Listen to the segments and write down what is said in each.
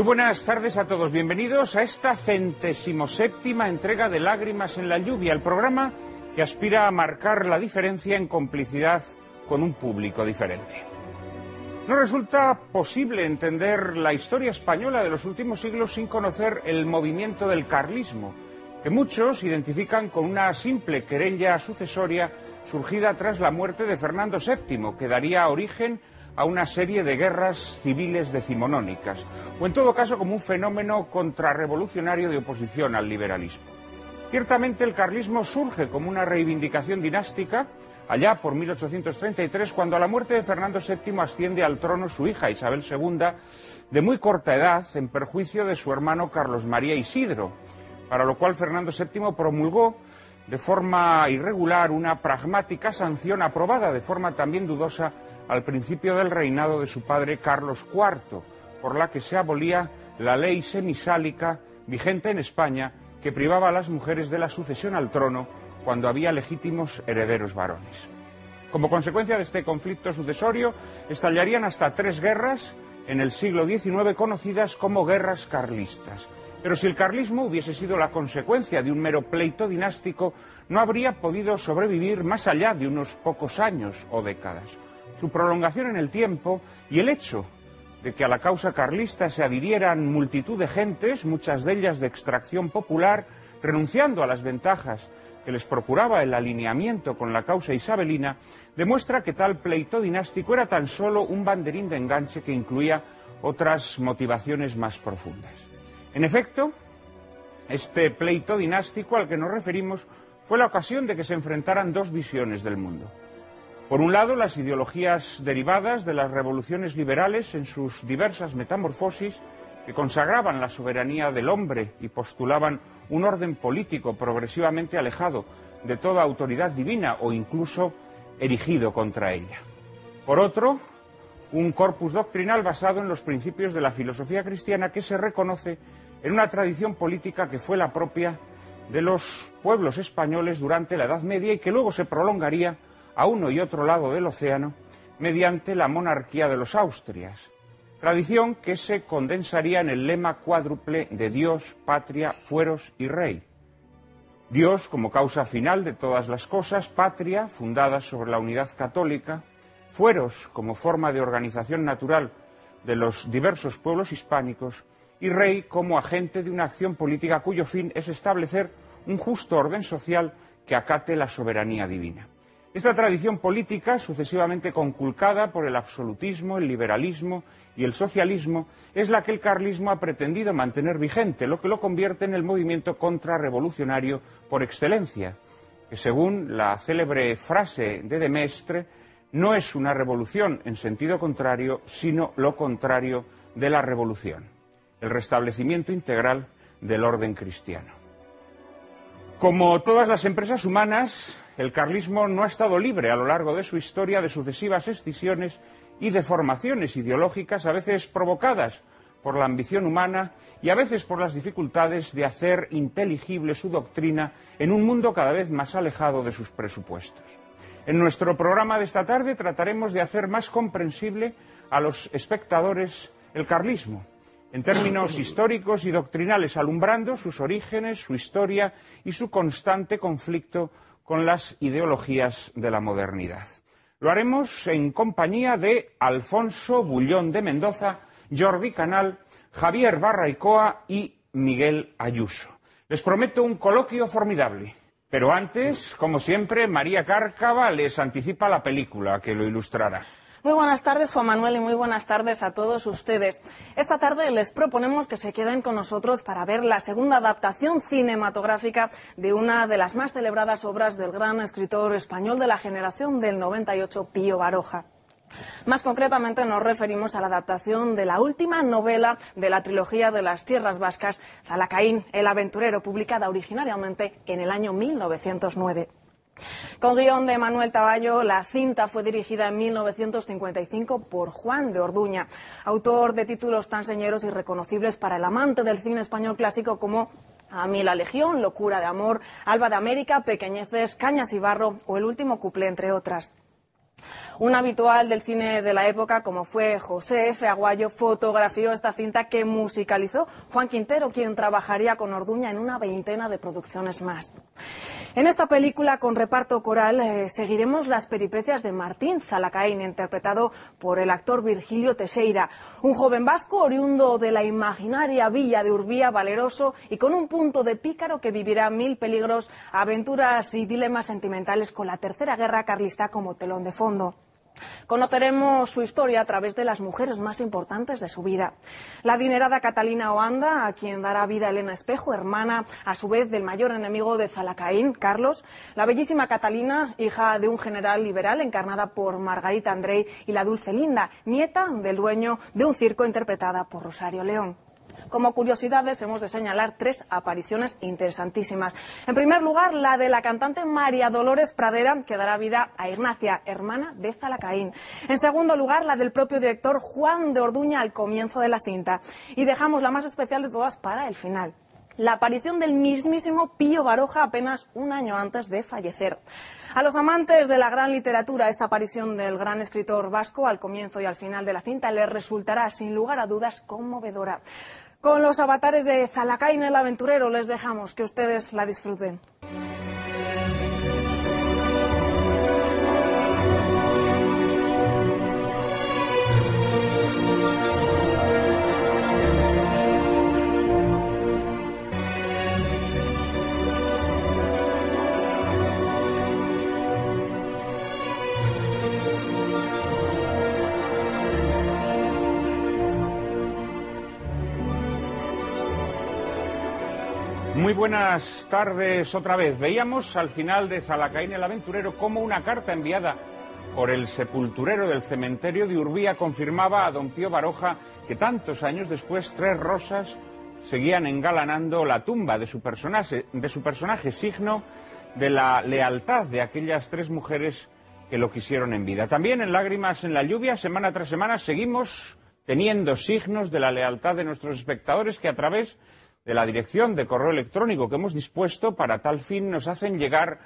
Muy buenas tardes a todos. Bienvenidos a esta centésimo séptima entrega de Lágrimas en la Lluvia, el programa que aspira a marcar la diferencia en complicidad con un público diferente. No resulta posible entender la historia española de los últimos siglos sin conocer el movimiento del carlismo, que muchos identifican con una simple querella sucesoria surgida tras la muerte de Fernando VII, que daría origen a una serie de guerras civiles decimonónicas, o en todo caso como un fenómeno contrarrevolucionario de oposición al liberalismo. Ciertamente el carlismo surge como una reivindicación dinástica allá por 1833, cuando a la muerte de Fernando VII asciende al trono su hija Isabel II, de muy corta edad, en perjuicio de su hermano Carlos María Isidro, para lo cual Fernando VII promulgó de forma irregular una pragmática sanción aprobada de forma también dudosa al principio del reinado de su padre Carlos IV, por la que se abolía la ley semisálica vigente en España que privaba a las mujeres de la sucesión al trono cuando había legítimos herederos varones. Como consecuencia de este conflicto sucesorio, estallarían hasta tres guerras en el siglo XIX conocidas como guerras carlistas. Pero si el carlismo hubiese sido la consecuencia de un mero pleito dinástico, no habría podido sobrevivir más allá de unos pocos años o décadas. Su prolongación en el tiempo y el hecho de que a la causa carlista se adhirieran multitud de gentes, muchas de ellas de extracción popular, renunciando a las ventajas que les procuraba el alineamiento con la causa isabelina, demuestra que tal pleito dinástico era tan solo un banderín de enganche que incluía otras motivaciones más profundas. En efecto, este pleito dinástico al que nos referimos fue la ocasión de que se enfrentaran dos visiones del mundo. Por un lado, las ideologías derivadas de las revoluciones liberales en sus diversas metamorfosis que consagraban la soberanía del hombre y postulaban un orden político progresivamente alejado de toda autoridad divina o incluso erigido contra ella. Por otro, un corpus doctrinal basado en los principios de la filosofía cristiana que se reconoce en una tradición política que fue la propia de los pueblos españoles durante la Edad Media y que luego se prolongaría a uno y otro lado del océano mediante la monarquía de los Austrias, tradición que se condensaría en el lema cuádruple de Dios, patria, fueros y rey. Dios como causa final de todas las cosas, patria, fundada sobre la unidad católica, fueros como forma de organización natural de los diversos pueblos hispánicos, y rey como agente de una acción política cuyo fin es establecer un justo orden social que acate la soberanía divina. Esta tradición política, sucesivamente conculcada por el absolutismo, el liberalismo y el socialismo, es la que el carlismo ha pretendido mantener vigente, lo que lo convierte en el movimiento contrarrevolucionario por excelencia, que según la célebre frase de Demestre, no es una revolución en sentido contrario, sino lo contrario de la revolución, el restablecimiento integral del orden cristiano. Como todas las empresas humanas, el carlismo no ha estado libre a lo largo de su historia de sucesivas escisiones y deformaciones ideológicas, a veces provocadas por la ambición humana y a veces por las dificultades de hacer inteligible su doctrina en un mundo cada vez más alejado de sus presupuestos. En nuestro programa de esta tarde trataremos de hacer más comprensible a los espectadores el carlismo, en términos históricos y doctrinales, alumbrando sus orígenes, su historia y su constante conflicto con las ideologías de la modernidad. Lo haremos en compañía de Alfonso Bullón de Mendoza, Jordi Canal, Javier Barraicoa y Miguel Ayuso. Les prometo un coloquio formidable. Pero antes, como siempre, María Cárcava les anticipa la película que lo ilustrará. Muy buenas tardes, Juan Manuel, y muy buenas tardes a todos ustedes. Esta tarde les proponemos que se queden con nosotros para ver la segunda adaptación cinematográfica de una de las más celebradas obras del gran escritor español de la generación del 98, Pío Baroja. Más concretamente nos referimos a la adaptación de la última novela de la trilogía de las tierras vascas, Zalacaín, el aventurero, publicada originariamente en el año 1909. Con guion de Manuel Taballo, la cinta fue dirigida en 1955 por Juan de Orduña, autor de títulos tan señeros y reconocibles para el amante del cine español clásico como A mí la Legión, Locura de Amor, Alba de América, Pequeñeces, Cañas y Barro o El último cuplé, entre otras. Un habitual del cine de la época, como fue José F. Aguayo, fotografió esta cinta que musicalizó Juan Quintero, quien trabajaría con Orduña en una veintena de producciones más. En esta película, con reparto coral, eh, seguiremos las peripecias de Martín Zalacaín, interpretado por el actor Virgilio Teixeira, un joven vasco oriundo de la imaginaria villa de Urbía, valeroso y con un punto de pícaro que vivirá mil peligros, aventuras y dilemas sentimentales con la Tercera Guerra Carlista como telón de fondo. Conoceremos su historia a través de las mujeres más importantes de su vida. La adinerada Catalina Oanda, a quien dará vida Elena Espejo, hermana a su vez del mayor enemigo de Zalacaín, Carlos. La bellísima Catalina, hija de un general liberal encarnada por Margarita Andrei y la dulce Linda, nieta del dueño de un circo interpretada por Rosario León. Como curiosidades hemos de señalar tres apariciones interesantísimas. En primer lugar, la de la cantante María Dolores Pradera, que dará vida a Ignacia, hermana de Zalacaín. En segundo lugar, la del propio director Juan de Orduña al comienzo de la cinta. Y dejamos la más especial de todas para el final la aparición del mismísimo Pío Baroja apenas un año antes de fallecer. A los amantes de la gran literatura, esta aparición del gran escritor vasco al comienzo y al final de la cinta les resultará, sin lugar a dudas, conmovedora. Con los avatares de Zalacain el aventurero les dejamos que ustedes la disfruten. Muy buenas tardes otra vez. Veíamos al final de Zalacaín el aventurero como una carta enviada por el sepulturero del cementerio de Urbía confirmaba a don Pío Baroja que tantos años después tres rosas seguían engalanando la tumba de su personaje, de su personaje signo de la lealtad de aquellas tres mujeres que lo quisieron en vida. También en Lágrimas en la lluvia, semana tras semana, seguimos teniendo signos de la lealtad de nuestros espectadores que a través de la dirección de correo electrónico que hemos dispuesto para tal fin nos hacen llegar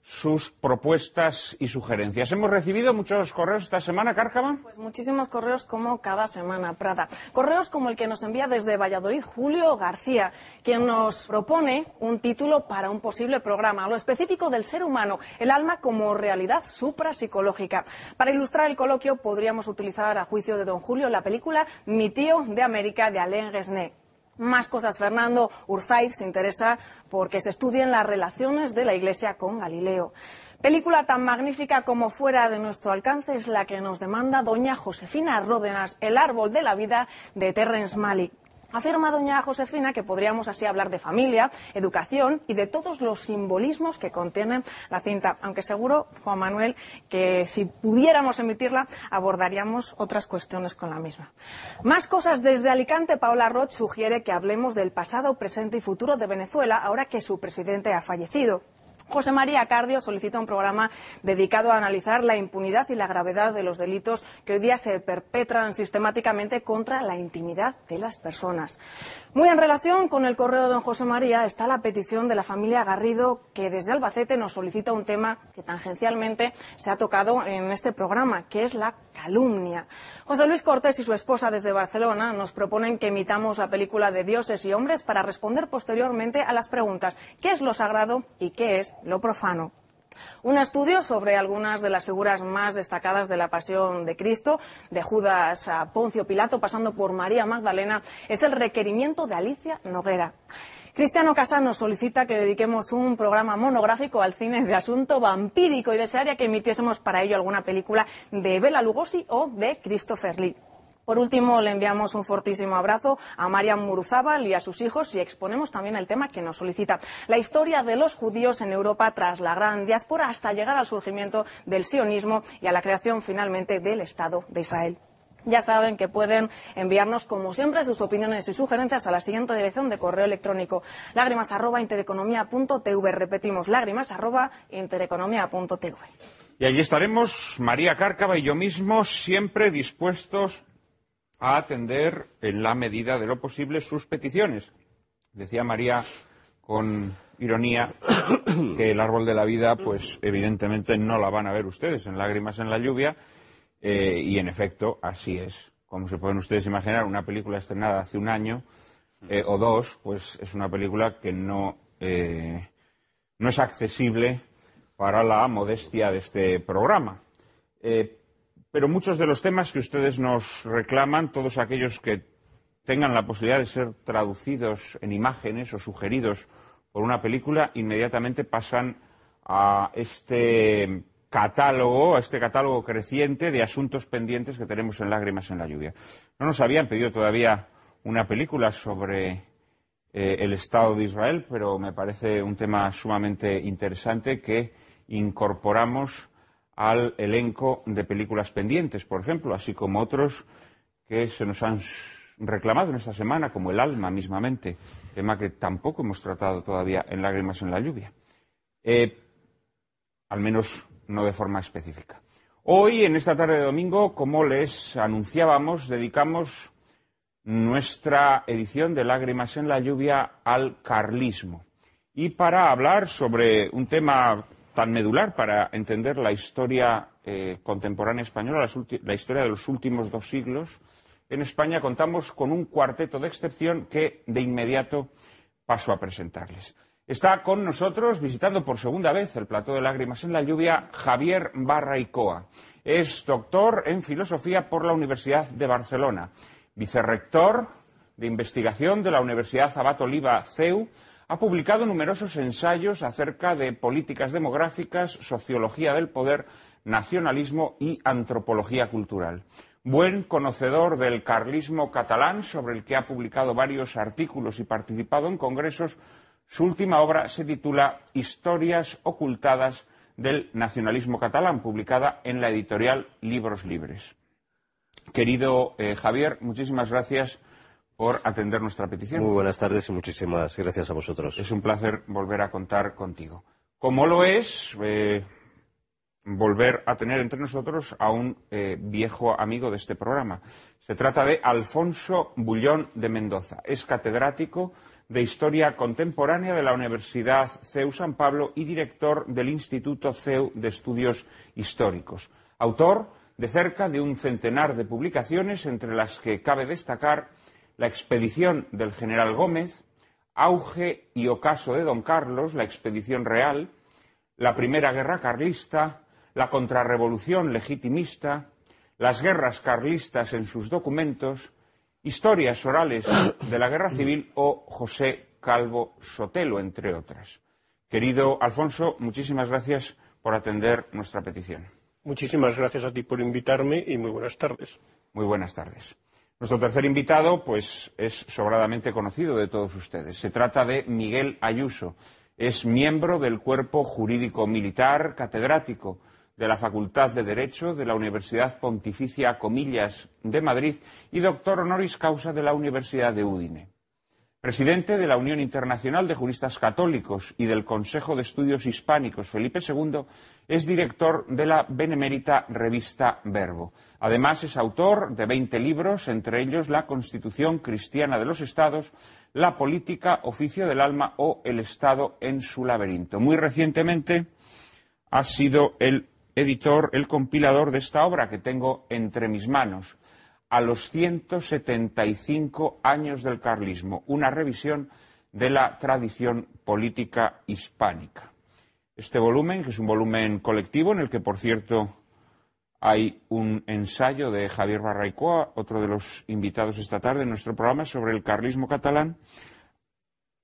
sus propuestas y sugerencias. Hemos recibido muchos correos esta semana, Cárcama. Pues muchísimos correos como cada semana, Prada. Correos como el que nos envía desde Valladolid Julio García, quien nos propone un título para un posible programa, lo específico del ser humano, el alma como realidad suprapsicológica. Para ilustrar el coloquio podríamos utilizar a juicio de don Julio la película Mi tío de América de Alain Resnais. Más cosas, Fernando Urzaiz se interesa porque se estudien las relaciones de la Iglesia con Galileo. Película tan magnífica como fuera de nuestro alcance es la que nos demanda doña Josefina Ródenas, El árbol de la vida de Terrence Malick. Afirma doña Josefina que podríamos así hablar de familia, educación y de todos los simbolismos que contiene la cinta, aunque seguro, Juan Manuel, que si pudiéramos emitirla abordaríamos otras cuestiones con la misma. Más cosas desde Alicante, Paola Roch sugiere que hablemos del pasado, presente y futuro de Venezuela ahora que su presidente ha fallecido. José María Cardio solicita un programa dedicado a analizar la impunidad y la gravedad de los delitos que hoy día se perpetran sistemáticamente contra la intimidad de las personas. Muy en relación con el correo de don José María está la petición de la familia Garrido que desde Albacete nos solicita un tema que tangencialmente se ha tocado en este programa, que es la calumnia. José Luis Cortés y su esposa desde Barcelona nos proponen que emitamos la película de Dioses y Hombres para responder posteriormente a las preguntas ¿qué es lo sagrado y qué es lo profano. Un estudio sobre algunas de las figuras más destacadas de la pasión de Cristo, de Judas a Poncio Pilato, pasando por María Magdalena, es el requerimiento de Alicia Noguera. Cristiano Casano solicita que dediquemos un programa monográfico al cine de asunto vampírico y desearía que emitiésemos para ello alguna película de Bela Lugosi o de Christopher Lee. Por último, le enviamos un fortísimo abrazo a Mariam Muruzábal y a sus hijos y exponemos también el tema que nos solicita, la historia de los judíos en Europa tras la gran diáspora hasta llegar al surgimiento del sionismo y a la creación finalmente del Estado de Israel. Ya saben que pueden enviarnos, como siempre, sus opiniones y sugerencias a la siguiente dirección de correo electrónico. Lágrimas Repetimos, lágrimas Y allí estaremos, María Cárcava y yo mismo, siempre dispuestos a atender en la medida de lo posible sus peticiones. Decía María con ironía que el árbol de la vida, pues evidentemente no la van a ver ustedes en lágrimas en la lluvia, eh, y en efecto así es. Como se pueden ustedes imaginar, una película estrenada hace un año eh, o dos, pues es una película que no, eh, no es accesible para la modestia de este programa. Pero muchos de los temas que ustedes nos reclaman, todos aquellos que tengan la posibilidad de ser traducidos en imágenes o sugeridos por una película, inmediatamente pasan a este catálogo, a este catálogo creciente de asuntos pendientes que tenemos en Lágrimas en la Lluvia. No nos habían pedido todavía una película sobre eh, el Estado de Israel, pero me parece un tema sumamente interesante que incorporamos al elenco de películas pendientes, por ejemplo, así como otros que se nos han reclamado en esta semana, como el alma mismamente, tema que tampoco hemos tratado todavía en Lágrimas en la Lluvia. Eh, al menos no de forma específica. Hoy, en esta tarde de domingo, como les anunciábamos, dedicamos nuestra edición de Lágrimas en la Lluvia al carlismo. Y para hablar sobre un tema tan medular para entender la historia eh, contemporánea española, la historia de los últimos dos siglos, en España contamos con un cuarteto de excepción que de inmediato paso a presentarles. Está con nosotros, visitando por segunda vez el plató de lágrimas en la lluvia, Javier Barraicoa. Es doctor en filosofía por la Universidad de Barcelona, vicerrector de investigación de la Universidad Abat Oliva CEU. Ha publicado numerosos ensayos acerca de políticas demográficas, sociología del poder, nacionalismo y antropología cultural. Buen conocedor del carlismo catalán, sobre el que ha publicado varios artículos y participado en congresos, su última obra se titula Historias ocultadas del nacionalismo catalán, publicada en la editorial Libros Libres. Querido eh, Javier, muchísimas gracias por atender nuestra petición. Muy buenas tardes y muchísimas gracias a vosotros. Es un placer volver a contar contigo. Como lo es, eh, volver a tener entre nosotros a un eh, viejo amigo de este programa. Se trata de Alfonso Bullón de Mendoza. Es catedrático de Historia Contemporánea de la Universidad CEU San Pablo y director del Instituto CEU de Estudios Históricos. Autor de cerca de un centenar de publicaciones, entre las que cabe destacar La expedición del general Gómez, Auge y ocaso de Don Carlos, la expedición real, la Primera Guerra Carlista, la contrarrevolución legitimista, las guerras carlistas en sus documentos, historias orales de la Guerra Civil o José Calvo Sotelo, entre otras. Querido Alfonso, muchísimas gracias por atender nuestra petición. Muchísimas gracias a ti por invitarme y muy buenas tardes. Muy buenas tardes. Nuestro tercer invitado, pues, es sobradamente conocido de todos ustedes. Se trata de Miguel Ayuso. Es miembro del Cuerpo Jurídico Militar, catedrático de la Facultad de Derecho de la Universidad Pontificia Comillas de Madrid y doctor honoris causa de la Universidad de Udine. Presidente de la Unión Internacional de Juristas Católicos y del Consejo de Estudios Hispánicos Felipe II, es director de la benemérita revista Verbo. Además, es autor de 20 libros, entre ellos La Constitución Cristiana de los Estados, La Política, Oficio del Alma o El Estado en su laberinto. Muy recientemente ha sido el editor, el compilador de esta obra que tengo entre mis manos, a los 175 años del carlismo, una revisión de la tradición política hispánica. Este volumen, que es un volumen colectivo en el que, por cierto, hay un ensayo de Javier Barraicoa, otro de los invitados esta tarde en nuestro programa sobre el carlismo catalán.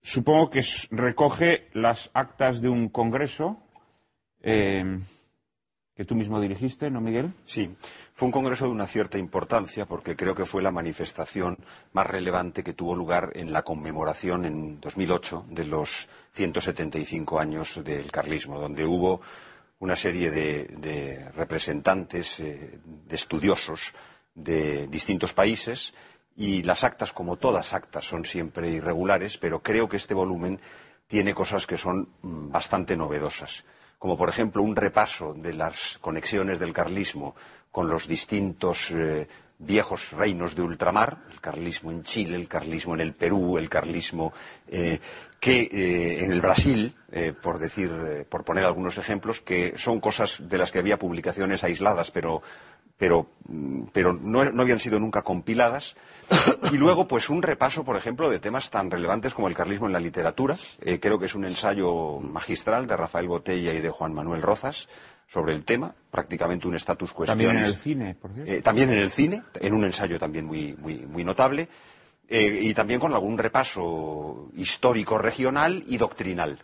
Supongo que recoge las actas de un congreso eh, que tú mismo dirigiste, ¿no, Miguel? Sí, fue un congreso de una cierta importancia porque creo que fue la manifestación más relevante que tuvo lugar en la conmemoración en 2008 de los 175 años del carlismo, donde hubo una serie de, representantes, eh, de estudiosos de distintos países y las actas, como todas actas, son siempre irregulares, pero creo que este volumen tiene cosas que son mm, bastante novedosas como por ejemplo un repaso de las conexiones del carlismo con los distintos eh, viejos reinos de ultramar, el carlismo en Chile, el carlismo en el Perú, el carlismo eh, que eh, en el Brasil, por decir, por poner algunos ejemplos, que son cosas de las que había publicaciones aisladas, pero pero, mm, no, habían sido nunca compiladas. Y luego, pues un repaso, por ejemplo, de temas tan relevantes como el carlismo en la literatura. creo que es un ensayo magistral de Rafael Botella y de Juan Manuel Rozas sobre el tema, prácticamente un status questiones. También en el cine, por cierto. Eh, también en el cine, en un ensayo también muy, muy, notable, eh, y también con algún repaso histórico regional y doctrinal.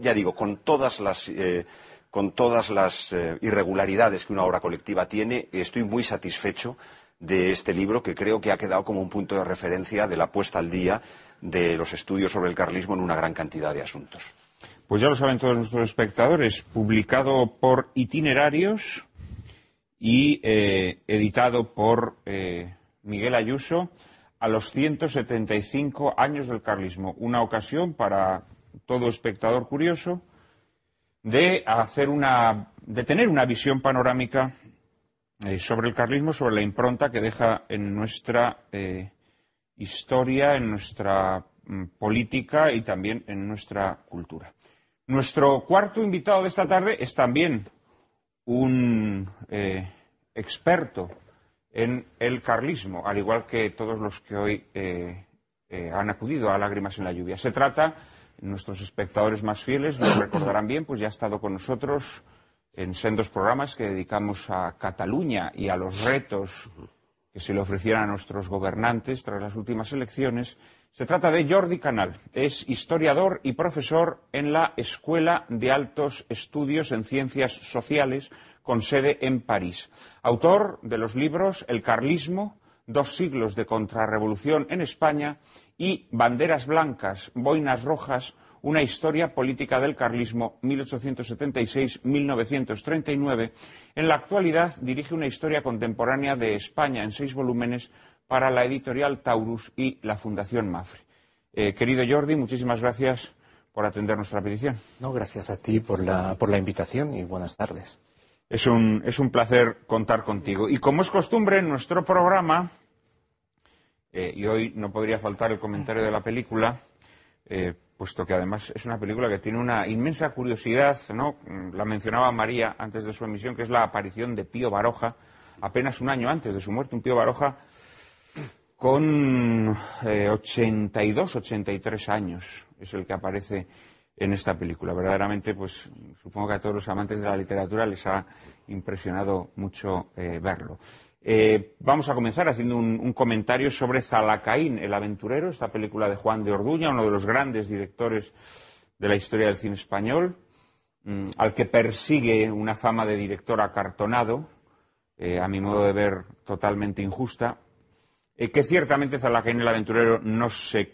Ya digo, con todas las, eh, con todas las irregularidades que una obra colectiva tiene, estoy muy satisfecho de este libro que creo que ha quedado como un punto de referencia de la puesta al día de los estudios sobre el carlismo en una gran cantidad de asuntos. Pues ya lo saben todos nuestros espectadores, publicado por Itinerarios y eh, editado por eh, Miguel Ayuso a los 175 años del carlismo. Una ocasión para todo espectador curioso de hacer una, de tener una visión panorámica eh, sobre el carlismo, sobre la impronta que deja en nuestra historia, en nuestra mm, política y también en nuestra cultura. Nuestro cuarto invitado de esta tarde es también un eh, experto en el carlismo, al igual que todos los que hoy eh, eh, han acudido a Lágrimas en la Lluvia. Se trata, nuestros espectadores más fieles lo recordarán bien, pues ya ha estado con nosotros en sendos programas que dedicamos a Cataluña y a los retos que se le ofrecieran a nuestros gobernantes tras las últimas elecciones se trata de Jordi Canal. Es historiador y profesor en la Escuela de Altos Estudios en Ciencias Sociales con sede en París. Autor de los libros El Carlismo, Dos siglos de contrarrevolución en España y Banderas Blancas, Boinas Rojas, una historia política del carlismo 1876-1939. En la actualidad dirige una historia contemporánea de España en seis volúmenes para la editorial Taurus y la Fundación Mafre. Eh, querido Jordi, muchísimas gracias por atender nuestra petición. No, gracias a ti por la, invitación y buenas tardes. Es un, placer contar contigo. Y como es costumbre en nuestro programa, eh, y hoy no podría faltar el comentario de la película, eh, puesto que además es una película que tiene una inmensa curiosidad, ¿no? La mencionaba María antes de su emisión, que es la aparición de Pío Baroja, apenas un año antes de su muerte, un Pío Baroja con 82, eh, 83 años es el que aparece en esta película. Verdaderamente, pues supongo que a todos los amantes de la literatura les ha impresionado mucho eh, verlo. Eh, vamos a comenzar haciendo un, comentario sobre Zalacaín, el aventurero, esta película de Juan de Orduña, uno de los grandes directores de la historia del cine español, mm, al que persigue una fama de director acartonado, a mi modo de ver totalmente injusta, eh, que ciertamente Zalacaín el aventurero no se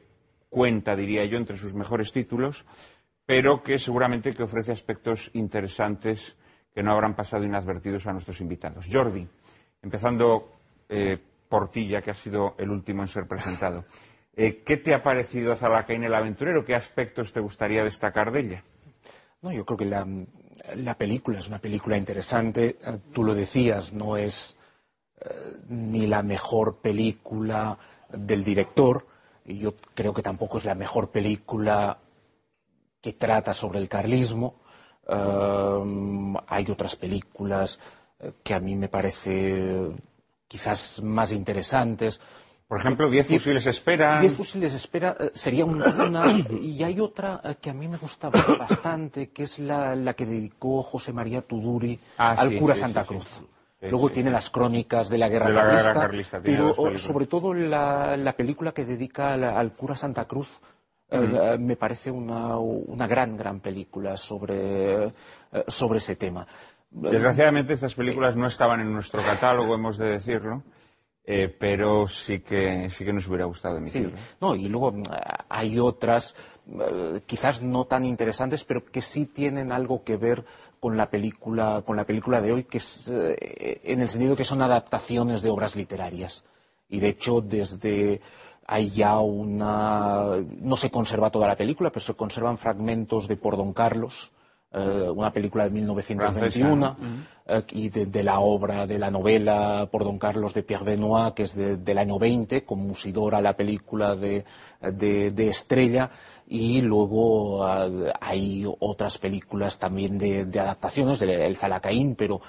cuenta, diría yo, entre sus mejores títulos, pero que seguramente que ofrece aspectos interesantes que no habrán pasado inadvertidos a nuestros invitados. Jordi, empezando eh, por ti, ya que has sido el último en ser presentado. Eh, ¿Qué te ha parecido Zalacaín el aventurero? ¿Qué aspectos te gustaría destacar de ella? No, yo creo que la, la película es una película interesante. Tú lo decías, no es ni la mejor película del director, y yo creo que tampoco es la mejor película que trata sobre el carlismo. Eh, hay otras películas eh, que a mí me parece quizás más interesantes. Por ejemplo, Diez fusiles espera. Diez fusiles espera eh, sería una, Y hay otra que a mí me gustaba bastante, que es la, que dedicó José María Tuduri ah, al cura Santa Cruz. Luego tiene las crónicas de la Guerra Carlista, pero sobre todo la, película que dedica al, cura Santa Cruz eh, eh, me parece una, gran, gran película sobre, eh, sobre ese tema. Desgraciadamente estas películas no estaban en nuestro catálogo, hemos de decirlo. pero sí que sí que nos hubiera gustado emitirlo. No, y luego hay otras, quizás no tan interesantes, pero que sí tienen algo que ver con la película, con la película de hoy, que es, eh, en el sentido que son adaptaciones de obras literarias. Y de hecho, desde hay ya una. No se conserva toda la película, pero se conservan fragmentos de Por Don Carlos, eh, una película de 1921 eh, y de, la obra, de la novela por Don Carlos de Pierre Benoit, que es del año 20, con Musidora, la película de, Estrella, y luego eh, hay otras películas también de, adaptaciones, El Zalacaín, pero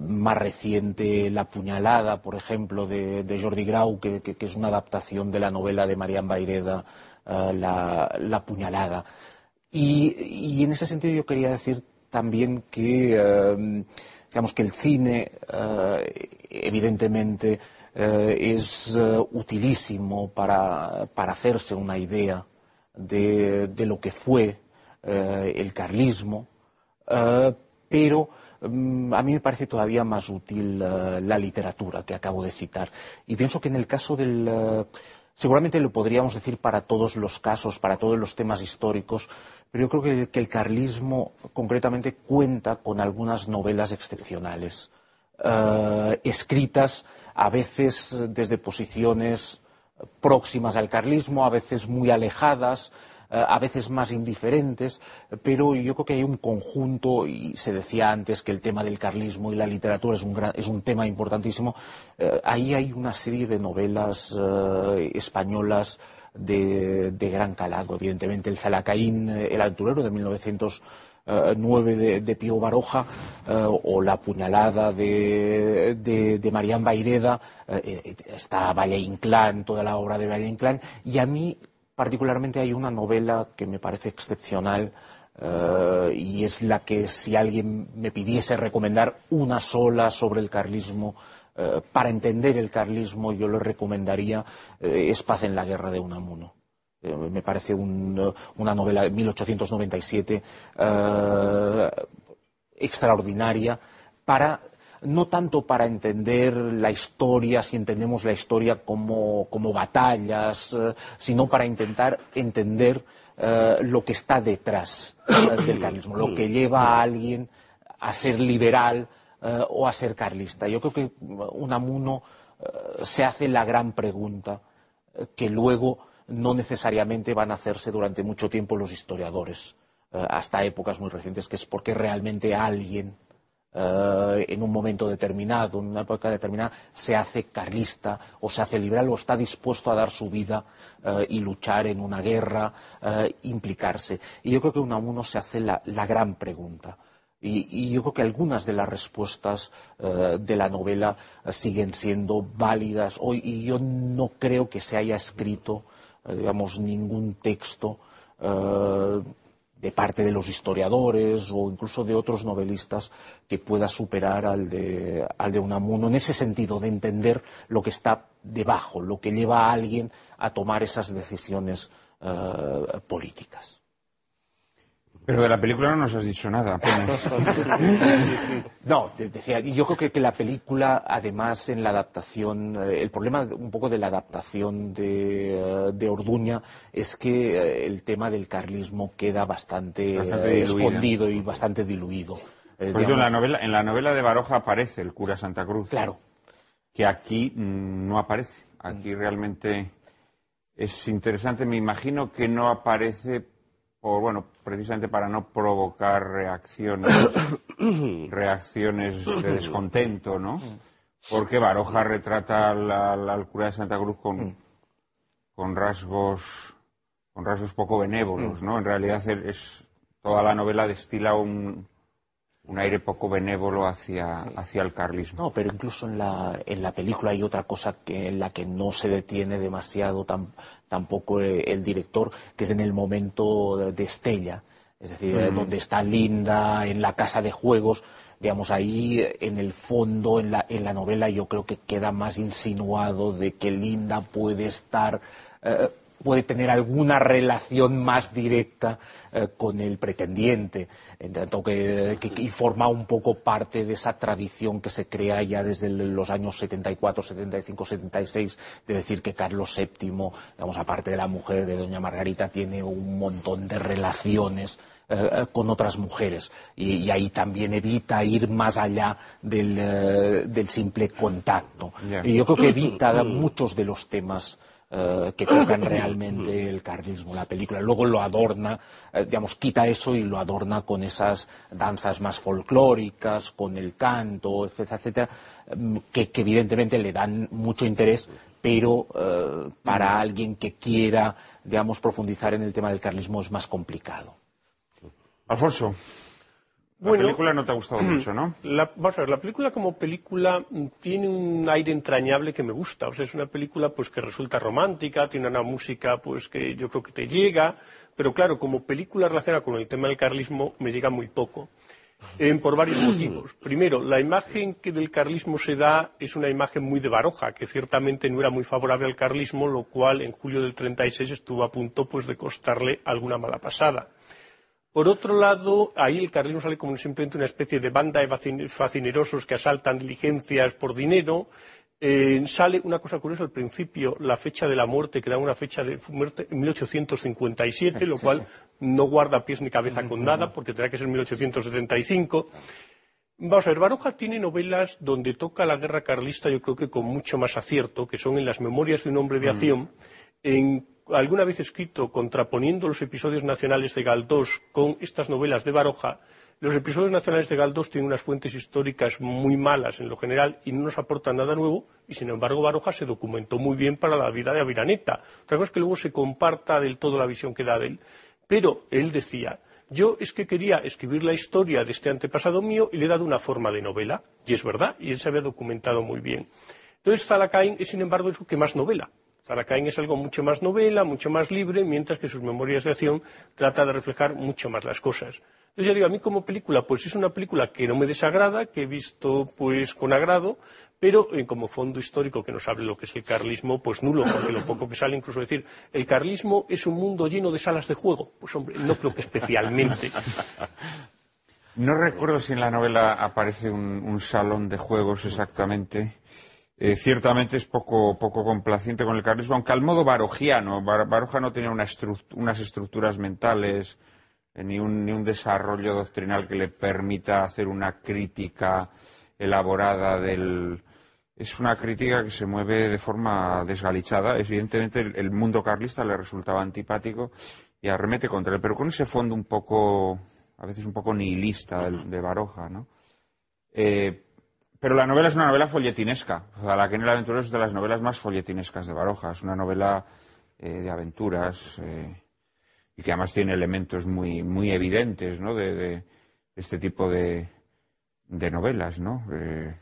más reciente La puñalada, por ejemplo, de, Jordi Grau, que, es una adaptación de la novela de Marian Baireda, la, puñalada. Y, en ese sentido yo quería decir también que, eh, digamos que el cine, eh, evidentemente, eh, es utilísimo para, hacerse una idea de, lo que fue el carlismo, pero mm, a mí me parece todavía más útil la literatura que acabo de citar. Y pienso que en el caso del Seguramente lo podríamos decir para todos los casos, para todos los temas históricos, pero yo creo que, el carlismo concretamente cuenta con algunas novelas excepcionales, eh, escritas a veces desde posiciones próximas al carlismo, a veces muy alejadas, a veces más indiferentes, pero yo creo que hay un conjunto, y se decía antes que el tema del carlismo y la literatura es un, es un tema importantísimo, eh, ahí hay una serie de novelas eh, españolas de, gran calado, evidentemente el Zalacaín, el aventurero de 1909 de, de Pío Baroja o La puñalada de, de, Marián Baireda, está Valle Inclán, toda la obra de Valle Inclán, y a mí Particularmente hay una novela que me parece excepcional eh, y es la que si alguien me pidiese recomendar una sola sobre el carlismo, eh, para entender el carlismo yo le recomendaría eh, Es paz en la guerra de Unamuno. me parece una novela de 1897 extraordinaria para no tanto para entender la historia, si entendemos la historia como, batallas, eh, sino para intentar entender eh, lo que está detrás eh, del carlismo, lo que lleva a alguien a ser liberal o a ser carlista. Yo creo que Unamuno se hace la gran pregunta que luego no necesariamente van a hacerse durante mucho tiempo los historiadores, hasta épocas muy recientes, que es porque realmente alguien eh, en un momento determinado, en una época determinada, se hace carlista o se hace liberal o está dispuesto a dar su vida eh, y luchar en una guerra, eh, implicarse. Y yo creo que Unamuno se hace la, gran pregunta. Y, yo creo que algunas de las respuestas de la novela siguen siendo válidas hoy y yo no creo que se haya escrito, digamos, ningún texto de parte de los historiadores o incluso de otros novelistas que pueda superar al de, al de Unamuno en ese sentido de entender lo que está debajo, lo que lleva a alguien a tomar esas decisiones eh, políticas. Pero de la película no nos has dicho nada, no, decía, yo creo que, la película, además, en la adaptación, eh, el problema un poco de la adaptación de, eh, Orduña es que eh, el tema del carlismo queda bastante, escondido y bastante diluido. en, la novela, en la novela de Baroja aparece el cura Santa Cruz. Claro. Que aquí mm, no aparece. Aquí realmente es interesante. Me imagino que no aparece o bueno, precisamente para no provocar reacciones, reacciones de descontento, ¿no? Porque Baroja retrata al, cura de Santa Cruz con, con rasgos con rasgos poco benévolos, ¿no? En realidad es toda la novela destila un, un aire poco benévolo hacia, hacia el carlismo. No, pero incluso en la, en la película hay otra cosa que, en la que no se detiene demasiado tampoco el, director, que es en el momento de Estella. Es decir, donde está Linda en la casa de juegos, digamos, ahí en el fondo, en la, en la novela, yo creo que queda más insinuado de que Linda puede estar eh, puede tener alguna relación más directa eh, con el pretendiente, en tanto que, forma un poco parte de esa tradición que se crea ya desde los años 74, 75, 76, de decir que Carlos VII, digamos, aparte de la mujer de Doña Margarita, tiene un montón de relaciones eh, con otras mujeres. Y, ahí también evita ir más allá del, eh, simple contacto. Y yo creo que evita muchos de los temas eh, que tocan realmente el carlismo, la película. Luego lo adorna, eh, digamos, quita eso y lo adorna con esas danzas más folclóricas, con el canto, etcétera, etcétera, que, que evidentemente le dan mucho interés, pero eh, para alguien que quiera, digamos, profundizar en el tema del carlismo es más complicado. Alfonso. La película no te ha gustado mucho, ¿no? La, vamos a ver, la película como película tiene un aire entrañable que me gusta. O sea, es una película pues que resulta romántica, tiene una música pues que yo creo que te llega, pero claro, como película relacionada con el tema del carlismo me llega muy poco. Eh, por varios motivos. Primero, la imagen que del carlismo se da es una imagen muy de Baroja, que ciertamente no era muy favorable al carlismo, lo cual en julio del 36 estuvo a punto pues, de costarle alguna mala pasada. Por otro lado, ahí el carlismo sale como simplemente una especie de banda de facinerosos que asaltan diligencias por dinero. Eh, sale una cosa curiosa al principio, la fecha de la muerte, que da una fecha de muerte en 1857, lo cual no guarda pies ni cabeza con nada, porque tendrá que ser 1875. Vamos a ver, Baroja tiene novelas donde toca la guerra carlista, yo creo que con mucho más acierto, que son en las memorias de un hombre de acción, en alguna vez escrito contraponiendo los episodios nacionales de Galdós con estas novelas de Baroja, los episodios nacionales de Galdós tienen unas fuentes históricas muy malas en lo general y no nos aportan nada nuevo, y sin embargo Baroja se documentó muy bien para la vida de Aviraneta. Otra cosa es que luego se comparta del todo la visión que da de él. Pero él decía, yo es que quería escribir la historia de este antepasado mío y le he dado una forma de novela, y es verdad, y él se había documentado muy bien. Entonces Zalacain es, sin embargo, el que más novela. Zalacain es algo mucho más novela, mucho más libre, mientras que sus memorias de acción trata de reflejar mucho más las cosas. Entonces ya digo, a mí como película, pues es una película que no me desagrada, que he visto pues con agrado, pero eh, como fondo histórico que nos hable lo que es el carlismo, pues nulo, porque lo poco que sale incluso decir, el carlismo es un mundo lleno de salas de juego. Pues hombre, no creo que especialmente. No recuerdo si en la novela aparece un salón de juegos exactamente. Eh, ciertamente es poco, complaciente con el carlismo, aunque al modo barojiano. Baroja no tenía unas estructuras mentales eh, ni, un, ni un desarrollo doctrinal que le permita hacer una crítica elaborada del. Es una crítica que se mueve de forma desgalichada. Evidentemente, el, mundo carlista le resultaba antipático y arremete contra él, pero con ese fondo un poco, a veces un poco nihilista de, Baroja, ¿no? Eh, pero la novela es una novela folletinesca. O sea, La que en el aventurero es de las novelas más folletinescas de Baroja. Es una novela eh, de aventuras eh, y que además tiene elementos muy, muy evidentes ¿no? de, este tipo de, de novelas, ¿no? Eh,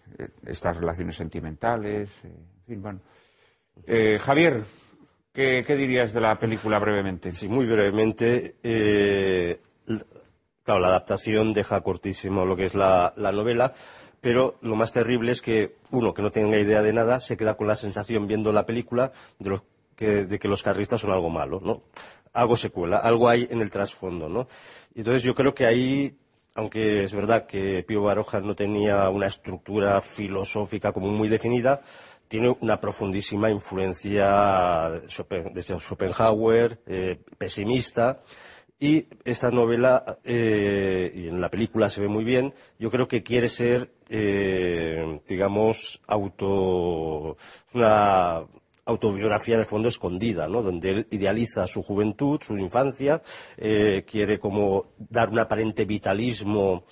estas relaciones sentimentales, en fin, bueno. Javier, ¿qué, dirías de la película brevemente? Sí, muy brevemente. claro, la adaptación deja cortísimo lo que es la novela pero lo más terrible es que uno que no tenga idea de nada se queda con la sensación viendo la película de, que, los carristas son algo malo, ¿no? Algo se cuela, algo hay en el trasfondo, ¿no? Entonces yo creo que ahí, aunque es verdad que Pío Baroja no tenía una estructura filosófica como muy definida, tiene una profundísima influencia de Schopenhauer, eh, pesimista, y esta novela, eh, y en la película se ve muy bien, yo creo que quiere ser, eh, digamos, auto, una autobiografía en el fondo escondida, ¿no? Donde él idealiza su juventud, su infancia, eh, quiere como dar un aparente vitalismo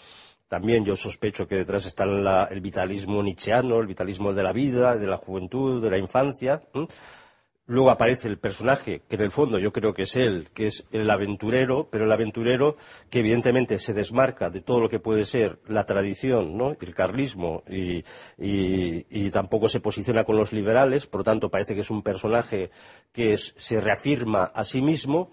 también yo sospecho que detrás está el vitalismo nietzscheano, el vitalismo de la vida, de la juventud, de la infancia. Luego aparece el personaje, que en el fondo yo creo que es él, que es el aventurero, pero el aventurero que evidentemente se desmarca de todo lo que puede ser la tradición, el carlismo, y, tampoco se posiciona con los liberales, por lo tanto parece que es un personaje que se reafirma a sí mismo,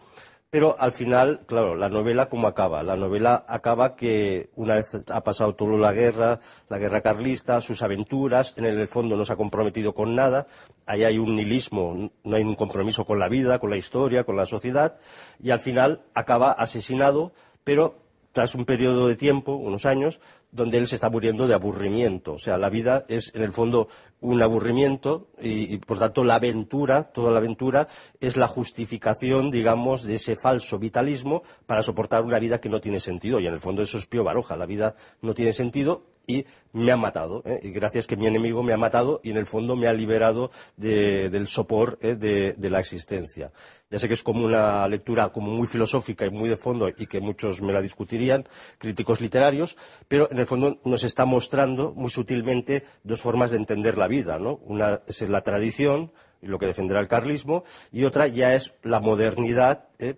pero al final, claro, la novela, ¿cómo acaba? La novela acaba que una vez ha pasado toda la guerra, la guerra carlista, sus aventuras, en el fondo no se ha comprometido con nada, ahí hay un nihilismo, no hay un compromiso con la vida, con la historia, con la sociedad, y al final acaba asesinado, pero tras un periodo de tiempo, unos años, donde él se está muriendo de aburrimiento. O sea, la vida es, en el fondo, un aburrimiento y, por tanto, la aventura, toda la aventura, es la justificación, digamos, de ese falso vitalismo para soportar una vida que no tiene sentido. Y, en el fondo, eso es Pío Baroja. La vida no tiene sentido y me ha matado. ¿eh? Y gracias que mi enemigo me ha matado y, en el fondo, me ha liberado del sopor ¿eh? de, la existencia. Ya sé que es como una lectura como muy filosófica y muy de fondo y que muchos me la discutirían, críticos literarios, pero en el fondo nos está mostrando muy sutilmente dos formas de entender la vida. Una es la tradición, lo que defenderá el carlismo, y otra ya es la modernidad, ¿eh?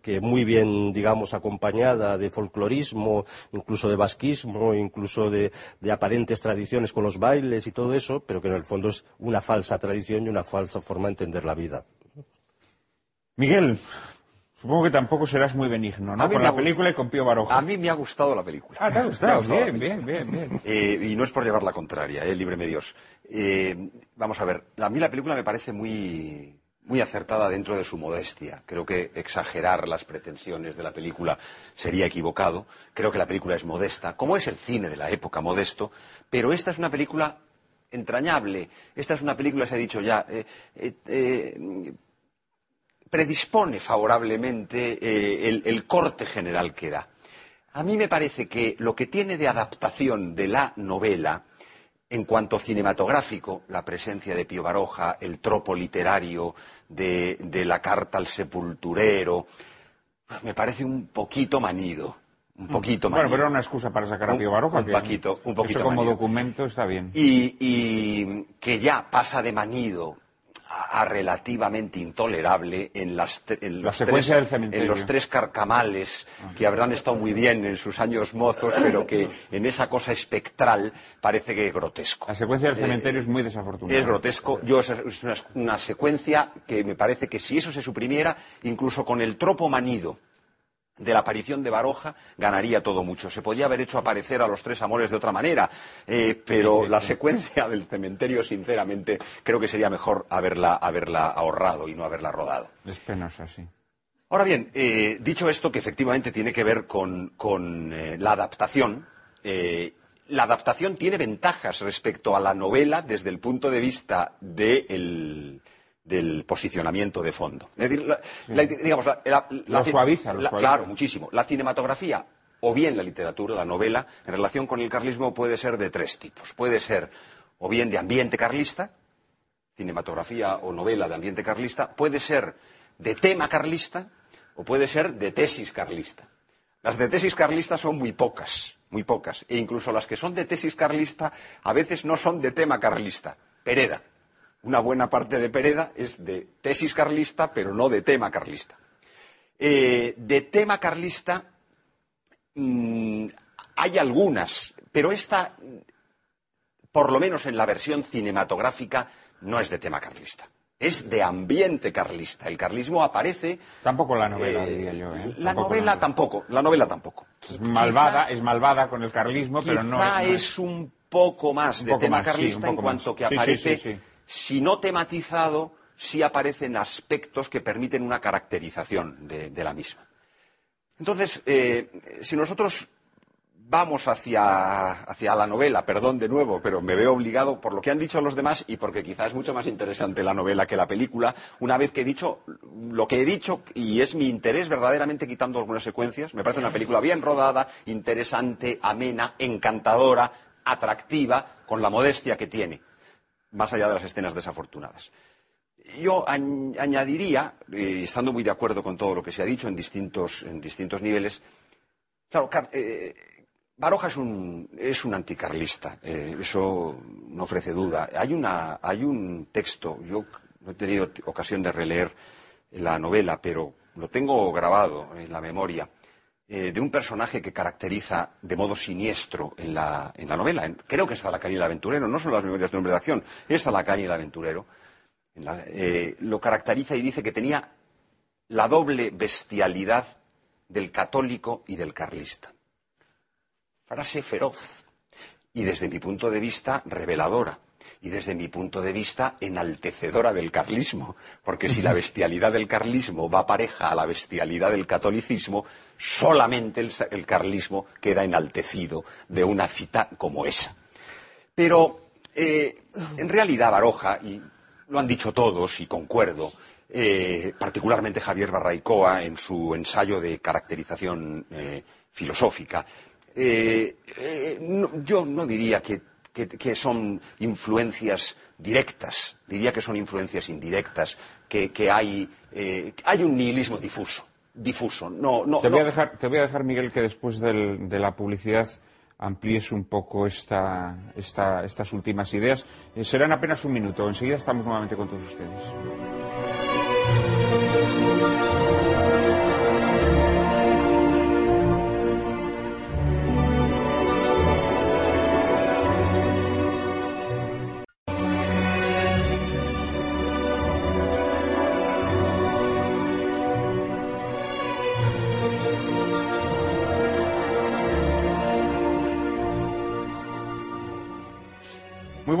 Que muy bien, digamos, acompañada de folclorismo, incluso de basquismo, incluso de, aparentes tradiciones con los bailes y todo eso, pero que en el fondo es una falsa tradición y una falsa forma de entender la vida. Miguel, Supongo que tampoco serás muy benigno, ¿no? Con la película y con Pío Baroja. A mí me ha gustado la película. Ah, te ha gustado. bien, bien, bien, bien, eh, y no es por llevar la contraria, eh, líbreme Dios. Eh, vamos a ver, a mí la película me parece muy, muy acertada dentro de su modestia. Creo que exagerar las pretensiones de la película sería equivocado. Creo que la película es modesta, como es el cine de la época modesto, pero esta es una película entrañable. Esta es una película, se ha dicho ya, predispone favorablemente eh, el, corte general que da. A mí me parece que lo que tiene de adaptación de la novela, en cuanto cinematográfico, la presencia de Pío Baroja, el tropo literario de, la carta al sepulturero, me parece un poquito manido. Un mm. poquito manido. Bueno, pero era una excusa para sacar a Pío Baroja. Un, poquito, un poquito eso como documento está bien. y que ya pasa de manido a, relativamente intolerable en, las, los, tres, en los tres carcamales ah. que habrán estado muy bien en sus años mozos, pero que en esa cosa espectral parece que es grotesco. La secuencia del cementerio es muy desafortunada. Es grotesco. Yo, es una secuencia que me parece que si eso se suprimiera, incluso con el tropo manido de la aparición de Baroja ganaría todo mucho. Se podía haber hecho aparecer a los tres amores de otra manera, eh, pero la secuencia del cementerio, sinceramente, creo que sería mejor haberla, ahorrado y no haberla rodado. Es penosa, sí. Ahora bien, eh, dicho esto, que efectivamente tiene que ver con, eh, la adaptación, la adaptación tiene ventajas respecto a la novela desde el punto de vista del del posicionamiento de fondo. Es decir, digamos, la, lo suaviza, Claro, muchísimo. La cinematografía o bien la literatura, la novela, en relación con el carlismo puede ser de tres tipos. Puede ser o bien de ambiente carlista, cinematografía o novela de ambiente carlista, puede ser de tema carlista o puede ser de tesis carlista. Las de tesis carlista son muy pocas, muy pocas, e incluso las que son de tesis carlista a veces no son de tema carlista. Pereda, una buena parte de Pereda es de tesis carlista, pero no de tema carlista. Eh, de tema carlista mm, hay algunas, pero esta, por lo menos en la versión cinematográfica, no es de tema carlista. Es de ambiente carlista. El carlismo aparece. Tampoco la novela, eh, diría yo. ¿eh? La novela tampoco. La novela tampoco. Es malvada, es malvada con el carlismo, pero no es, es un poco más de tema carlista en cuanto que aparece si no tematizado, sí aparecen aspectos que permiten una caracterización de, la misma. Entonces, eh, si nosotros vamos hacia, la novela, perdón de nuevo, pero me veo obligado por lo que han dicho los demás y porque quizás es mucho más interesante la novela que la película, una vez que he dicho lo que he dicho y es mi interés verdaderamente quitando algunas secuencias, me parece una película bien rodada, interesante, amena, encantadora, atractiva, con la modestia que tiene más allá de las escenas desafortunadas. Yo añadiría, eh, estando muy de acuerdo con todo lo que se ha dicho en distintos, niveles, claro, eh, Baroja es un, anticarlista, eh, eso no ofrece duda. Hay, hay un texto, yo no he tenido ocasión de releer la novela, pero lo tengo grabado en la memoria, eh, de un personaje que caracteriza de modo siniestro en la, novela. creo que la caña y el aventurero, no son las memorias de hombre de acción, la caña y el aventurero. Eh, lo caracteriza y dice que tenía la doble bestialidad del católico y del carlista. Frase feroz y desde mi punto de vista reveladora. Y desde mi punto de vista enaltecedora del carlismo, porque si la bestialidad del carlismo va pareja a la bestialidad del catolicismo, solamente el, carlismo queda enaltecido de una cita como esa. Pero eh, en realidad Baroja, y lo han dicho todos y concuerdo, eh, particularmente Javier Barraicoa en su ensayo de caracterización eh, filosófica, yo no diría que que, son influencias directas, diría que son influencias indirectas, que, hay, eh, hay un nihilismo difuso. Difuso. No, no, te, voy A dejar, te voy a dejar, Miguel, que después de la publicidad amplíes un poco esta, estas últimas ideas. Eh, serán apenas un minuto. Enseguida estamos nuevamente con todos ustedes.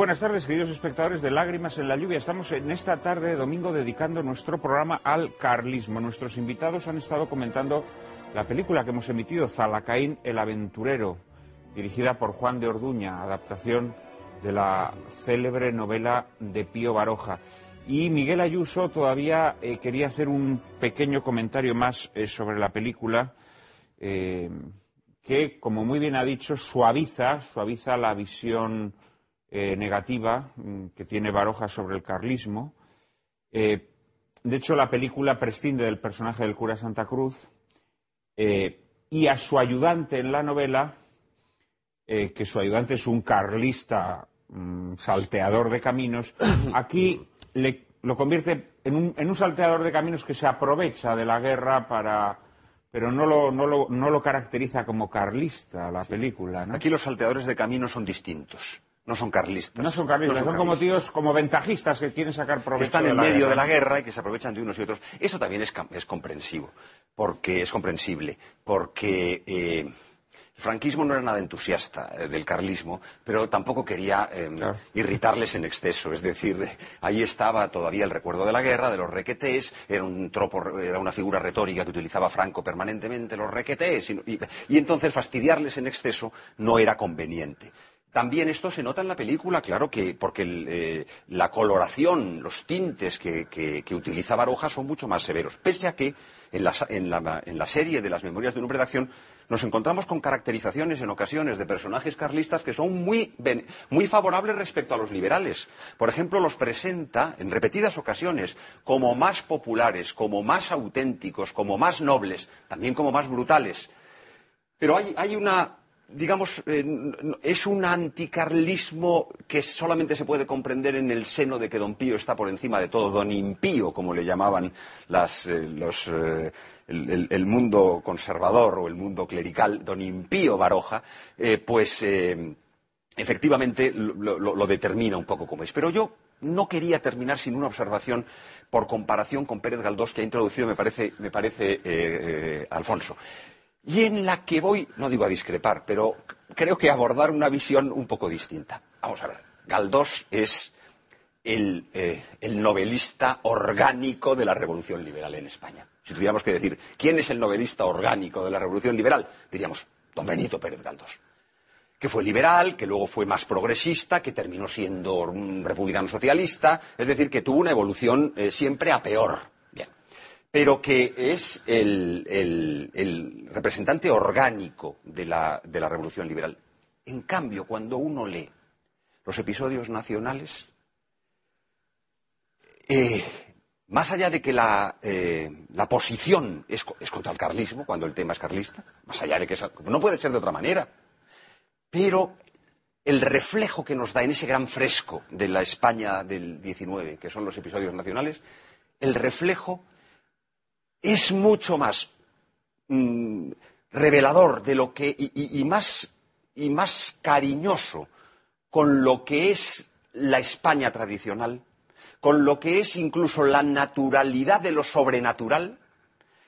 Buenas tardes, queridos espectadores de Lágrimas en la Lluvia. Estamos en esta tarde de domingo dedicando nuestro programa al carlismo. Nuestros invitados han estado comentando la película que hemos emitido, Zalacaín el Aventurero, dirigida por Juan de Orduña, adaptación de la célebre novela de Pío Baroja. Y Miguel Ayuso todavía eh, quería hacer un pequeño comentario más eh, sobre la película. Eh, que, como muy bien ha dicho, suaviza, suaviza la visión eh, negativa mm, que tiene Baroja sobre el carlismo. Eh, de hecho, la película prescinde del personaje del cura Santa Cruz eh, y a su ayudante en la novela, que su ayudante es un carlista mm, salteador de caminos, aquí lo convierte en un, salteador de caminos que se aprovecha de la guerra para pero no lo, no lo, no lo caracteriza como carlista la película. Aquí los salteadores de caminos son distintos no son carlistas. No son carlistas, son, como tíos, como ventajistas que quieren sacar provecho. Que están en medio de la guerra y que se aprovechan de unos y otros. Eso también es, comprensivo, porque es comprensible, porque eh, el franquismo no era nada entusiasta eh, del carlismo, pero tampoco quería em, irritarles en exceso. Es decir, ahí estaba todavía el recuerdo de la guerra, de los requetés, era un tropo, era una figura retórica que utilizaba Franco permanentemente, los requetés, y entonces fastidiarles en exceso no era conveniente. También esto se nota en la película, claro que, porque eh, la coloración, los tintes que, utiliza Baroja son mucho más severos. Pese a que en la, serie de las memorias de un hombre de acción nos encontramos con caracterizaciones en ocasiones de personajes carlistas que son muy, muy favorables respecto a los liberales. Por ejemplo, los presenta en repetidas ocasiones como más populares, como más auténticos, como más nobles, también como más brutales. Pero hay una digamos, eh, es un anticarlismo que solamente se puede comprender en el seno de que don Pío está por encima de todo, don impío, como le llamaban las, eh, los, eh, el, mundo conservador o el mundo clerical, don impío Baroja, pues efectivamente lo, determina un poco como es. Pero yo no quería terminar sin una observación por comparación con Pérez Galdós que ha introducido, me parece, me parece Alfonso y en la que voy, no digo a discrepar, pero creo que abordar una visión un poco distinta. Vamos a ver, Galdós es el, eh, novelista orgánico de la Revolución Liberal en España. Si tuviéramos que decir, ¿quién es el novelista orgánico de la Revolución Liberal? Diríamos, don Benito Pérez Galdós que fue liberal, que luego fue más progresista, que terminó siendo un republicano socialista, es decir, que tuvo una evolución eh, siempre a peor pero que es el, representante orgánico de la, revolución liberal. En cambio, cuando uno lee los episodios nacionales, eh, más allá de que la, eh, posición es, contra el carlismo, cuando el tema es carlista, más allá de que no puede ser de otra manera, pero el reflejo que nos da en ese gran fresco de la España del 19, que son los episodios nacionales, el reflejo es mucho más mm, revelador de lo que y, más y más cariñoso con lo que es la España tradicional, con lo que es incluso la naturalidad de lo sobrenatural,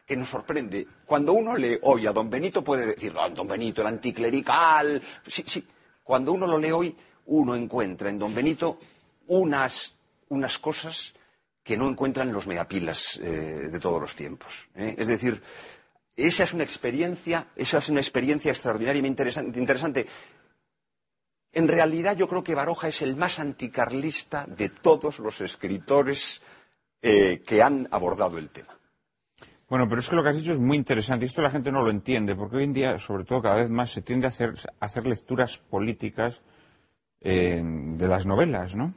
que nos sorprende. Cuando uno lee hoy a don Benito puede decir, don Benito, el anticlerical, sí, sí. Cuando uno lo lee hoy, uno encuentra en Don Benito unas, unas cosas que no encuentran los megapilas eh, de todos los tiempos. ¿eh? Es decir, esa es una experiencia, esa es una experiencia extraordinariamente interesante. En realidad yo creo que Baroja es el más anticarlista de todos los escritores eh, que han abordado el tema. Bueno, pero es que lo que has dicho es muy interesante y esto la gente no lo entiende, porque hoy en día, sobre todo cada vez más, se tiende a hacer, hacer lecturas políticas de las novelas, ¿no?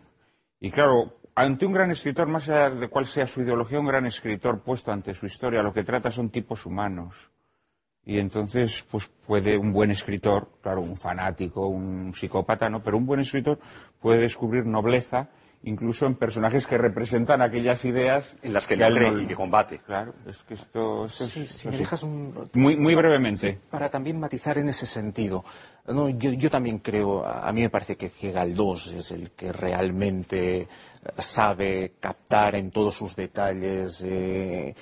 Y claro, ante un gran escritor, más allá de cuál sea su ideología, un gran escritor puesto ante su historia, lo que trata son tipos humanos. Y entonces, pues puede un buen escritor, claro, un fanático, un psicópata, ¿no? Pero un buen escritor puede descubrir nobleza incluso en personajes que representan aquellas ideas en las que, que cree y que combate. Claro, es que esto, si me dejas un... muy, muy brevemente. Para también matizar en ese sentido. No, yo, yo, también creo, a mí me parece que, que Galdós es el que realmente sabe captar en todos sus detalles eh,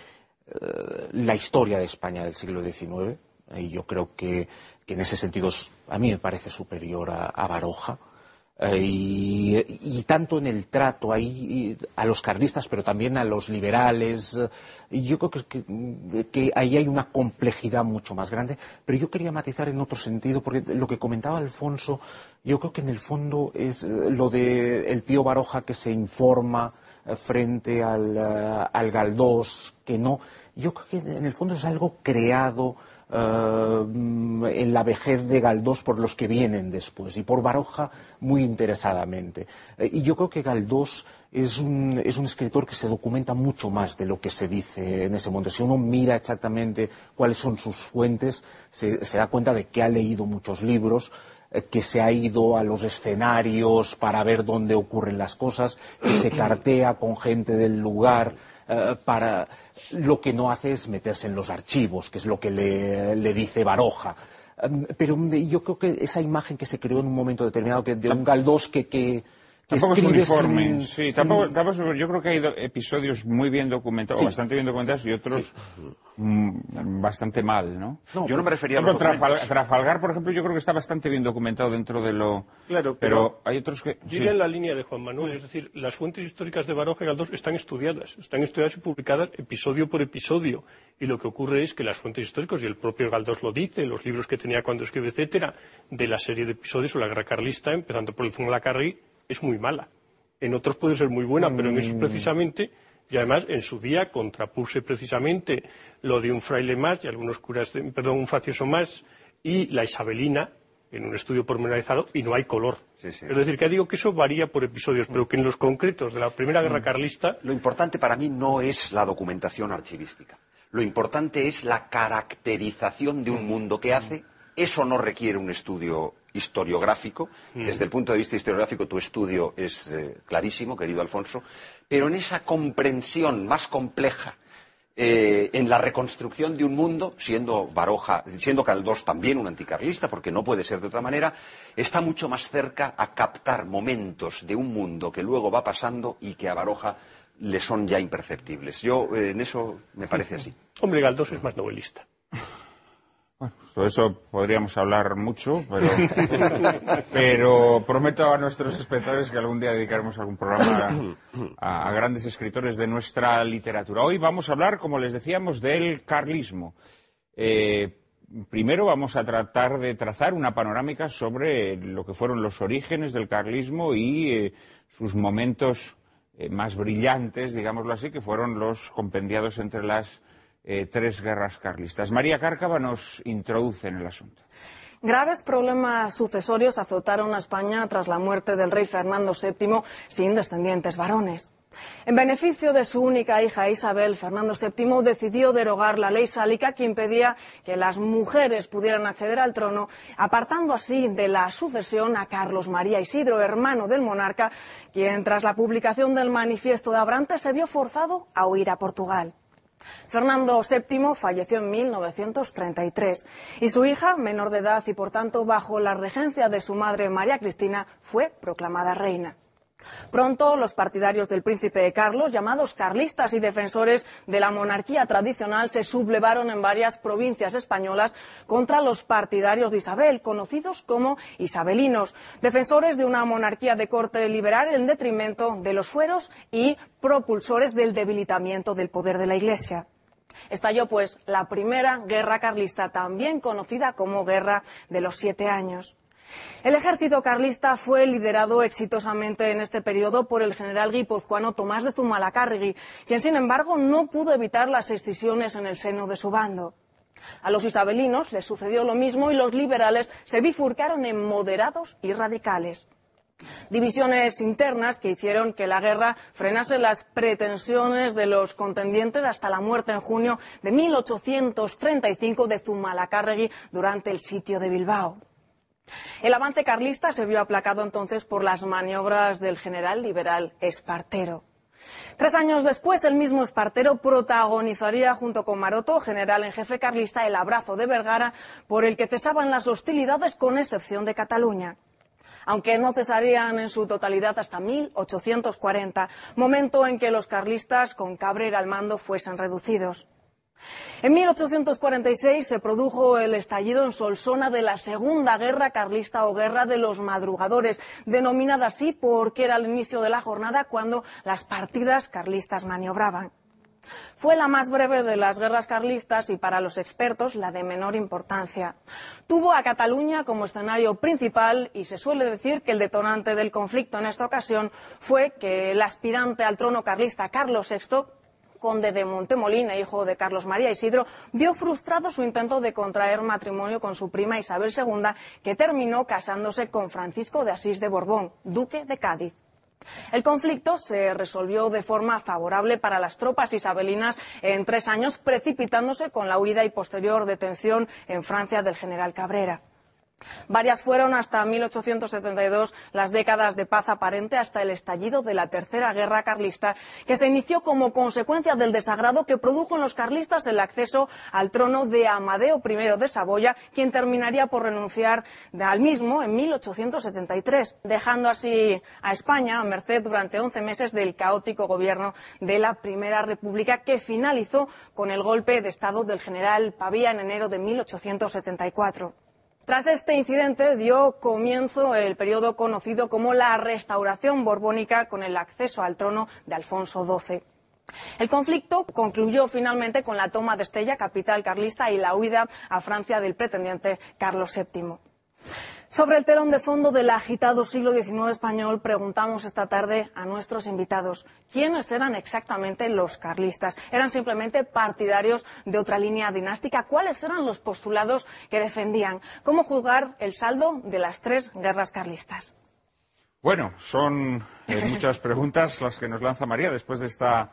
eh, la historia de España del siglo XIX. Y yo creo que, en ese sentido a mí me parece superior a Baroja. Eh, y, tanto en el trato ahí a los carlistas, pero también a los liberales. yo creo que, que, ahí hay una complejidad mucho más grande. Pero yo quería matizar en otro sentido, porque lo que comentaba Alfonso, yo creo que en el fondo es eh, lo de el Pío Baroja que se informa eh, frente al, al Galdós, que no. Yo creo que en el fondo es algo creado eh, en la vejez de Galdós por los que vienen después y por Baroja muy interesadamente. Eh, y yo creo que Galdós es un, es un, escritor que se documenta mucho más de lo que se dice en ese momento. Si uno mira exactamente cuáles son sus fuentes, se, da cuenta de que ha leído muchos libros, eh, que se ha ido a los escenarios para ver dónde ocurren las cosas, que se cartea con gente del lugar para lo que no hace es meterse en los archivos, que es lo que le, dice Baroja. Em, pero yo creo que esa imagen que se creó en un momento determinado de un Galdós que, que, Tampoco es uniforme, sí, tampoco, yo creo que hay episodios muy bien documentados, o bastante bien documentados, y otros mm, bastante mal, ¿no? yo no me refería a Trafalgar, por ejemplo, yo creo que está bastante bien documentado dentro de lo... Claro, pero, hay otros que... Yo en la línea de Juan Manuel, es decir, las fuentes históricas de Baroja y Galdós están estudiadas, están estudiadas y publicadas episodio por episodio, y lo que ocurre es que las fuentes históricas, y el propio Galdós lo dice, los libros que tenía cuando escribe, etcétera, de la serie de episodios o la guerra carlista, empezando por el Zumalacárregui, es muy mala. En otros puede ser muy buena, pero en eso mm. precisamente, y además en su día contrapuse precisamente lo de un fraile más y algunos curas, perdón, un facioso más y la isabelina en un estudio pormenorizado y no hay color. Es decir, que digo que eso varía por episodios, pero que en los concretos de la Primera Guerra mm. Carlista... Lo importante para mí no es la documentación archivística. Lo importante es la caracterización de un mundo que hace. Eso no requiere un estudio historiográfico. Mm. Desde el punto de vista historiográfico, tu estudio es eh, clarísimo, querido Alfonso, pero en esa comprensión más compleja, eh, en la reconstrucción de un mundo, siendo Baroja, siendo Caldós también un anticarlista, porque no puede ser de otra manera, está mucho más cerca a captar momentos de un mundo que luego va pasando y que a Baroja le son ya imperceptibles. Yo eh, en eso me parece así. Hombre, Galdós es más novelista. Bueno, sobre eso podríamos hablar mucho, pero, prometo a nuestros espectadores que algún día dedicaremos algún programa a, grandes escritores de nuestra literatura. Hoy vamos a hablar, como les decíamos, del carlismo. Eh, primero vamos a tratar de trazar una panorámica sobre lo que fueron los orígenes del carlismo y eh, sus momentos eh, más brillantes, digámoslo así, que fueron los compendiados entre las eh, tres guerras carlistas. María Cárcava nos introduce en el asunto. Graves problemas sucesorios azotaron a España tras la muerte del rey Fernando VII sin descendientes varones. En beneficio de su única hija Isabel, Fernando VII decidió derogar la ley sálica que impedía que las mujeres pudieran acceder al trono, apartando así de la sucesión a Carlos María Isidro, hermano del monarca, quien tras la publicación del manifiesto de Abrantes se vio forzado a huir a Portugal. Fernando VII falleció en 1933 y su hija, menor de edad y por tanto bajo la regencia de su madre María Cristina, fue proclamada reina. Pronto, los partidarios del príncipe Carlos, llamados carlistas y defensores de la monarquía tradicional, se sublevaron en varias provincias españolas contra los partidarios de Isabel, conocidos como isabelinos, defensores de una monarquía de corte liberal en detrimento de los fueros y propulsores del debilitamiento del poder de la Iglesia. Estalló, pues, la primera guerra carlista, también conocida como Guerra de los Siete Años. El ejército carlista fue liderado exitosamente en este periodo por el general guipuzcoano Tomás de Zumalacárregui, quien, sin embargo, no pudo evitar las excisiones en el seno de su bando. A los isabelinos les sucedió lo mismo y los liberales se bifurcaron en moderados y radicales. Divisiones internas que hicieron que la guerra frenase las pretensiones de los contendientes hasta la muerte en junio de 1835 de Zumalacárregui durante el sitio de Bilbao. El avance carlista se vio aplacado entonces por las maniobras del general liberal Espartero. Tres años después, el mismo Espartero protagonizaría junto con Maroto, general en jefe carlista, el abrazo de Vergara por el que cesaban las hostilidades con excepción de Cataluña aunque no cesarían en su totalidad hasta 1840, momento en que los carlistas, con Cabrera al mando, fuesen reducidos. En 1846 se produjo el estallido en Solsona de la Segunda Guerra Carlista o Guerra de los Madrugadores, denominada así porque era el inicio de la jornada cuando las partidas carlistas maniobraban. Fue la más breve de las guerras carlistas y para los expertos la de menor importancia. Tuvo a Cataluña como escenario principal y se suele decir que el detonante del conflicto en esta ocasión fue que el aspirante al trono carlista Carlos VI conde de Montemolina, hijo de Carlos María Isidro, vio frustrado su intento de contraer matrimonio con su prima Isabel II, que terminó casándose con Francisco de Asís de Borbón, duque de Cádiz. El conflicto se resolvió de forma favorable para las tropas isabelinas en tres años, precipitándose con la huida y posterior detención en Francia del general Cabrera. Varias fueron hasta 1872 las décadas de paz aparente hasta el estallido de la Tercera Guerra Carlista, que se inició como consecuencia del desagrado que produjo en los carlistas el acceso al trono de Amadeo I de Saboya, quien terminaría por renunciar al mismo en 1873, dejando así a España a merced durante 11 meses del caótico gobierno de la Primera República, que finalizó con el golpe de Estado del general Pavía en enero de 1874. Tras este incidente dio comienzo el periodo conocido como la Restauración Borbónica con el acceso al trono de Alfonso XII. El conflicto concluyó finalmente con la toma de Estella, capital carlista, y la huida a Francia del pretendiente Carlos VII. Sobre el telón de fondo del agitado siglo XIX español, preguntamos esta tarde a nuestros invitados quiénes eran exactamente los carlistas. ¿Eran simplemente partidarios de otra línea dinástica? ¿Cuáles eran los postulados que defendían? ¿Cómo juzgar el saldo de las tres guerras carlistas? Bueno, son eh, muchas preguntas las que nos lanza María después de esta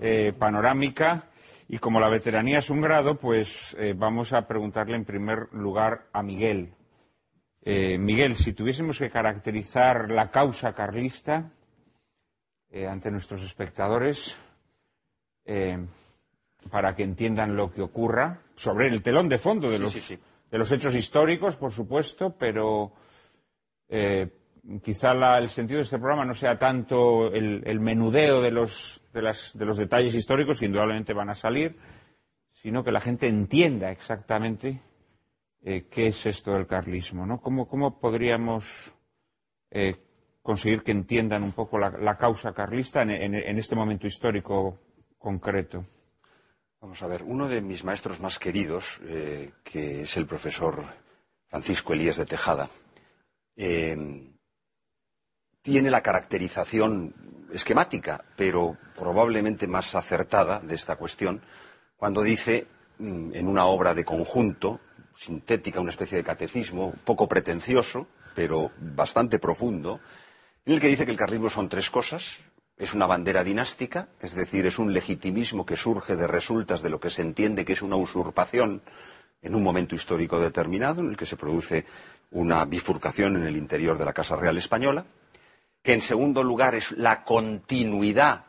eh, panorámica. Y como la veteranía es un grado, pues eh, vamos a preguntarle en primer lugar a Miguel. Eh, Miguel, si tuviésemos que caracterizar la causa carlista eh, ante nuestros espectadores, eh, para que entiendan lo que ocurra, sobre el telón de fondo de, los, De los hechos históricos, por supuesto, pero quizá el sentido de este programa no sea tanto el, menudeo de los, de los detalles históricos, que indudablemente van a salir, sino que la gente entienda exactamente eh, qué es esto del carlismo, ¿no? ¿Cómo, podríamos eh, conseguir que entiendan un poco la, causa carlista en, este momento histórico concreto? Vamos a ver, uno de mis maestros más queridos, eh, que es el profesor Francisco Elías de Tejada, tiene la caracterización esquemática, pero probablemente más acertada de esta cuestión, cuando dice mm, en una obra de conjunto sintética, una especie de catecismo, poco pretencioso, pero bastante profundo, en el que dice que el carlismo son tres cosas. Es una bandera dinástica, es decir, es un legitimismo que surge de resultas de lo que se entiende que es una usurpación en un momento histórico determinado, en el que se produce una bifurcación en el interior de la Casa Real Española, que en segundo lugar es la continuidad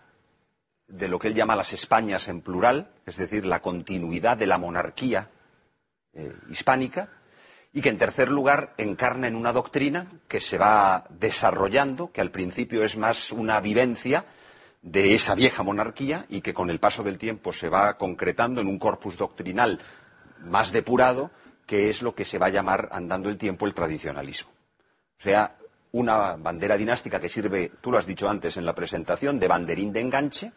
de lo que él llama las Españas en plural, es decir, la continuidad de la monarquía eh, hispánica, y que en tercer lugar encarna en una doctrina que se va desarrollando, que al principio es más una vivencia de esa vieja monarquía y que con el paso del tiempo se va concretando en un corpus doctrinal más depurado, que es lo que se va a llamar andando el tiempo el tradicionalismo. O sea, una bandera dinástica que sirve, tú lo has dicho antes en la presentación, de banderín de enganche,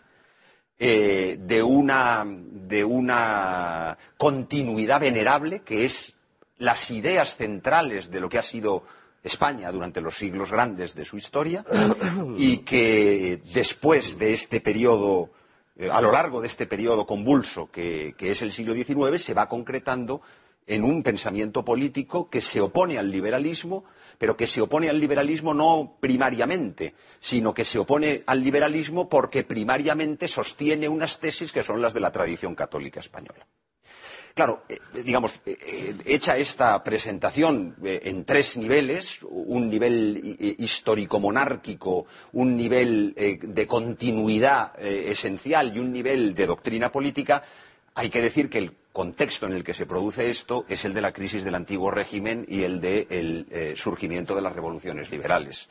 eh, de, una, de una continuidad venerable que es las ideas centrales de lo que ha sido España durante los siglos grandes de su historia y que después de este periodo, eh, a lo largo de este periodo convulso que, que es el siglo XIX, se va concretando en un pensamiento político que se opone al liberalismo, pero que se opone al liberalismo no primariamente, sino que se opone al liberalismo porque primariamente sostiene unas tesis que son las de la tradición católica española. Claro, eh, digamos, eh, eh, hecha esta presentación en tres niveles, un nivel histórico-monárquico, un nivel de continuidad esencial y un nivel de doctrina política, hay que decir que el contexto en el que se produce esto es el de la crisis del antiguo régimen y el del surgimiento de las revoluciones liberales.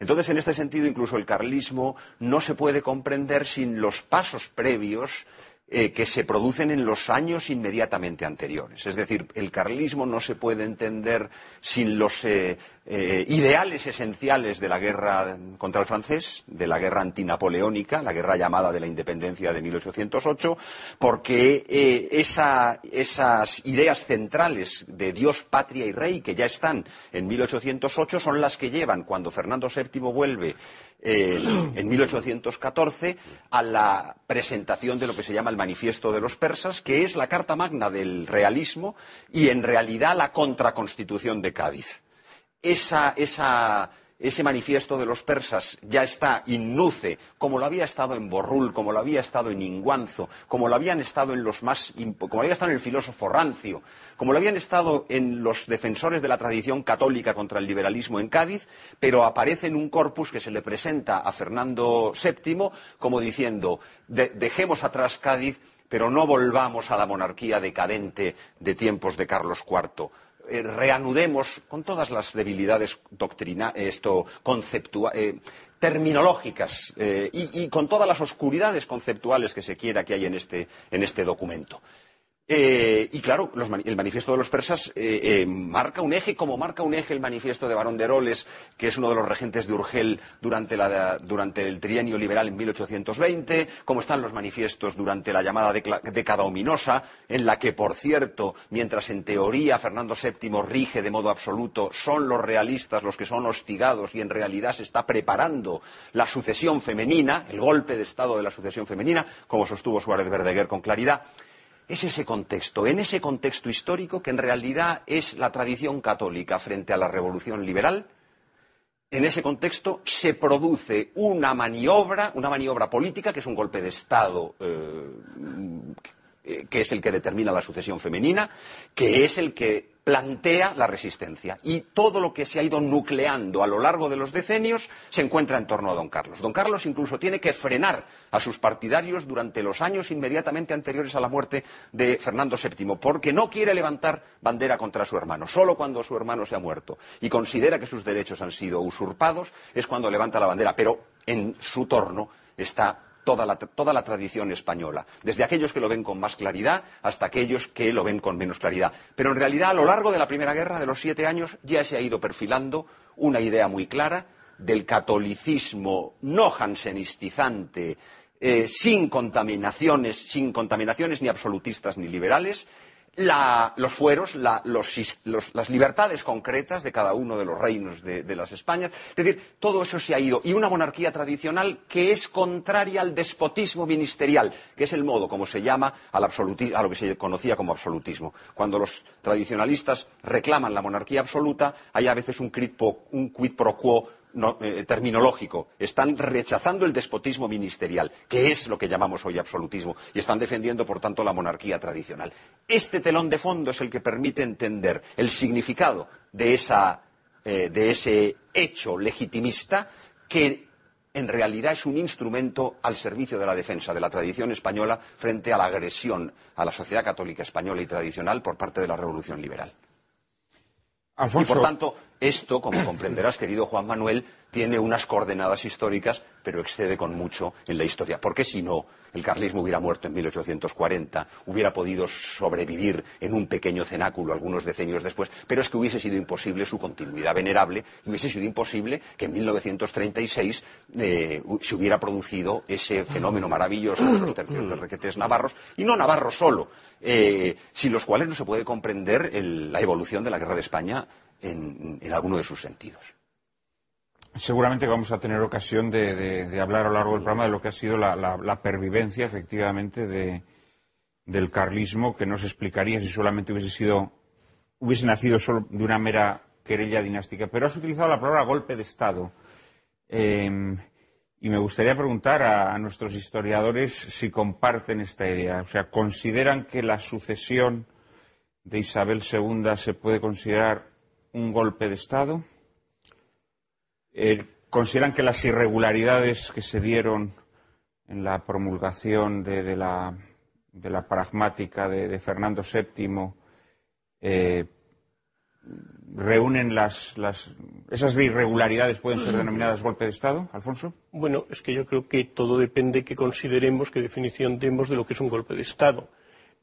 Entonces, en este sentido, incluso el carlismo no se puede comprender sin los pasos previos eh, que se producen en los años inmediatamente anteriores. Es decir, el carlismo no se puede entender sin los eh, eh, ideales esenciales de la guerra contra el francés, de la guerra antinapoleónica, la guerra llamada de la independencia de 1808, porque esas ideas centrales de Dios, patria y rey que ya están en 1808 son las que llevan cuando Fernando VII vuelve en 1814 a la presentación de lo que se llama el Manifiesto de los Persas, que es la carta magna del realismo y en realidad la contraconstitución de Cádiz. Esa, esa ese manifiesto de los persas ya está innuce, como lo había estado en Borrul, como lo había estado en Inguanzo, como lo habían estado en los más, como había estado en el filósofo Rancio, como lo habían estado en los defensores de la tradición católica contra el liberalismo en Cádiz, pero aparece en un corpus que se le presenta a Fernando VII como diciendo dejemos atrás Cádiz, pero no volvamos a la monarquía decadente de tiempos de Carlos IV eh, reanudemos con todas las debilidades esto, eh, terminológicas eh, y, y, con todas las oscuridades conceptuales que se quiera que hay en este, en este documento. Eh, y claro, el manifiesto de los persas eh, eh, marca un eje, como marca un eje el manifiesto de Barón de Heroles, que es uno de los regentes de Urgel durante, el trienio liberal en 1820, como están los manifiestos durante la llamada década ominosa, en la que, por cierto, mientras en teoría Fernando VII rige de modo absoluto, son los realistas los que son hostigados y en realidad se está preparando la sucesión femenina, el golpe de Estado de la sucesión femenina, como sostuvo Suárez Verdeguer con claridad es ese contexto, en ese contexto histórico que en realidad es la tradición católica frente a la revolución liberal, en ese contexto se produce una maniobra, una maniobra política, que es un golpe de Estado eh, que es el que determina la sucesión femenina, que es el que plantea la resistencia. Y todo lo que se ha ido nucleando a lo largo de los decenios se encuentra en torno a don Carlos. Don Carlos incluso tiene que frenar a sus partidarios durante los años inmediatamente anteriores a la muerte de Fernando VII, porque no quiere levantar bandera contra su hermano. Solo cuando su hermano se ha muerto y considera que sus derechos han sido usurpados es cuando levanta la bandera. Pero en su torno está toda la, tradición española, desde aquellos que lo ven con más claridad hasta aquellos que lo ven con menos claridad. Pero en realidad, a lo largo de la Primera Guerra, de los siete años, ya se ha ido perfilando una idea muy clara del catolicismo no jansenistizante, eh, sin contaminaciones, sin contaminaciones ni absolutistas ni liberales, los fueros, las libertades concretas de cada uno de los reinos de, las Españas. Es decir, todo eso se ha ido. Y una monarquía tradicional que es contraria al despotismo ministerial, que es el modo como se llama a lo que se conocía como absolutismo. Cuando los tradicionalistas reclaman la monarquía absoluta, hay a veces un quid pro quo eh, terminológico. Están rechazando el despotismo ministerial, que es lo que llamamos hoy absolutismo, y están defendiendo, por tanto, la monarquía tradicional. Este telón de fondo es el que permite entender el significado de, eh, de ese hecho legitimista que en realidad es un instrumento al servicio de la defensa de la tradición española frente a la agresión a la sociedad católica española y tradicional por parte de la revolución liberal. Y por tanto, esto, como comprenderás, querido Juan Manuel, tiene unas coordenadas históricas, pero excede con mucho en la historia. Porque si no, el carlismo hubiera muerto en 1840, hubiera podido sobrevivir en un pequeño cenáculo algunos decenios después, pero es que hubiese sido imposible su continuidad venerable y hubiese sido imposible que en 1936 eh, se hubiera producido ese fenómeno maravilloso de los tercios de requetes navarros, y no navarros solo, eh, sin los cuales no se puede comprender la evolución de la guerra de España en alguno de sus sentidos. Seguramente vamos a tener ocasión de, hablar a lo largo del programa de lo que ha sido la, pervivencia, efectivamente, del carlismo, que no se explicaría si solamente hubiese sido, hubiese nacido solo de una mera querella dinástica. Pero has utilizado la palabra golpe de Estado. Em, y me gustaría preguntar a, nuestros historiadores si comparten esta idea. O sea, ¿consideran que la sucesión de Isabel II se puede considerar un golpe de Estado? Eh, ¿Consideran que las irregularidades que se dieron en la promulgación de, la, pragmática de, Fernando VII eh, reúnen las, esas irregularidades pueden ser denominadas golpe de Estado, Alfonso? Bueno, es que yo creo que todo depende que consideremos qué definición demos de lo que es un golpe de Estado.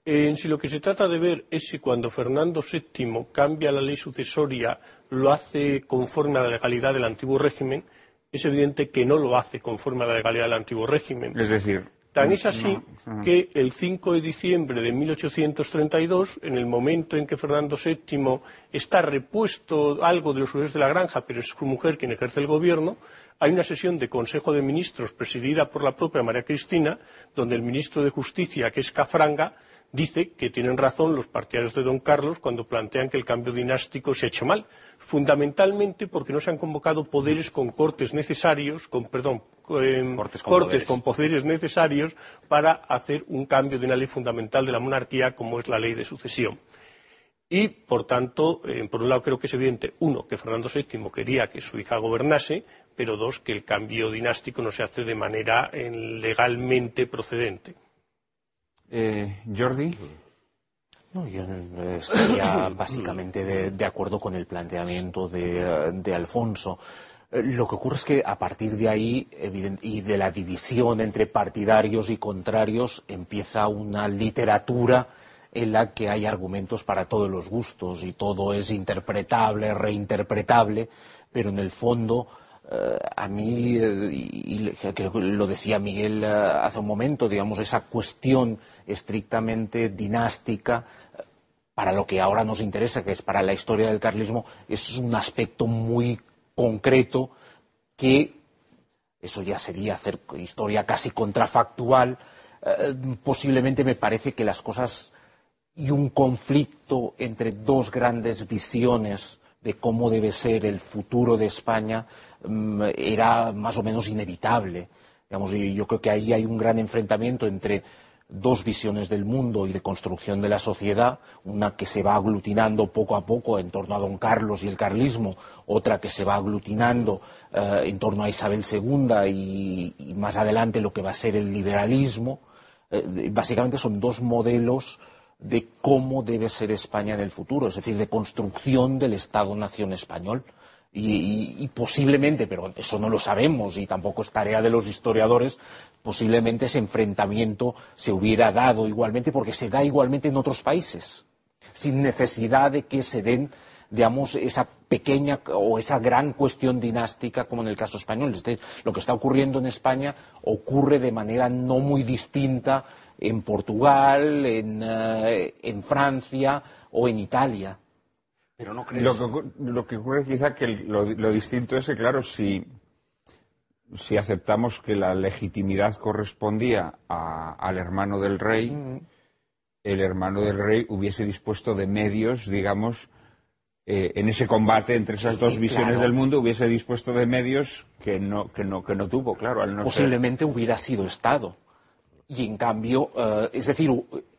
Si lo que se trata de ver es si cuando Fernando VII cambia la ley sucesoria lo hace conforme a la legalidad del antiguo régimen, es evidente que no lo hace conforme a la legalidad del antiguo régimen. Es decir, Tan es así que el 5 de diciembre de 1832, en el momento en que Fernando VII está repuesto algo de los sucesos de la granja, pero es su mujer quien ejerce el gobierno, hay una sesión de Consejo de Ministros presidida por la propia María Cristina, donde el ministro de Justicia, que es Cafranga, dice que tienen razón los partidarios de don Carlos cuando plantean que el cambio dinástico se ha hecho mal, fundamentalmente porque no se han convocado poderes con cortes necesarios, con, perdón, cortes, con, poderes. necesarios para hacer un cambio de una ley fundamental de la monarquía como es la ley de sucesión. Y, por tanto, eh, por un lado creo que es evidente, uno, que Fernando VII quería que su hija gobernase, pero dos, que el cambio dinástico no se hace de manera eh, legalmente procedente. Eh, Jordi. No, yo estaría básicamente de, acuerdo con el planteamiento de, Alfonso. Eh, lo que ocurre es que a partir de ahí y de la división entre partidarios y contrarios empieza una literatura en la que hay argumentos para todos los gustos y todo es interpretable, reinterpretable, pero en el fondo a mí, eh, y creo que lo decía Miguel eh, hace un momento, digamos, esa cuestión estrictamente dinástica, eh, para lo que ahora nos interesa, que es para la historia del carlismo, es un aspecto muy concreto que, eso ya sería hacer historia casi contrafactual, posiblemente me parece que las cosas y un conflicto entre dos grandes visiones de cómo debe ser el futuro de España era más o menos inevitable. yo creo que ahí hay un gran enfrentamiento entre dos visiones del mundo y de construcción de la sociedad, una que se va aglutinando poco a poco en torno a don Carlos y el carlismo, otra que se va aglutinando eh, en torno a Isabel II y, más adelante lo que va a ser el liberalismo. Eh, básicamente son dos modelos de cómo debe ser España en el futuro, es decir, de construcción del Estado-Nación español. Y, posiblemente, pero eso no lo sabemos y tampoco es tarea de los historiadores, posiblemente ese enfrentamiento se hubiera dado igualmente porque se da igualmente en otros países, sin necesidad de que se den, digamos, esa pequeña o esa gran cuestión dinástica como en el caso español. lo que está ocurriendo en España ocurre de manera no muy distinta en Portugal, en eh, Francia o en Italia. Lo que, lo que ocurre quizá que lo, distinto es que, claro, si, si aceptamos que la legitimidad correspondía al hermano del rey, el hermano del rey hubiese dispuesto de medios, digamos, eh, en ese combate entre esas dos visiones del mundo, hubiese dispuesto de medios que no, que no, que no tuvo, claro. Al no Posiblemente hubiera sido Estado. Y en cambio, eh, es decir,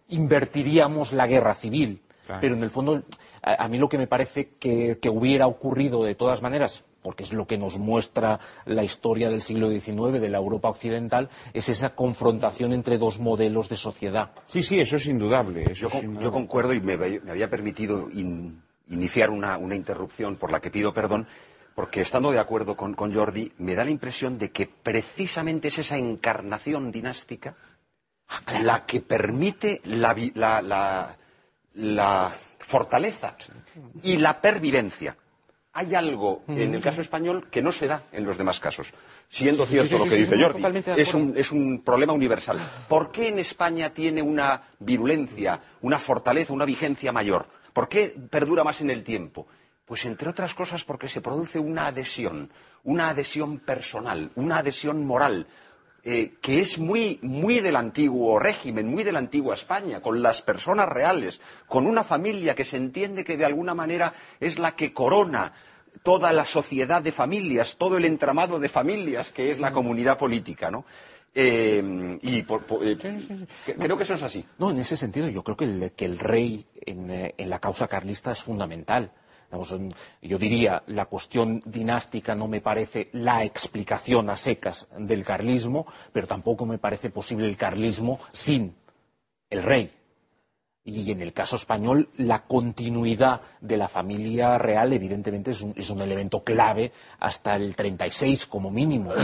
invertiríamos la guerra civil pero en el fondo, a, mí lo que me parece que, hubiera ocurrido de todas maneras, porque es lo que nos muestra la historia del siglo XIX de la Europa occidental, es esa confrontación entre dos modelos de sociedad. Sí, sí, eso es indudable. yo, concuerdo y me, había permitido iniciar una, una interrupción por la que pido perdón, porque estando de acuerdo con, con Jordi, me da la impresión de que precisamente es esa encarnación dinástica la que permite la- la- la fortaleza y la pervivencia. Hay algo en el caso español que no se da en los demás casos. Siendo Sí, cierto sí, lo que dice Jordi, es un, es un problema universal. ¿Por qué en España tiene una virulencia, una fortaleza, una vigencia mayor? ¿Por qué perdura más en el tiempo? Pues entre otras cosas porque se produce una adhesión, una adhesión personal, una adhesión moral, eh, que es muy, muy del antiguo régimen, muy de la antigua España, con las personas reales, con una familia que se entiende que de alguna manera es la que corona toda la sociedad de familias, todo el entramado de familias que es la comunidad política, ¿no? Eh, y por- por- eh, creo que eso es así. No, en ese sentido yo creo que el, que el rey en, en la causa carlista es fundamental. Yo diría, la cuestión dinástica no me parece la explicación a secas del carlismo, pero tampoco me parece posible el carlismo sin el rey. Y en el caso español, la continuidad de la familia real, evidentemente, es un, es un elemento clave hasta el 36 como mínimo.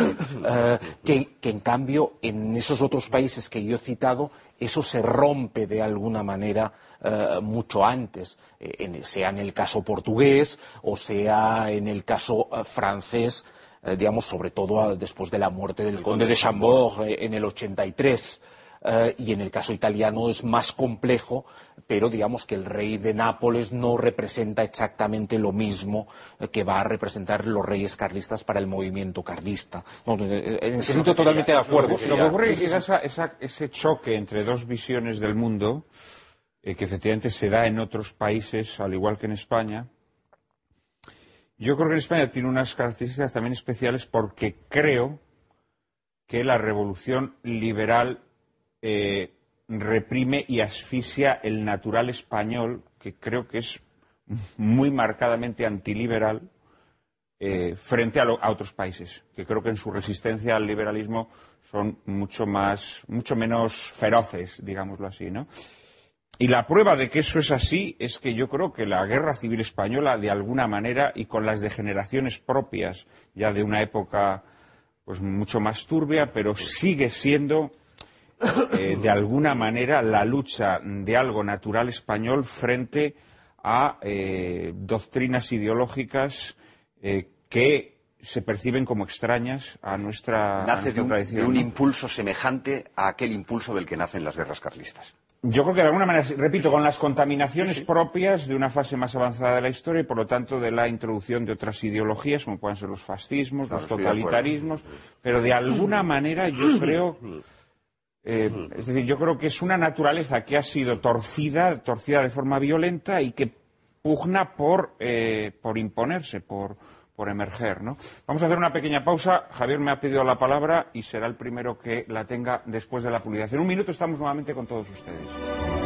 Eh, que, que, en cambio, en esos otros países que yo he citado, eso se rompe de alguna manera eh, mucho antes, eh, en- sea en el caso portugués o sea en el caso eh, francés, eh, digamos, sobre todo ah, después de la muerte del conde de Chambord eh, en el 83. Eh, y en el caso italiano es más complejo, pero digamos que el rey de Nápoles no representa exactamente lo mismo que va a representar los reyes carlistas para el movimiento carlista. No, en ese sentido totalmente de acuerdo. Lo que ocurre es esa- esa- ese choque entre dos visiones del mundo, eh, que efectivamente se da en otros países, al igual que en España. Yo creo que en España tiene unas características también especiales porque creo que la revolución liberal eh, reprime y asfixia el natural español, que creo que es muy marcadamente antiliberal, eh, frente a, a otros países, que creo que en su resistencia al liberalismo son mucho más, mucho menos feroces, digámoslo así, ¿no? Y la prueba de que eso es así es que yo creo que la guerra civil española, de alguna manera, y con las degeneraciones propias ya de una época pues mucho más turbia, pero sigue siendo eh, de alguna manera la lucha de algo natural español frente a eh, doctrinas ideológicas eh, que se perciben como extrañas a nuestra, a Nace nuestra de un, tradición. de un impulso semejante a aquel impulso del que nacen las guerras carlistas. Yo creo que de alguna manera, repito, con las contaminaciones propias de una fase más avanzada de la historia y por lo tanto de la introducción de otras ideologías, como puedan ser los fascismos, Claro, los de totalitarismos, pero de alguna manera yo creo, eh, es decir, yo creo que es una naturaleza que ha sido torcida, torcida de forma violenta y que pugna por, eh, por imponerse, por, por emerger, ¿no? Vamos a hacer una pequeña pausa. Javier me ha pedido la palabra y será el primero que la tenga después de la publicidad. En un minuto estamos nuevamente con todos ustedes.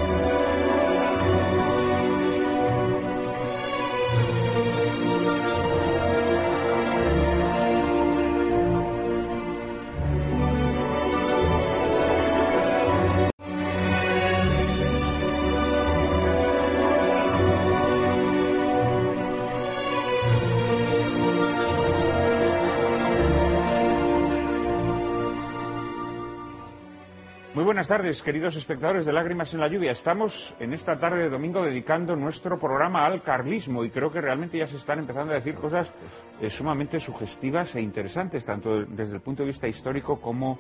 Buenas tardes, queridos espectadores de Lágrimas en la Lluvia. Estamos en esta tarde de domingo dedicando nuestro programa al carlismo y creo que realmente ya se están empezando a decir cosas eh, sumamente sugestivas e interesantes, tanto desde el punto de vista histórico como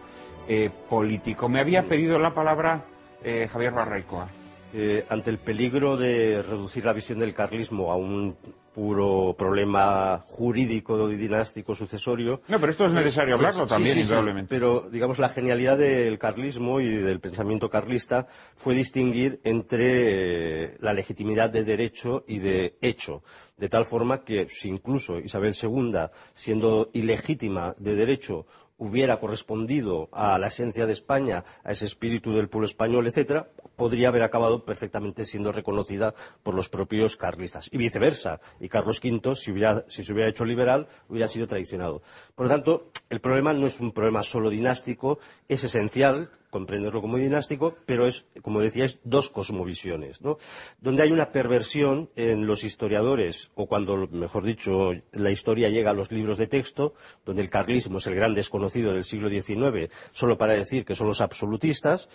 eh, político. Me había pedido la palabra eh, Javier Barraicoa. Eh, ante el peligro de reducir la visión del carlismo a un puro problema jurídico dinástico sucesorio. No, pero esto es necesario hablarlo Sí, también, sí, sí, indudablemente. pero, digamos, la genialidad del carlismo y del pensamiento carlista fue distinguir entre eh, la legitimidad de derecho y de hecho, de tal forma que si incluso Isabel II, siendo ilegítima de derecho, hubiera correspondido a la esencia de España, a ese espíritu del pueblo español, etcétera, podría haber acabado perfectamente siendo reconocida por los propios carlistas. Y viceversa. Y Carlos V, si, si se hubiera hecho liberal, hubiera sido traicionado. Por lo tanto, el problema no es un problema solo dinástico, es esencial comprenderlo como dinástico, pero es, como decíais, dos cosmovisiones, ¿no? Donde hay una perversión en los historiadores, o cuando, mejor dicho, la historia llega a los libros de texto, donde el carlismo es el gran desconocido del siglo XIX, solo para decir que son los absolutistas,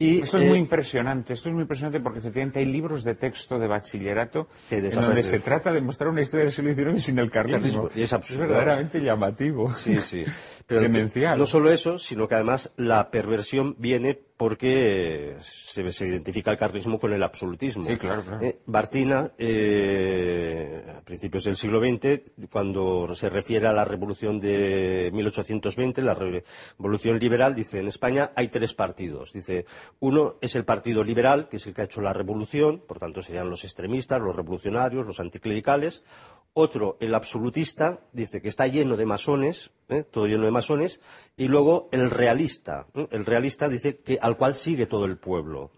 esto es muy eh, impresionante, esto es muy impresionante porque efectivamente hay libros de texto de bachillerato en donde se trata de mostrar una historia del siglo XIX sin el carlismo. es, es, verdaderamente llamativo. Sí, sí. Pero no solo eso, sino que además la perversión viene porque se, identifica el carlismo con el absolutismo. Sí, claro, claro. Eh, Bartina, eh, a principios del siglo XX, cuando se refiere a la revolución de 1820, la revolución liberal, dice, en España hay tres partidos. Dice, uno es el Partido Liberal, que es el que ha hecho la revolución, por tanto serían los extremistas, los revolucionarios, los anticlericales. Otro, el absolutista, dice que está lleno de masones, ¿eh? todo lleno de masones. Y luego el realista. ¿eh? El realista dice que al cual sigue todo el pueblo.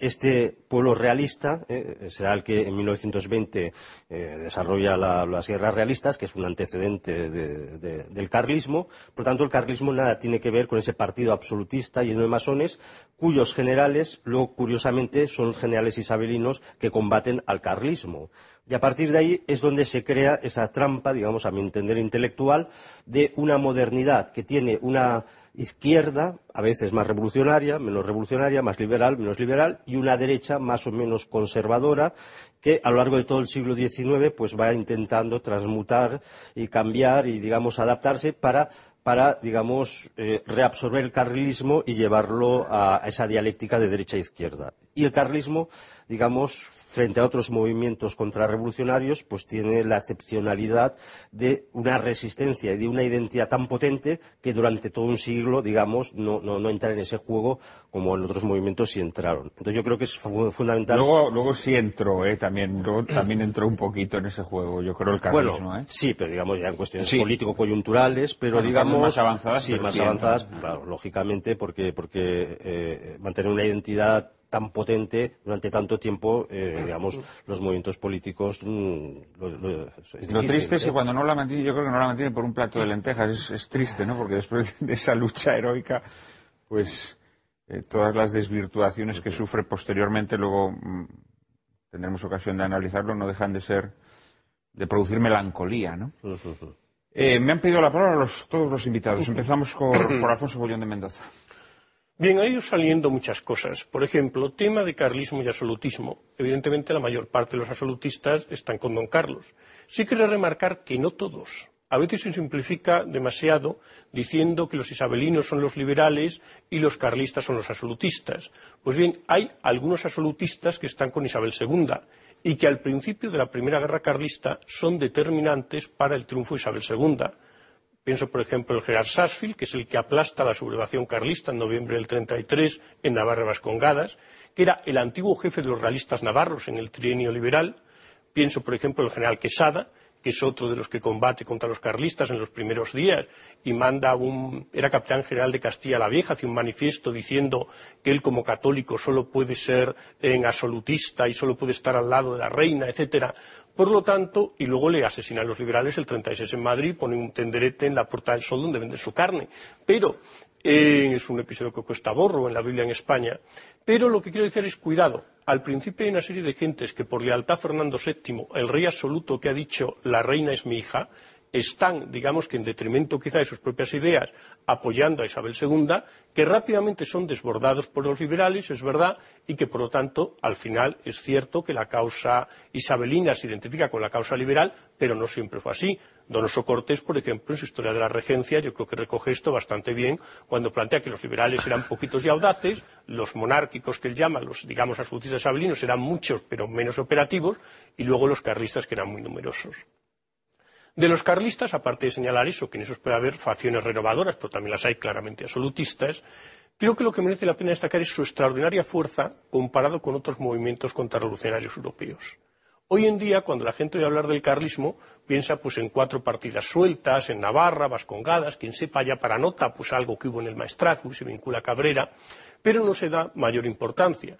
¿Eh? Este pueblo realista será el que en 1920 desarrolla las guerras realistas, que es un antecedente del carlismo. Por tanto, el carlismo nada tiene que ver con ese partido absolutista lleno de masones, cuyos generales, luego curiosamente, son los generales isabelinos que combaten al carlismo. Y a partir de ahí es donde se crea esa trampa, digamos, a mi entender intelectual, de una modernidad que tiene una izquierda, a veces más revolucionaria, menos revolucionaria, más liberal, menos liberal, y una derecha más o menos conservadora, que a lo largo de todo el siglo XIX pues va intentando transmutar y cambiar y, digamos, adaptarse para digamos, eh, reabsorber el carlismo y llevarlo a, esa dialéctica de derecha-izquierda. E y el carlismo, digamos, frente a otros movimientos contrarrevolucionarios, pues tiene la excepcionalidad de una resistencia y de una identidad tan potente que durante todo un siglo, digamos, no, no, entra en ese juego como en otros movimientos sí entraron. Entonces yo creo que es fundamental. Luego, luego sí entró, ¿eh? también, también entró un poquito en ese juego, yo creo, el carlismo. ¿eh? Sí, pero digamos ya en cuestiones político-coyunturales, pero digamos. Más avanzadas. Sí, más avanzadas, claro, lógicamente, porque, porque eh, mantener una identidad tan potente durante tanto tiempo, eh, digamos, los movimientos políticos. Mm, lo, triste es que ¿eh? cuando no la mantiene, yo creo que no la mantiene por un plato de lentejas. Es, triste, ¿no? Porque después de esa lucha heroica, pues eh, todas las desvirtuaciones que sufre posteriormente, luego mm, tendremos ocasión de analizarlo, no dejan de ser, de producir melancolía, ¿no? me han pedido la palabra todos los invitados. Empezamos por, por Alfonso Bollón de Mendoza. Bien, ha ido saliendo muchas cosas. Por ejemplo, tema de carlismo y absolutismo. Evidentemente, la mayor parte de los absolutistas están con don Carlos. Sí quiero remarcar que no todos. A veces se simplifica demasiado diciendo que los isabelinos son los liberales y los carlistas son los absolutistas. Pues bien, hay algunos absolutistas que están con Isabel II y que al principio de la Primera Guerra Carlista son determinantes para el triunfo de Isabel II. Pienso, por ejemplo, en Gerard Sarsfield, que es el que aplasta la sublevación carlista en noviembre del 33 en Navarra Vascongadas, que era el antiguo jefe de los realistas navarros en el trienio liberal. Pienso, por ejemplo, el general Quesada, que es otro de los que combate contra los carlistas en los primeros días y manda un era capitán general de Castilla la Vieja hace un manifiesto diciendo que él como católico solo puede ser en absolutista y solo puede estar al lado de la reina, etcétera. Por lo tanto, y luego le asesinan los liberales el 36 en Madrid, ponen un tenderete en la Puerta del Sol donde venden su carne. Pero eh, es un episodio que cuesta borro en la Biblia en España. Pero lo que quiero decir es cuidado. Al principio hay una serie de gentes que por lealtad a Fernando VII, el rey absoluto que ha dicho la reina es mi hija, están, digamos que en detrimento quizá de sus propias ideas, apoyando a Isabel II, que rápidamente son desbordados por los liberales, es verdad, y que por lo tanto, al final, es cierto que la causa isabelina se identifica con la causa liberal, pero no siempre fue así. Donoso Cortés, por ejemplo, en su historia de la regencia, yo creo que recoge esto bastante bien cuando plantea que los liberales eran poquitos y audaces, los monárquicos que él llama, los, digamos, absolutistas isabelinos, eran muchos pero menos operativos, y luego los carlistas que eran muy numerosos. De los carlistas, aparte de señalar eso, que en esos puede haber facciones renovadoras, pero también las hay claramente absolutistas, creo que lo que merece la pena destacar es su extraordinaria fuerza comparado con otros movimientos contrarrevolucionarios europeos. Hoy en día, cuando la gente oye hablar del carlismo, piensa pues en cuatro partidas sueltas, en Navarra, Vascongadas, quien sepa ya para nota, pues algo que hubo en el maestrazgo y se vincula a Cabrera, pero no se da mayor importancia.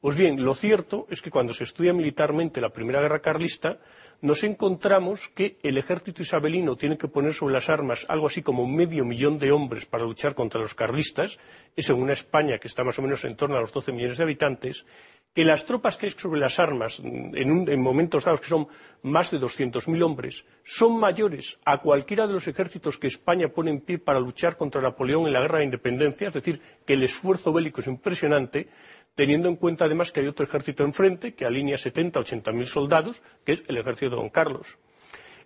Pues bien, lo cierto es que cuando se estudia militarmente la Primera Guerra Carlista, nos encontramos que el ejército isabelino tiene que poner sobre las armas algo así como medio millón de hombres para luchar contra los carlistas, eso en una España que está más o menos en torno a los 12 millones de habitantes, que las tropas que hay sobre las armas, en, en momentos dados que son más de 200.000 hombres, son mayores a cualquiera de los ejércitos que España pone en pie para luchar contra Napoleón en la Guerra de Independencia, es decir, que el esfuerzo bélico es impresionante, teniendo en cuenta además que hay otro ejército enfrente que alinea 70 o 80 mil soldados, que es el ejército de Don Carlos.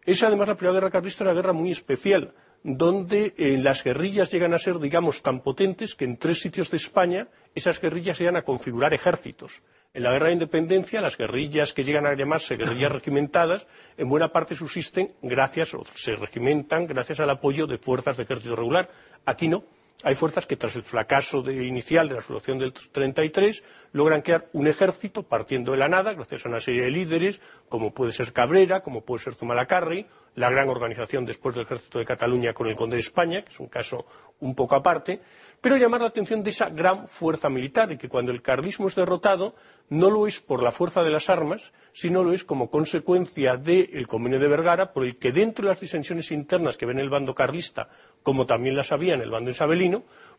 Es además la Primera Guerra Carlista una guerra muy especial, donde eh, las guerrillas llegan a ser, digamos, tan potentes que en tres sitios de España esas guerrillas llegan a configurar ejércitos. En la guerra de independencia, las guerrillas que llegan a llamarse guerrillas regimentadas, en buena parte subsisten gracias, o se regimentan gracias al apoyo de fuerzas de ejército regular. Aquí no. Hay fuerzas que, tras el fracaso inicial de la Revolución del 33, logran crear un ejército partiendo de la nada, gracias a una serie de líderes, como puede ser Cabrera, como puede ser Zumalacárregui, la gran organización después del Ejército de Cataluña con el Conde de España, que es un caso un poco aparte, pero llamar la atención de esa gran fuerza militar y que cuando el carlismo es derrotado no lo es por la fuerza de las armas, sino lo es como consecuencia del convenio de Vergara, por el que dentro de las disensiones internas que ven el bando carlista, como también las había en el bando isabelino,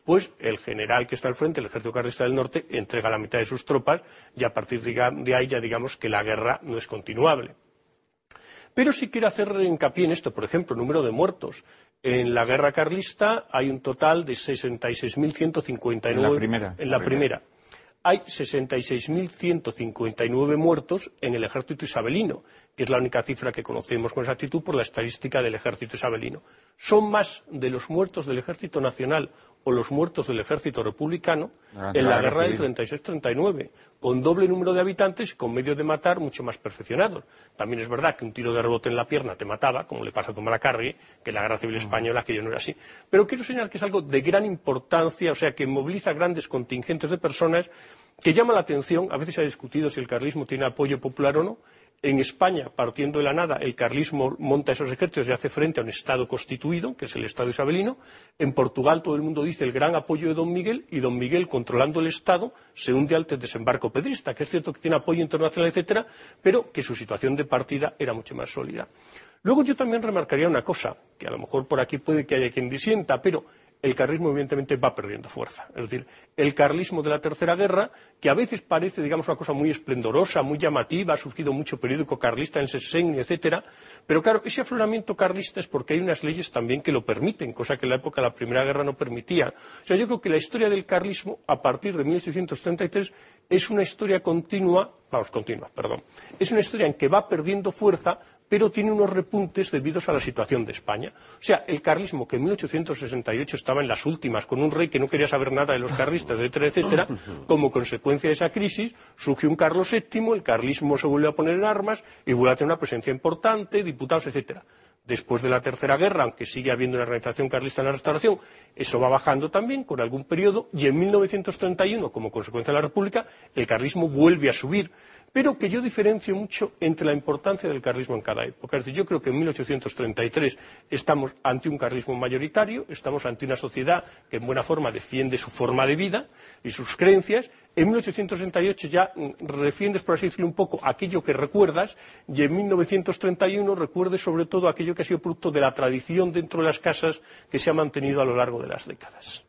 pues el general que está al frente, el ejército carlista del norte, entrega la mitad de sus tropas y a partir de ahí ya digamos que la guerra no es continuable. Pero sí quiero hacer hincapié en esto, por ejemplo, número de muertos. En la guerra carlista hay un total de 66.159. En la primera. En la primera. Hay 66.159 muertos en el ejército isabelino, que es la única cifra que conocemos con exactitud por la estadística del ejército isabelino. Son más de los muertos del ejército nacional o los muertos del ejército republicano en la, guerra del 36-39, con doble número de habitantes y con medios de matar mucho más perfeccionados. También es verdad que un tiro de rebote en la pierna te mataba, como le pasa a Zumalacárregui, que en la guerra civil española aquello no era así. Pero quiero señalar que es algo de gran importancia, o sea, que moviliza grandes contingentes de personas, que llama la atención, a veces se ha discutido si el carlismo tiene apoyo popular o no, en España, partiendo de la nada, el carlismo monta esos ejércitos y hace frente a un Estado constituido, que es el Estado isabelino. En Portugal todo el mundo dice el gran apoyo de don Miguel y don Miguel, controlando el Estado, se hunde al desembarco pedrista, que es cierto que tiene apoyo internacional, etcétera, pero que su situación de partida era mucho más sólida. Luego yo también remarcaría una cosa, que a lo mejor por aquí puede que haya quien disienta, pero el carlismo evidentemente va perdiendo fuerza. Es decir, el carlismo de la Tercera Guerra, que a veces parece, digamos, una cosa muy esplendorosa, muy llamativa, ha surgido mucho periódico carlista en Sesegni, etcétera, pero claro, ese afloramiento carlista es porque hay unas leyes también que lo permiten, cosa que en la época de la Primera Guerra no permitía. O sea, yo creo que la historia del carlismo, a partir de 1833, es una historia continua, vamos, continua, perdón, es una historia en que va perdiendo fuerza, pero tiene unos repuntes debidos a la situación de España. O sea, el carlismo, que en 1868 estaba en las últimas, con un rey que no quería saber nada de los carlistas, etcétera, etcétera, como consecuencia de esa crisis, surgió un Carlos VII, el carlismo se vuelve a poner en armas y vuelve a tener una presencia importante, diputados, etcétera. Después de la Tercera Guerra, aunque sigue habiendo una organización carlista en la restauración, eso va bajando también con algún periodo y en 1931, como consecuencia de la República, el carlismo vuelve a subir pero que yo diferencio mucho entre la importancia del carlismo en cada época. Es decir, yo creo que en 1833 estamos ante un carlismo mayoritario, estamos ante una sociedad que en buena forma defiende su forma de vida y sus creencias. En 1868 ya defiendes, por así decirlo, un poco aquello que recuerdas y en 1931 recuerdes sobre todo aquello que ha sido producto de la tradición dentro de las casas que se ha mantenido a lo largo de las décadas.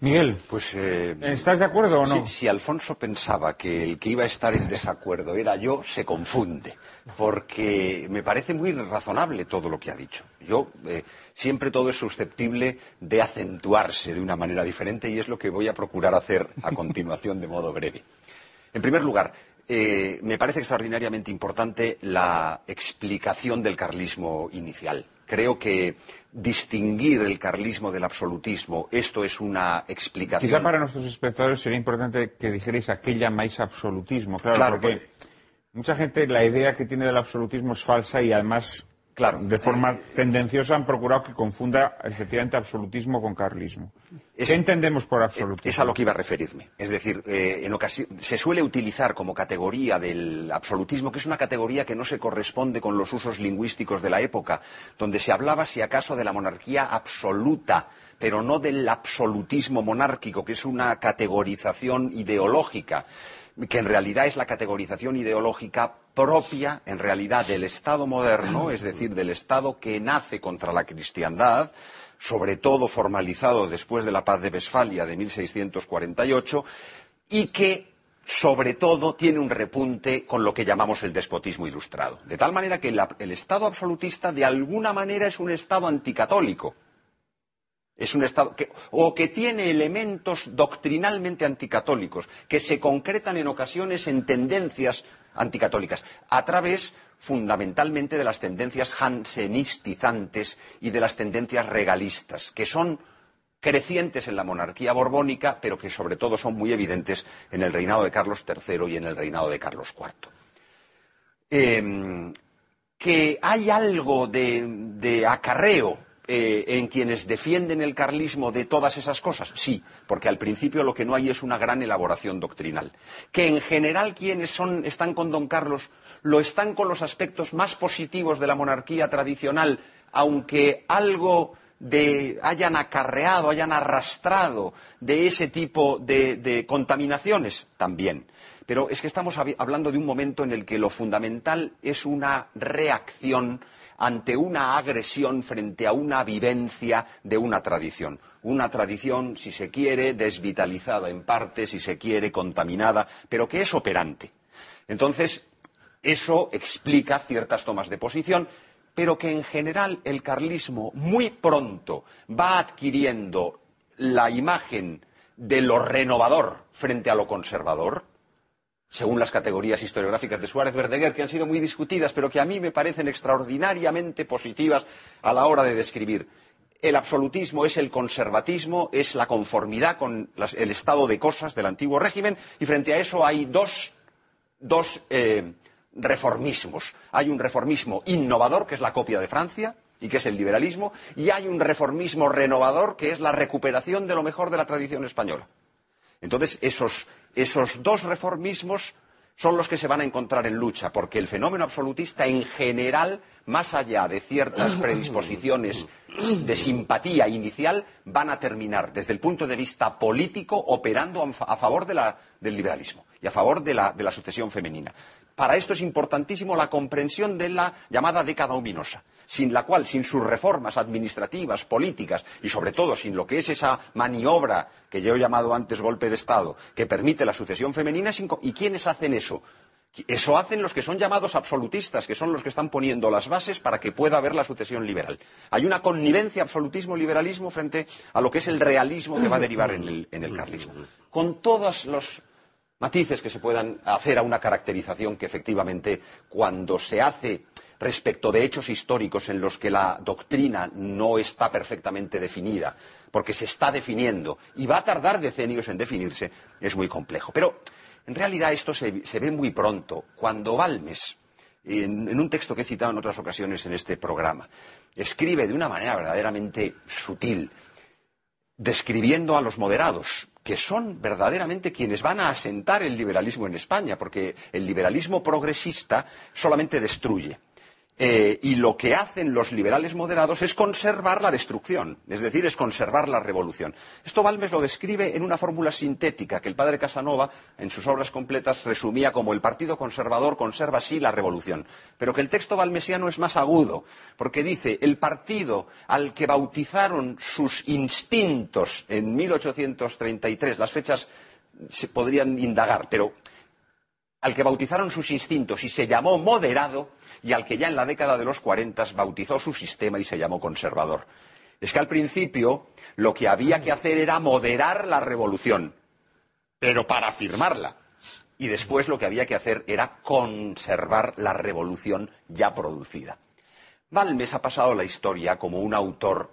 Miguel, pues, eh, ¿estás de acuerdo o no? Si, Alfonso pensaba que el que iba a estar en desacuerdo era yo, se confunde, porque me parece muy razonable todo lo que ha dicho. Yo eh, siempre todo es susceptible de acentuarse de una manera diferente y es lo que voy a procurar hacer a continuación de modo breve. En primer lugar, eh, me parece extraordinariamente importante la explicación del carlismo inicial. Creo que distinguir el carlismo del absolutismo, esto es una explicación. Quizá para nuestros espectadores sería importante que dijerais a qué llamáis absolutismo. Claro, porque mucha gente la idea que tiene del absolutismo es falsa y además Claro. De forma tendenciosa han procurado que confunda efectivamente absolutismo con carlismo. ¿Qué entendemos por absolutismo? Es a lo que iba a referirme. Es decir, eh, en se suele utilizar como categoría del absolutismo, que es una categoría que no se corresponde con los usos lingüísticos de la época, donde se hablaba, si acaso, de la monarquía absoluta pero no del absolutismo monárquico, que es una categorización ideológica, que en realidad es la categorización ideológica propia, en realidad, del Estado moderno, es decir, del Estado que nace contra la cristiandad, sobre todo formalizado después de la paz de Westfalia de 1648, y que sobre todo tiene un repunte con lo que llamamos el despotismo ilustrado. De tal manera que el Estado absolutista de alguna manera es un Estado anticatólico. Es un Estado que, o que tiene elementos doctrinalmente anticatólicos, que se concretan en ocasiones en tendencias anticatólicas, a través fundamentalmente de las tendencias jansenistizantes y de las tendencias regalistas, que son crecientes en la monarquía borbónica, pero que sobre todo son muy evidentes en el reinado de Carlos III y en el reinado de Carlos IV. Eh, que hay algo de acarreo eh, en quienes defienden el carlismo de todas esas cosas? Sí, porque al principio lo que no hay es una gran elaboración doctrinal. Que en general quienes son, están con don Carlos lo están con los aspectos más positivos de la monarquía tradicional, aunque algo de, hayan acarreado, hayan arrastrado de ese tipo de, de contaminaciones, también. Pero es que estamos hablando de un momento en el que lo fundamental es una reacción ante una agresión frente a una vivencia de una tradición. Una tradición, si se quiere, desvitalizada en parte, si se quiere, contaminada, pero que es operante. Entonces, eso explica ciertas tomas de posición, pero que en general el carlismo muy pronto va adquiriendo la imagen de lo renovador frente a lo conservador, según las categorías historiográficas de Suárez Verdeguer, que han sido muy discutidas, pero que a mí me parecen extraordinariamente positivas a la hora de describir. El absolutismo es el conservatismo, es la conformidad con el estado de cosas del antiguo régimen, y frente a eso hay dos, dos eh, reformismos. Hay un reformismo innovador, que es la copia de Francia, y que es el liberalismo, y hay un reformismo renovador, que es la recuperación de lo mejor de la tradición española. Entonces, esos, esos dos reformismos son los que se van a encontrar en lucha, porque el fenómeno absolutista en general, más allá de ciertas predisposiciones de simpatía inicial, van a terminar, desde el punto de vista político, operando a favor de la, del liberalismo y a favor de la, de la sucesión femenina. Para esto es importantísimo la comprensión de la llamada década ominosa, sin la cual, sin sus reformas administrativas, políticas y sobre todo sin lo que es esa maniobra que yo he llamado antes golpe de Estado, que permite la sucesión femenina, ¿y quiénes hacen eso? Eso hacen los que son llamados absolutistas, que son los que están poniendo las bases para que pueda haber la sucesión liberal. Hay una connivencia absolutismo-liberalismo frente a lo que es el realismo que va a derivar en el, en el carlismo. Con todos los matices que se puedan hacer a una caracterización que efectivamente cuando se hace respecto de hechos históricos en los que la doctrina no está perfectamente definida, porque se está definiendo y va a tardar decenios en definirse, es muy complejo. Pero en realidad esto se, ve muy pronto. Cuando Balmes, en un texto que he citado en otras ocasiones en este programa, escribe de una manera verdaderamente sutil, describiendo a los moderados, que son verdaderamente quienes van a asentar el liberalismo en España, porque el liberalismo progresista solamente destruye. Eh, y lo que hacen los liberales moderados es conservar la destrucción, es decir, es conservar la revolución. Esto Balmes lo describe en una fórmula sintética que el padre Casanova, en sus obras completas, resumía como el Partido Conservador conserva así la revolución. Pero que el texto balmesiano es más agudo, porque dice el partido al que bautizaron sus instintos en 1833, las fechas se podrían indagar, pero al que bautizaron sus instintos y se llamó moderado, y al que ya en la década de los 40 bautizó su sistema y se llamó conservador. Es que al principio lo que había que hacer era moderar la revolución, pero para afirmarla. Y después lo que había que hacer era conservar la revolución ya producida. Balmes ha pasado la historia como un autor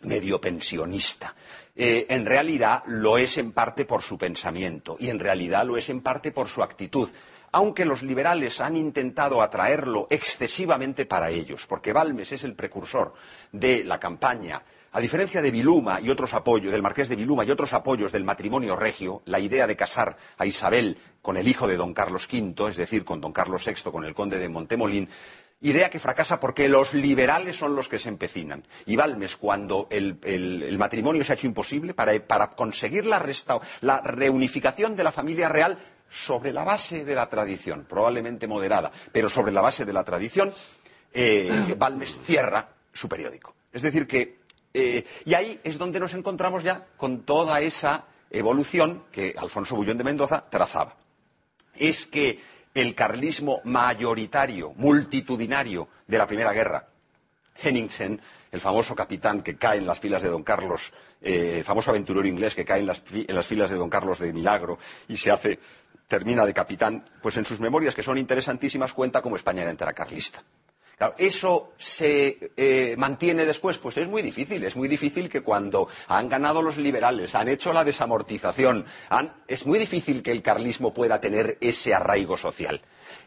medio pensionista. Eh, en realidad lo es en parte por su pensamiento y en realidad lo es en parte por su actitud aunque los liberales han intentado atraerlo excesivamente para ellos, porque Balmes es el precursor de la campaña a diferencia de Viluma y otros apoyos, del marqués de Viluma y otros apoyos del matrimonio regio, la idea de casar a Isabel con el hijo de don Carlos V, es decir, con don Carlos VI, con el conde de Montemolín, Idea que fracasa porque los liberales son los que se empecinan. Y Balmes, cuando el, matrimonio se ha hecho imposible, para, conseguir la, la reunificación de la familia real sobre la base de la tradición, probablemente moderada, pero sobre la base de la tradición, eh, cierra su periódico. Es decir, que. eh, y ahí es donde nos encontramos ya con toda esa evolución que Alfonso Bullón de Mendoza trazaba es que el carlismo mayoritario, multitudinario de la Primera Guerra, Henningsen, el famoso capitán que cae en las filas de Don Carlos, eh, el famoso aventurero inglés que cae en las, en las filas de Don Carlos de Milagro y se hace, termina de capitán, pues en sus memorias, que son interesantísimas, cuenta como España era entera carlista. Claro, ¿eso se eh, mantiene después? Pues es muy difícil. Es muy difícil que cuando han ganado los liberales, han hecho la desamortización, han- es muy difícil que el carlismo pueda tener ese arraigo social.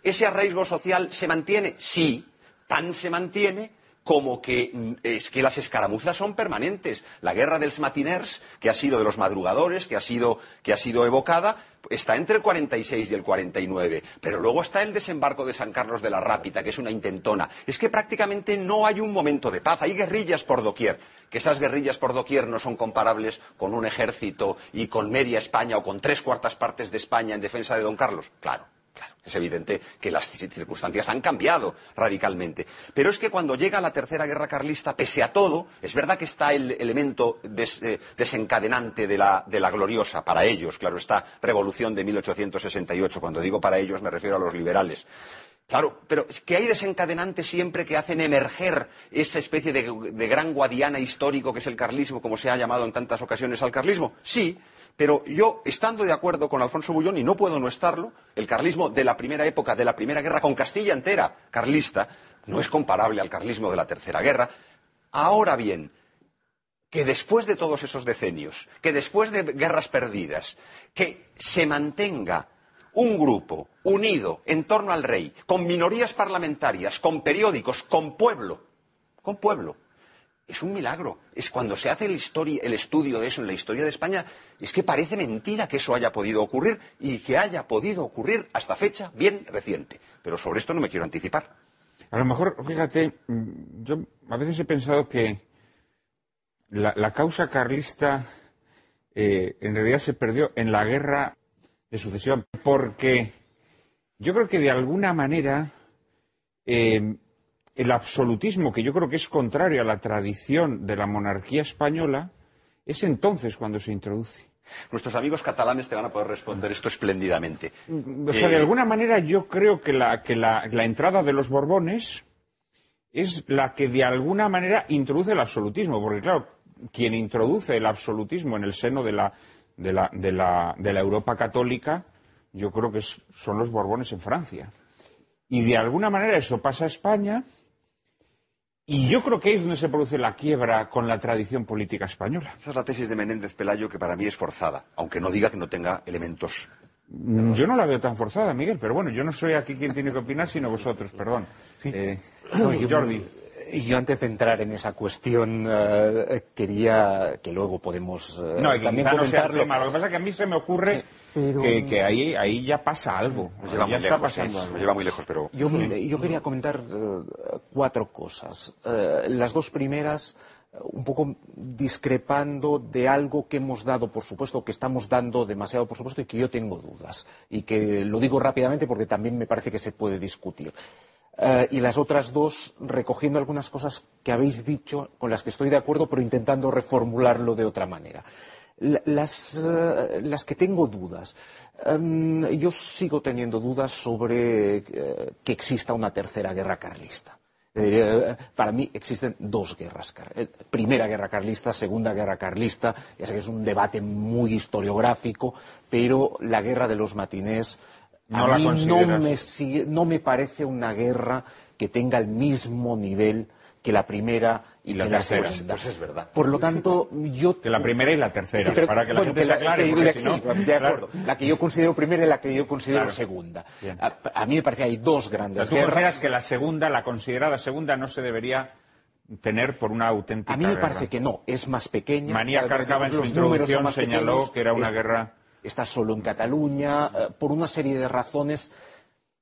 ¿Ese arraigo social se mantiene? Sí, tan se mantiene como que mm, es que las escaramuzas son permanentes. La guerra dels matiners, que ha sido de los madrugadores, que ha sido, que ha sido evocada, está entre el 46 y el 49. Pero luego está el desembarco de San Carlos de la Rápita, que es una intentona. Es que prácticamente no hay un momento de paz. Hay guerrillas por doquier. Que esas guerrillas por doquier no son comparables con un ejército y con media España o con tres cuartas partes de España en defensa de Don Carlos. Claro. Claro, es evidente que las circunstancias han cambiado radicalmente. Pero es que cuando llega la Tercera Guerra Carlista, pese a todo, es verdad que está el elemento eh, desencadenante de la, gloriosa, para ellos, claro, esta revolución de 1868. Cuando digo para ellos me refiero a los liberales. Claro, pero que hay desencadenantes siempre que hacen emerger esa especie de, de gran guadiana histórico que es el carlismo, como se ha llamado en tantas ocasiones al carlismo. Sí, pero yo, estando de acuerdo con Alfonso Bullón, y no puedo no estarlo, el carlismo de la primera época, de la primera guerra, con Castilla entera carlista, no es comparable al carlismo de la tercera guerra. Ahora bien, que después de todos esos decenios, que después de guerras perdidas, que se mantenga un grupo unido en torno al rey, con minorías parlamentarias, con periódicos, con pueblo, con pueblo, es un milagro. Es cuando se hace el, estudio de eso en la historia de España, es que parece mentira que eso haya podido ocurrir y que haya podido ocurrir hasta fecha bien reciente. Pero sobre esto no me quiero anticipar. A lo mejor, fíjate, yo a veces he pensado que la, la causa carlista eh, en realidad se perdió en la guerra de sucesión, porque yo creo que de alguna manera eh, el absolutismo, que yo creo que es contrario a la tradición de la monarquía española, es entonces cuando se introduce. Nuestros amigos catalanes te van a poder responder esto espléndidamente. O sea, de Eh, alguna manera yo creo que la, que la, la entrada de los Borbones es la que de alguna manera introduce el absolutismo, porque claro, quien introduce el absolutismo en el seno de la, de la, de la, de la Europa católica, yo creo que son los Borbones en Francia. Y de alguna manera eso pasa a España, y yo creo que ahí es donde se produce la quiebra con la tradición política española. Esa es la tesis de Menéndez Pelayo que para mí es forzada, aunque no diga que no tenga elementos. Mm, Yo no la veo tan forzada, Miguel, pero bueno, yo no soy aquí quien tiene que opinar, sino vosotros, perdón. Eh, No, yo- Jordi. Y yo antes de entrar en esa cuestión eh, quería que luego podemos eh, No, que también quizá no sea el comentarlo. tema. Lo que pasa es que a mí se me ocurre Pero- que, que ahí, ahí ya pasa algo. Nos lleva ya muy está lejos, pasando ¿eh? algo. Nos lleva muy lejos, pero Yo, yo quería comentar cuatro cosas. Las dos primeras, un poco discrepando de algo que hemos dado por supuesto, que estamos dando demasiado por supuesto y que yo tengo dudas. Y que lo digo rápidamente porque también me parece que se puede discutir. Eh, y las otras dos, recogiendo algunas cosas que habéis dicho, con las que estoy de acuerdo, pero intentando reformularlo de otra manera. La- Las, eh, las que tengo dudas. Em, yo sigo teniendo dudas sobre eh, que exista una tercera guerra carlista. Para mí existen dos guerras. Primera guerra carlista, segunda guerra carlista. Ya sé que es un debate muy historiográfico, pero la guerra de los matinés No a la mí no me, sigue- no me parece una guerra que tenga el mismo nivel que la primera y la que tercera. la segunda. Pues es verdad. Por lo tanto, yo Que la primera y la tercera, pero, para que la bueno, gente se la- aclare, que la- si no- sí, de acuerdo. La que yo considero primera y la que yo considero Claro. segunda. A, a mí me parece que hay dos O sea, grandes tú guerras. consideras que la segunda, la considerada segunda, no se debería tener por una auténtica A mí me guerra? parece que no, es más pequeña. Manía Cárcava en su introducción señaló pequeños. que era una Es- guerra... Está solo en Cataluña, eh, por una serie de razones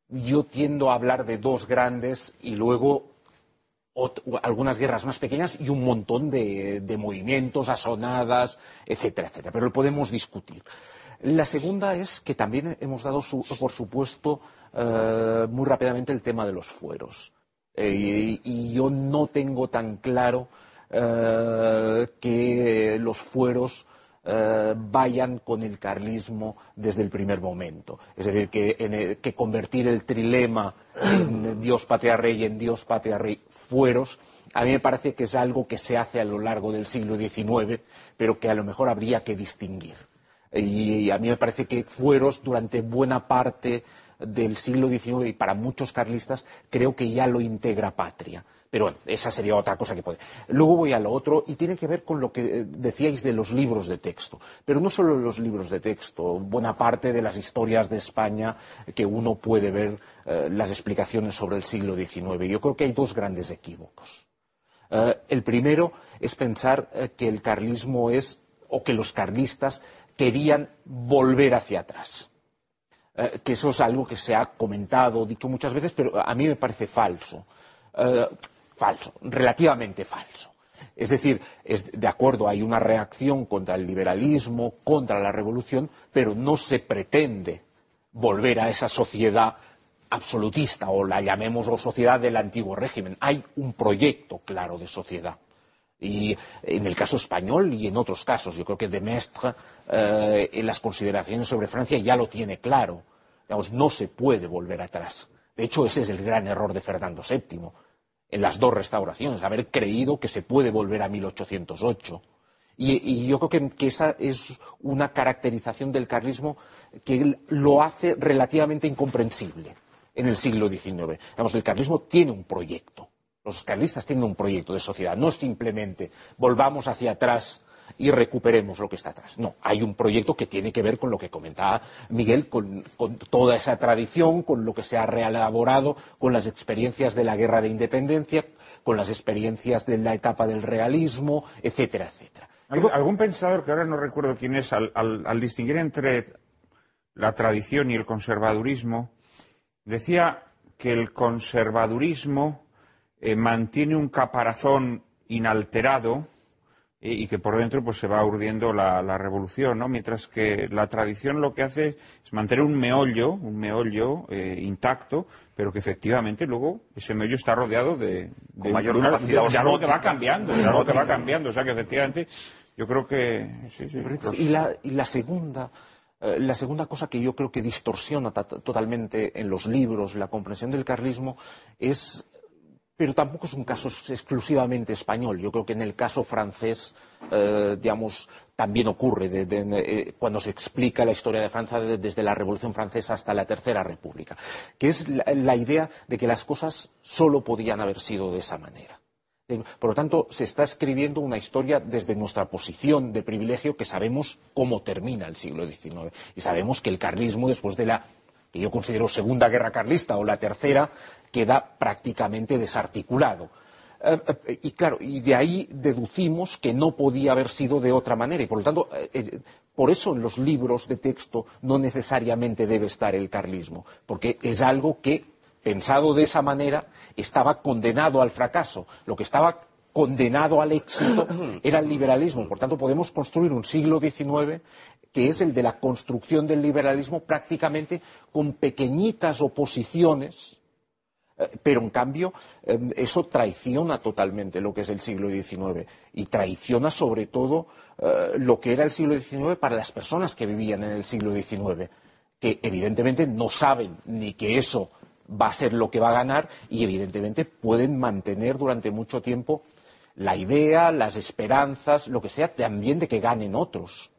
yo tiendo a hablar de dos grandes y luego algunas guerras más pequeñas y un montón de, movimientos, asonadas, etcétera, etcétera. Pero lo podemos discutir. La segunda es que también hemos dado, por supuesto, eh, muy rápidamente el tema de los fueros. Eh, y, yo no tengo tan claro que los fueros vayan con el carlismo desde el primer momento. Es decir, que, que convertir el trilema en Dios, patria, rey en Dios, patria, rey, fueros, a mí me parece que es algo que se hace a lo largo del siglo XIX, pero que a lo mejor habría que distinguir. Y a mí me parece que fueros durante buena parte del siglo XIX y para muchos carlistas creo que ya lo integra patria. Pero bueno, esa sería otra cosa que puede. Luego voy a lo otro y tiene que ver con lo que eh, decíais de los libros de texto. Pero no solo los libros de texto, buena parte de las historias de España que uno puede ver eh, las explicaciones sobre el siglo XIX. Yo creo que hay dos grandes equívocos. Eh, el primero es pensar que el carlismo es, o que los carlistas querían volver hacia atrás. Que eso es algo que se ha comentado, dicho muchas veces, pero a mí me parece falso falso, relativamente falso. Es decir, de acuerdo, hay una reacción contra el liberalismo, contra la revolución, pero no se pretende volver a esa sociedad absolutista o la llamemos sociedad del antiguo régimen. Hay un proyecto claro de sociedad. Y en el caso español y en otros casos, yo creo que de Mestre eh, en las consideraciones sobre Francia ya lo tiene claro. No se puede volver atrás. De hecho, ese es el gran error de Fernando VII en las dos restauraciones, haber creído que se puede volver a 1808. Y, yo creo que, esa es una caracterización del carlismo que lo hace relativamente incomprensible en el siglo XIX. el carlismo tiene un proyecto. Los carlistas tienen un proyecto de sociedad, no simplemente volvamos hacia atrás y recuperemos lo que está atrás. No, hay un proyecto que tiene que ver con lo que comentaba Miguel, con, toda esa tradición, con lo que se ha reelaborado, con las experiencias de la guerra de independencia, con las experiencias de la etapa del realismo, etcétera, etcétera. ¿Algún pensador, que ahora no recuerdo quién es, al, distinguir entre la tradición y el conservadurismo, decía que el conservadurismo eh, mantiene un caparazón inalterado, y, que por dentro pues se va urdiendo la, revolución, ¿no? Mientras que la tradición lo que hace es mantener un meollo, un meollo eh, intacto, pero que efectivamente luego ese meollo está rodeado de, de, mayor capacidad de, algo que va cambiando, de algo que va cambiando, o sea que efectivamente yo creo que y la, y la segunda eh, la segunda cosa que yo creo que distorsiona totalmente en los libros la comprensión del carlismo es pero tampoco es un caso exclusivamente español. Yo creo que en el caso francés, eh, digamos, también ocurre eh, cuando se explica la historia de Francia desde la Revolución Francesa hasta la Tercera República, que es la, idea de que las cosas solo podían haber sido de esa manera. Eh, por lo tanto, se está escribiendo una historia desde nuestra posición de privilegio que sabemos cómo termina el siglo XIX y sabemos que el carlismo, después de la que yo considero segunda guerra carlista o la tercera, queda prácticamente desarticulado. Eh, eh, y claro, y de ahí deducimos que no podía haber sido de otra manera. Y por lo tanto, eh, por eso en los libros de texto no necesariamente debe estar el carlismo, porque es algo que, pensado de esa manera, estaba condenado al fracaso. Lo que estaba condenado al éxito era el liberalismo. Por tanto, podemos construir un siglo XIX que es el de la construcción del liberalismo prácticamente con pequeñitas oposiciones eh, pero en cambio em, eso traiciona totalmente lo que es el siglo XIX y traiciona sobre todo eh, lo que era el siglo XIX para las personas que vivían en el siglo XIX, que evidentemente no saben ni que eso va a ser lo que va a ganar y evidentemente pueden mantener durante mucho tiempo la idea, las esperanzas, lo que sea, también de que ganen otros.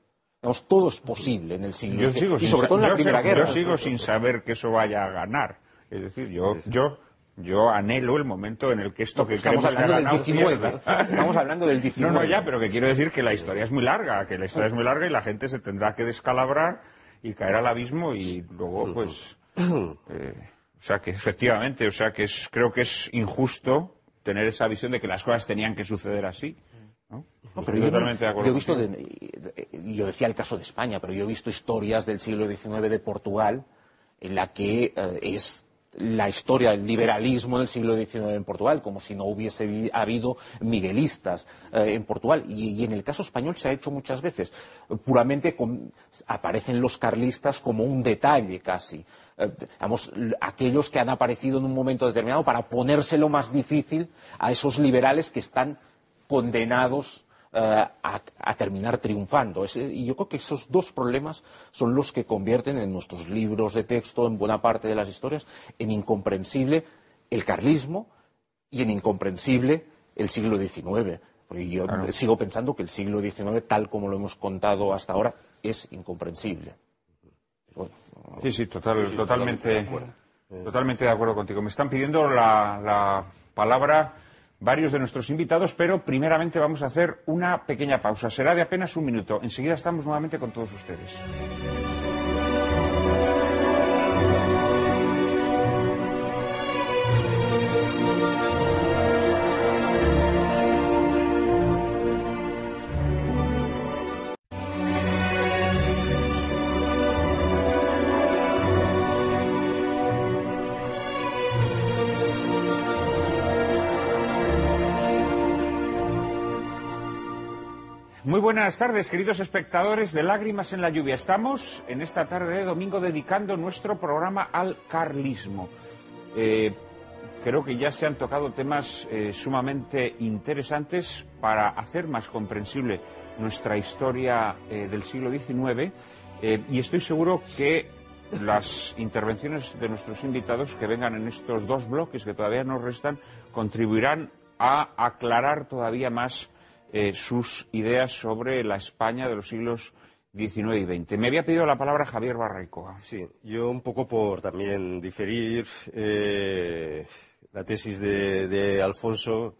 todo es posible en el siglo XIX. y sobre todo en la Primera Guerra. Yo sigo sin saber que eso vaya a ganar. Es decir, yo, yo yo anhelo el momento en el que esto que estamos hablando del 19. Estamos hablando del 19. No, no, ya, pero que quiero decir que la historia es muy larga, que la historia es muy larga y la gente se tendrá que descalabrar y caer al abismo y luego, pues, eh, o sea que efectivamente, o sea que es, creo que es injusto tener esa visión de que las cosas tenían que suceder así. ¿no? pero yo, totalmente de acuerdo yo he visto, yo decía el caso de España, pero yo he visto historias del siglo XIX de Portugal en la que eh, es la historia del liberalismo en el siglo XIX en Portugal, como si no hubiese habido miguelistas eh, en Portugal. Y, en el caso español se ha hecho muchas veces. Puramente aparecen los carlistas como un detalle casi. Eh, aquellos que han aparecido en un momento determinado para ponérselo más difícil a esos liberales que están condenados eh, a, terminar triunfando. y yo creo que esos dos problemas son los que convierten en nuestros libros de texto, en buena parte de las historias, en incomprensible el carlismo y en incomprensible el siglo XIX. Porque yo sigo pensando que el siglo XIX, tal como lo hemos contado hasta ahora, es incomprensible. Sí, sí, totalmente, totalmente de acuerdo contigo. Me están pidiendo la palabra varios de nuestros invitados, pero primeramente vamos a hacer una pequeña pausa. Será de apenas un minuto. Enseguida estamos nuevamente con todos ustedes. Buenas tardes, queridos espectadores de Lágrimas en la Lluvia. Estamos en esta tarde de domingo dedicando nuestro programa al carlismo. Eh, creo que ya se han tocado temas eh, sumamente interesantes para hacer más comprensible nuestra historia eh, del siglo XIX y estoy seguro que las intervenciones de nuestros invitados que vengan en estos dos bloques que todavía nos restan contribuirán a aclarar todavía más eh, sus ideas sobre la España de los siglos XIX y XX. Me había pedido la palabra Javier Barraicoa. Sí, yo un poco por también diferir eh, la tesis de Alfonso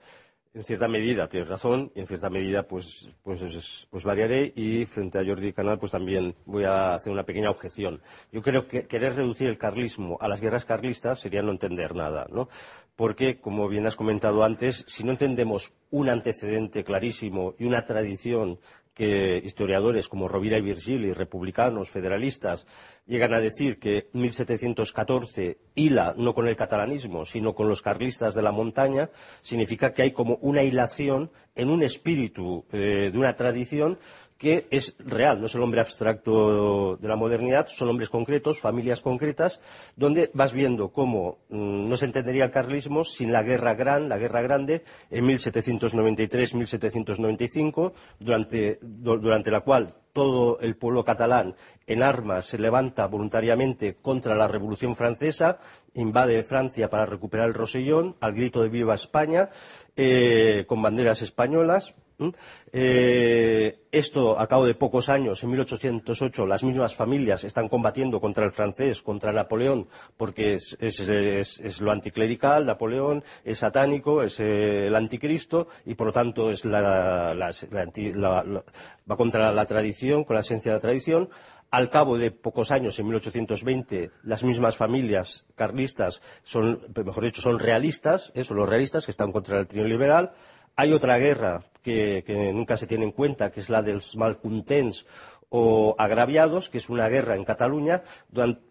en cierta medida tienes razón y en cierta medida pues, pues, pues, variaré y frente a Jordi Canal pues también voy a hacer una pequeña objeción. Yo creo que querer reducir el carlismo a las guerras carlistas sería no entender nada, ¿no? Porque, como bien has comentado antes, si no entendemos un antecedente clarísimo y una tradición que historiadores como Rovira y Virgili, republicanos, federalistas, llegan a decir que 1714 hila no con el catalanismo, sino con los carlistas de la montaña, significa que hay como una hilación en un espíritu eh, de una tradición que es real, no es el hombre abstracto de la modernidad, son hombres concretos, familias concretas, donde vas viendo cómo mm, no se entendería el carlismo sin la guerra gran, la guerra grande, en 1793-1795, durante, durante la cual todo el pueblo catalán en armas se levanta voluntariamente contra la Revolución Francesa, invade Francia para recuperar el Rosellón, al grito de Viva España, eh, con banderas españolas, eh, esto, a cabo de pocos años, en 1808, las mismas familias están combatiendo contra el francés, contra Napoleón, porque es, lo anticlerical, Napoleón es satánico, es el anticristo, y por lo tanto es va contra la tradición, con la esencia de la tradición. Al cabo de pocos años, en 1820, las mismas familias carlistas son, mejor dicho, son realistas, son los realistas que están contra el trío liberal hay otra guerra que, nunca se tiene en cuenta, que es la de los malcontents o agraviados, que es una guerra en Cataluña,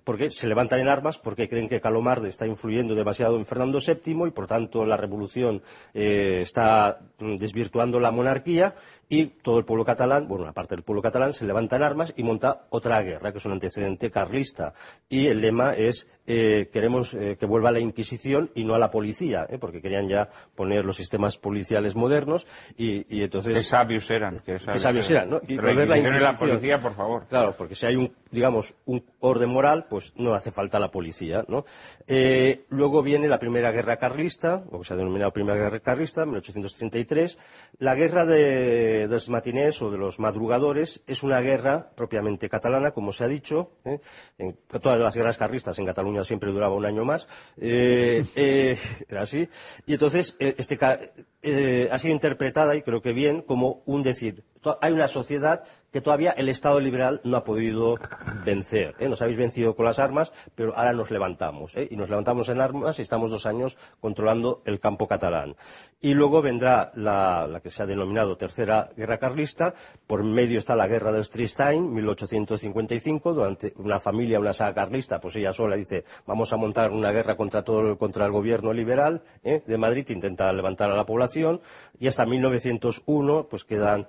porque se levantan en armas porque creen que Calomarde está influyendo demasiado en Fernando VII y, por tanto, la revolución eh, está desvirtuando la monarquía y todo el pueblo catalán, bueno, una parte del pueblo catalán, se levanta en armas y monta otra guerra, que es un antecedente carlista. Y el lema es eh, queremos eh, que vuelva a la Inquisición y no a la policía, eh, porque querían ya poner los sistemas policiales modernos y, entonces... Qué sabios eran. Qué sabios, eran, ¿no? Y volver la Inquisición la policía, por favor. Claro, porque si hay un, digamos, un orden moral, pues no hace falta la policía, ¿no? Eh, luego viene la primera guerra carlista, o que se ha denominado primera guerra carlista, 1833. La guerra de de los o de los madrugadores es una guerra propiamente catalana, como se ha dicho. ¿eh? En todas las guerras carlistas en Cataluña siempre duraba un año más. Eh, eh, era así. Y entonces este, ha sido interpretada, y creo que bien, como un decir, hay una sociedad que todavía el Estado liberal no ha podido vencer. ¿eh? Nos habéis vencido con las armas, pero ahora nos levantamos. ¿eh? Y nos levantamos en armas y estamos dos años controlando el campo catalán. Y luego vendrá la, que se ha denominado Tercera Guerra Carlista. Por medio está la Guerra del Tristein, 1855, durante una familia, una saga carlista, pues ella sola dice, vamos a montar una guerra contra todo contra el gobierno liberal ¿eh? de Madrid, intenta levantar a la población. Y hasta 1901, pues quedan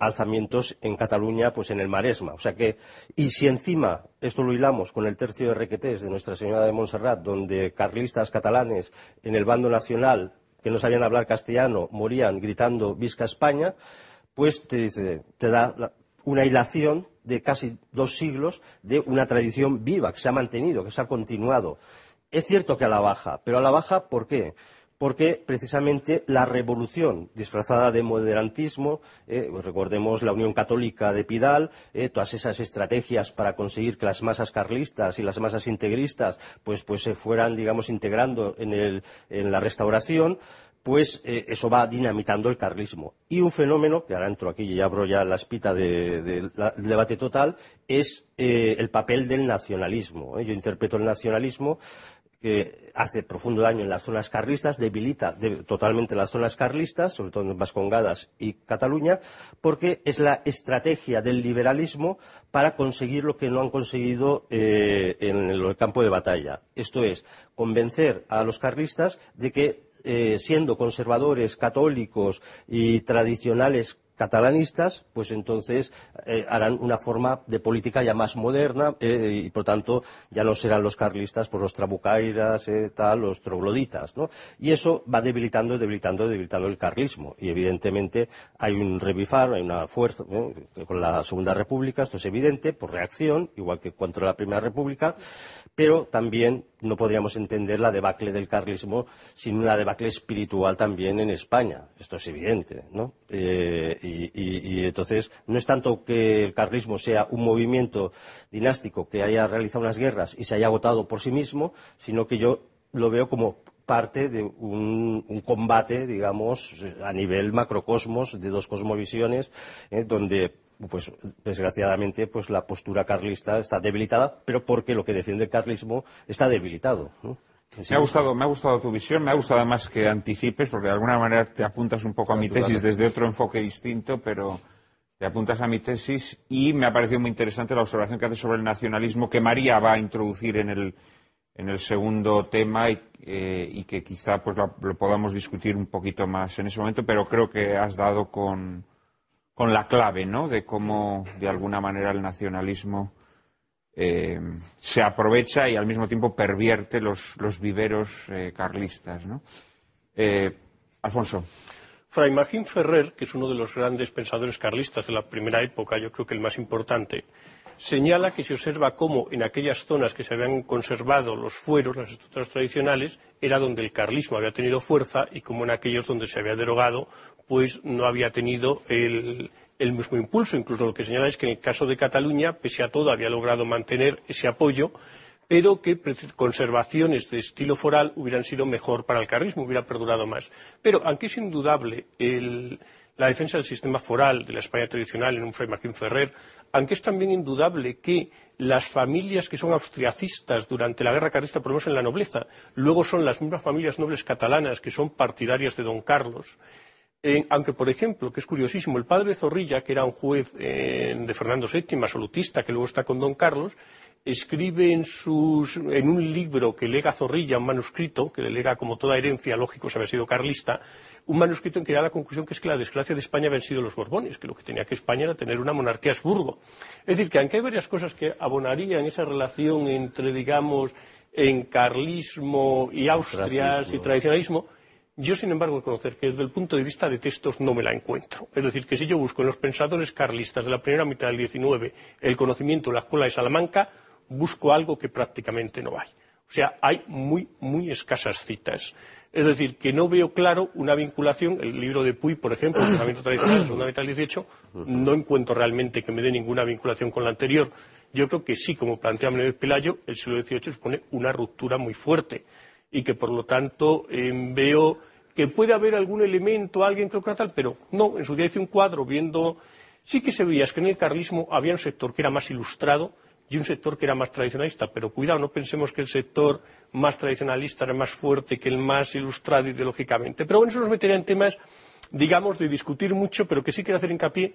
alzamientos en Cataluña Cataluña, pues en el Maresma. O sea que, y si encima esto lo hilamos con el tercio de Requetés de Nuestra Señora de Montserrat, donde carlistas catalanes en el bando nacional que no sabían hablar castellano morían gritando Visca España, pues te, te da una hilación de casi dos siglos de una tradición viva que se ha mantenido, que se ha continuado. Es cierto que a la baja, pero a la baja, ¿por qué? Porque precisamente la revolución disfrazada de moderantismo, eh, pues recordemos la Unión Católica de Pidal, eh, todas esas estrategias para conseguir que las masas carlistas y las masas integristas pues, pues se fueran, digamos, integrando en, la restauración, pues eh, eso va dinamitando el carlismo. Y un fenómeno, que ahora entro aquí y abro ya la espita del debate total, es el papel del nacionalismo. Yo interpreto el nacionalismo que hace profundo daño en las zonas carlistas, debilita totalmente las zonas carlistas, sobre todo en Vascongadas y Cataluña, porque es la estrategia del liberalismo para conseguir lo que no han conseguido eh, en el campo de batalla. Esto es, convencer a los carlistas de que, eh, siendo conservadores, católicos y tradicionales catalanistas, pues entonces eh, harán una forma de política ya más moderna eh, y por tanto ya no serán los carlistas, pues los trabucairas, eh, los trogloditas, ¿no? Y eso va debilitando, debilitando, debilitando el carlismo. Y evidentemente hay un revifar, hay una fuerza con la Segunda República, esto es evidente, por reacción, igual que contra la Primera República, pero también no podríamos entender la debacle del carlismo sin una debacle espiritual también en España. Esto es evidente, ¿no? y, entonces no es tanto que el carlismo sea un movimiento dinástico que haya realizado unas guerras y se haya agotado por sí mismo, sino que yo lo veo como parte de un, combate, digamos, a nivel macrocosmos, de dos cosmovisiones, eh, donde pues desgraciadamente pues la postura carlista está debilitada, pero porque lo que defiende el carlismo está debilitado. Me ha, gustado, me ha gustado tu visión, me ha gustado además que anticipes, porque de alguna manera te apuntas un poco a mi tesis desde otro enfoque distinto, pero te apuntas a mi tesis y me ha parecido muy interesante la observación que haces sobre el nacionalismo que María va a introducir en el, en el segundo tema y, eh, que quizá pues lo, podamos discutir un poquito más en ese momento, pero creo que has dado con, con la clave, ¿no? De cómo, de alguna manera, el nacionalismo eh, se aprovecha y al mismo tiempo pervierte los, viveros eh, carlistas. ¿no? Eh, Alfonso. Fray Magín Ferrer, que es uno de los grandes pensadores carlistas de la primera época, yo creo que el más importante, señala que se observa cómo en aquellas zonas que se habían conservado los fueros, las estructuras tradicionales, era donde el carlismo había tenido fuerza y como en aquellos donde se había derogado, pues no había tenido el, el mismo impulso. Incluso lo que señala es que en el caso de Cataluña, pese a todo, había logrado mantener ese apoyo, pero que conservaciones de estilo foral hubieran sido mejor para el carrismo, hubiera perdurado más. Pero, aunque es indudable la defensa del sistema foral de la España tradicional en un Fray Martín Ferrer, aunque es también indudable que las familias que son austriacistas durante la guerra carlista, por lo menos en la nobleza, luego son las mismas familias nobles catalanas que son partidarias de don Carlos, aunque, por ejemplo, que es curiosísimo, el padre Zorrilla, que era un juez de Fernando VII, absolutista, que luego está con don Carlos, escribe en, un libro que lega Zorrilla, un manuscrito, que le lega como toda herencia, lógico, se había sido carlista, un manuscrito en que da la conclusión que es que la desgracia de España habían sido los Borbones, que lo que tenía que España era tener una monarquía Habsburgo. Es decir, que aunque hay varias cosas que abonarían esa relación entre, digamos, en carlismo y Austrias y tradicionalismo, yo, sin embargo, reconocer que desde el punto de vista de textos no me la encuentro. Es decir, que si yo busco en los pensadores carlistas de la primera mitad del XIX el conocimiento de la escuela de Salamanca, busco algo que prácticamente no hay. O sea, hay muy, muy escasas citas. Es decir, que no veo claro una vinculación. El libro de Puy, por ejemplo, el pensamiento tradicional de la segunda mitad del XVIII, no encuentro realmente que me dé ninguna vinculación con la anterior. Yo creo que sí, como plantea Menéndez Pelayo, el siglo XVIII supone una ruptura muy fuerte y que por lo tanto em, veo que puede haber algún elemento, alguien que lo tal, pero no, en su día hice un cuadro viendo Sí que se veía que en el carlismo había un sector que era más ilustrado y un sector que era más tradicionalista, pero cuidado, no pensemos que el sector más tradicionalista era más fuerte que el más ilustrado ideológicamente. Pero bueno, eso nos metería en temas, digamos, de discutir mucho, pero que sí quiero hacer hincapié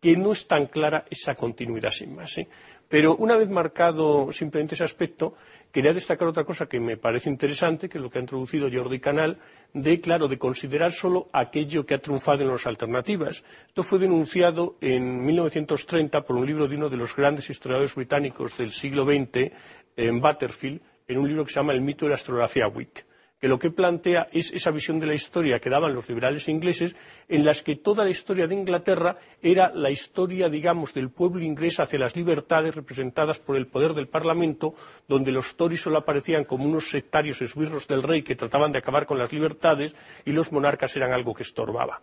que no es tan clara esa continuidad sin más. ¿eh? Pero una vez marcado simplemente ese aspecto, quería destacar otra cosa que me parece interesante, que es lo que ha introducido Jordi Canal, de, claro, de considerar solo aquello que ha triunfado en las alternativas. Esto fue denunciado en 1930 por un libro de uno de los grandes historiadores británicos del siglo XX, en Butterfield, en un libro que se llama El mito de la astrografía Wick que lo que plantea es esa visión de la historia que daban los liberales ingleses, en las que toda la historia de Inglaterra era la historia, digamos, del pueblo inglés hacia las libertades representadas por el poder del Parlamento, donde los Tories solo aparecían como unos sectarios esbirros del rey que trataban de acabar con las libertades y los monarcas eran algo que estorbaba.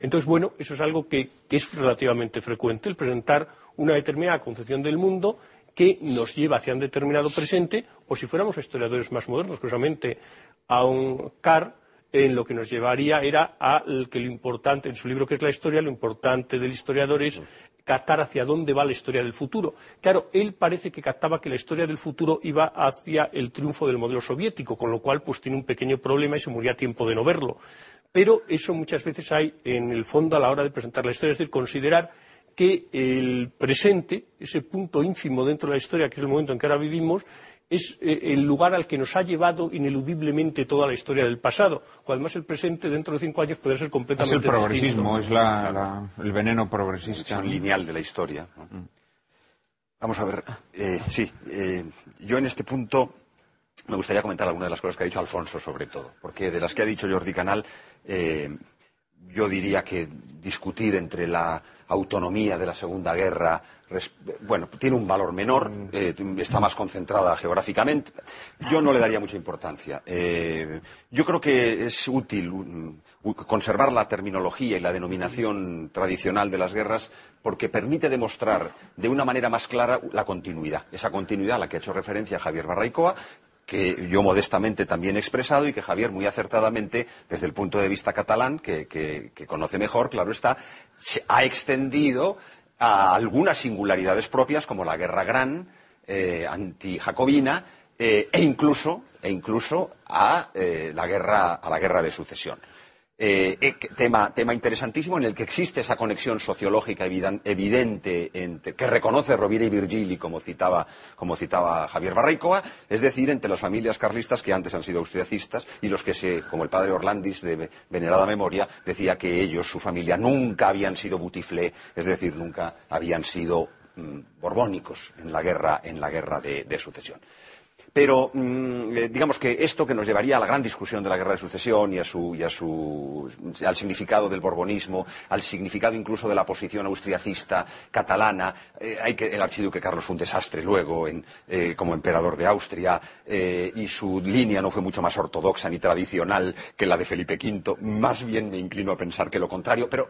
Entonces, bueno, eso es algo que, que es relativamente frecuente, el presentar una determinada concepción del mundo que nos lleva hacia un determinado presente, o si fuéramos historiadores más modernos, curiosamente, a un Carr, en lo que nos llevaría era a que lo importante, en su libro que es la historia, lo importante del historiador es captar hacia dónde va la historia del futuro. Claro, él parece que captaba que la historia del futuro iba hacia el triunfo del modelo soviético, con lo cual pues tiene un pequeño problema y se moría a tiempo de no verlo. Pero eso muchas veces hay en el fondo a la hora de presentar la historia, es decir, considerar que el presente, ese punto ínfimo dentro de la historia, que es el momento en que ahora vivimos, es eh, el lugar al que nos ha llevado ineludiblemente toda la historia del pasado. Cuando además el presente, dentro de cinco años, puede ser completamente Es el progresismo, distinto. es la- la- el veneno progresista. visión lineal de la historia. ¿no? Vamos a ver, eh, sí, eh, yo en este punto me gustaría comentar algunas de las cosas que ha dicho Alfonso, sobre todo, porque de las que ha dicho Jordi Canal, eh, yo diría que discutir entre la autonomía de la Segunda Guerra, bueno, tiene un valor menor, eh, está más concentrada geográficamente. Yo no le daría mucha importancia. Eh, yo creo que es útil un- conservar la terminología y la denominación tradicional de las guerras porque permite demostrar de una manera más clara la continuidad. Esa continuidad a la que ha hecho referencia Javier Barraicoa, que yo modestamente también he expresado y que Javier muy acertadamente, desde el punto de vista catalán, que, conoce mejor, claro está, ha extendido a algunas singularidades propias como la guerra gran, eh, antijacobina, eh, e incluso, e incluso a, eh, la guerra, a la guerra de sucesión. Eh, eh, tema, interesantísimo en el que existe esa conexión sociológica evidente entre- que reconoce Rovira y Virgili, como citaba, Javier Barraicoa, es decir, entre las familias carlistas que antes han sido austriacistas y los que, se, como el padre Orlandis de ve- venerada memoria, decía que ellos, su familia, nunca habían sido butiflé, es decir, nunca habían sido mm, borbónicos en la guerra, en la guerra de sucesión. Pero mm, eh, digamos que esto que nos llevaría a la gran discusión de la guerra de sucesión y, a su, y a su- al significado del borbonismo, al significado incluso de la posición austriacista catalana, eh, hay que, el archiduque Carlos fue un desastre luego eh, como emperador de Austria y su línea no fue mucho más ortodoxa ni tradicional que la de Felipe V. Más bien me inclino a pensar que lo contrario, pero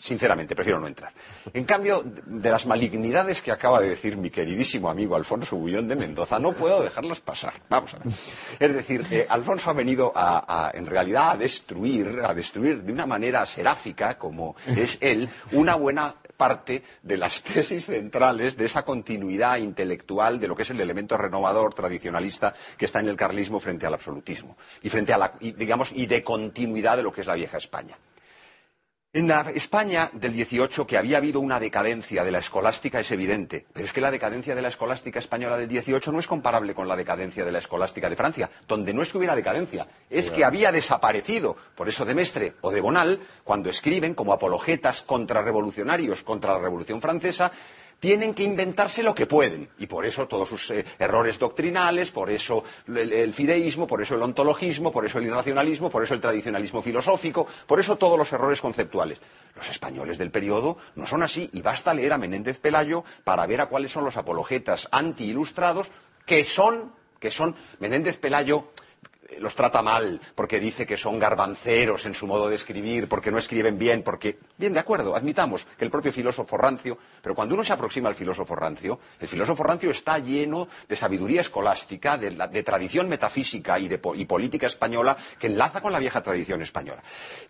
Sinceramente, prefiero no entrar. En cambio, de las malignidades que acaba de decir mi queridísimo amigo Alfonso Bullón de Mendoza, no puedo dejarlas pasar. Vamos a ver. Es decir, eh, Alfonso ha venido a, a, en realidad a destruir, a destruir de una manera seráfica, como es él, una buena parte de las tesis centrales de esa continuidad intelectual de lo que es el elemento renovador tradicionalista que está en el carlismo frente al absolutismo y frente a la, y, digamos, y de continuidad de lo que es la vieja España. En la España del 18, que había habido una decadencia de la escolástica es evidente, pero es que la decadencia de la escolástica española del 18 no es comparable con la decadencia de la escolástica de Francia, donde no es que hubiera decadencia, es que había desaparecido. Por eso de Mestre o de Bonal, cuando escriben como apologetas contrarrevolucionarios contra la Revolución Francesa, tienen que inventarse lo que pueden. Y por eso todos sus eh, errores doctrinales, por eso el, el fideísmo, por eso el ontologismo, por eso el irracionalismo, por eso el tradicionalismo filosófico, por eso todos los errores conceptuales. Los españoles del periodo no son así y basta leer a Menéndez Pelayo para ver a cuáles son los apologetas anti-ilustrados que son, que son Menéndez Pelayo los trata mal, porque dice que son garbanceros en su modo de escribir, porque no escriben bien, porque... Bien, de acuerdo, admitamos que el propio filósofo rancio, pero cuando uno se aproxima al filósofo rancio, el filósofo rancio está lleno de sabiduría escolástica, de, tradición metafísica y, de, política española que enlaza con la vieja tradición española.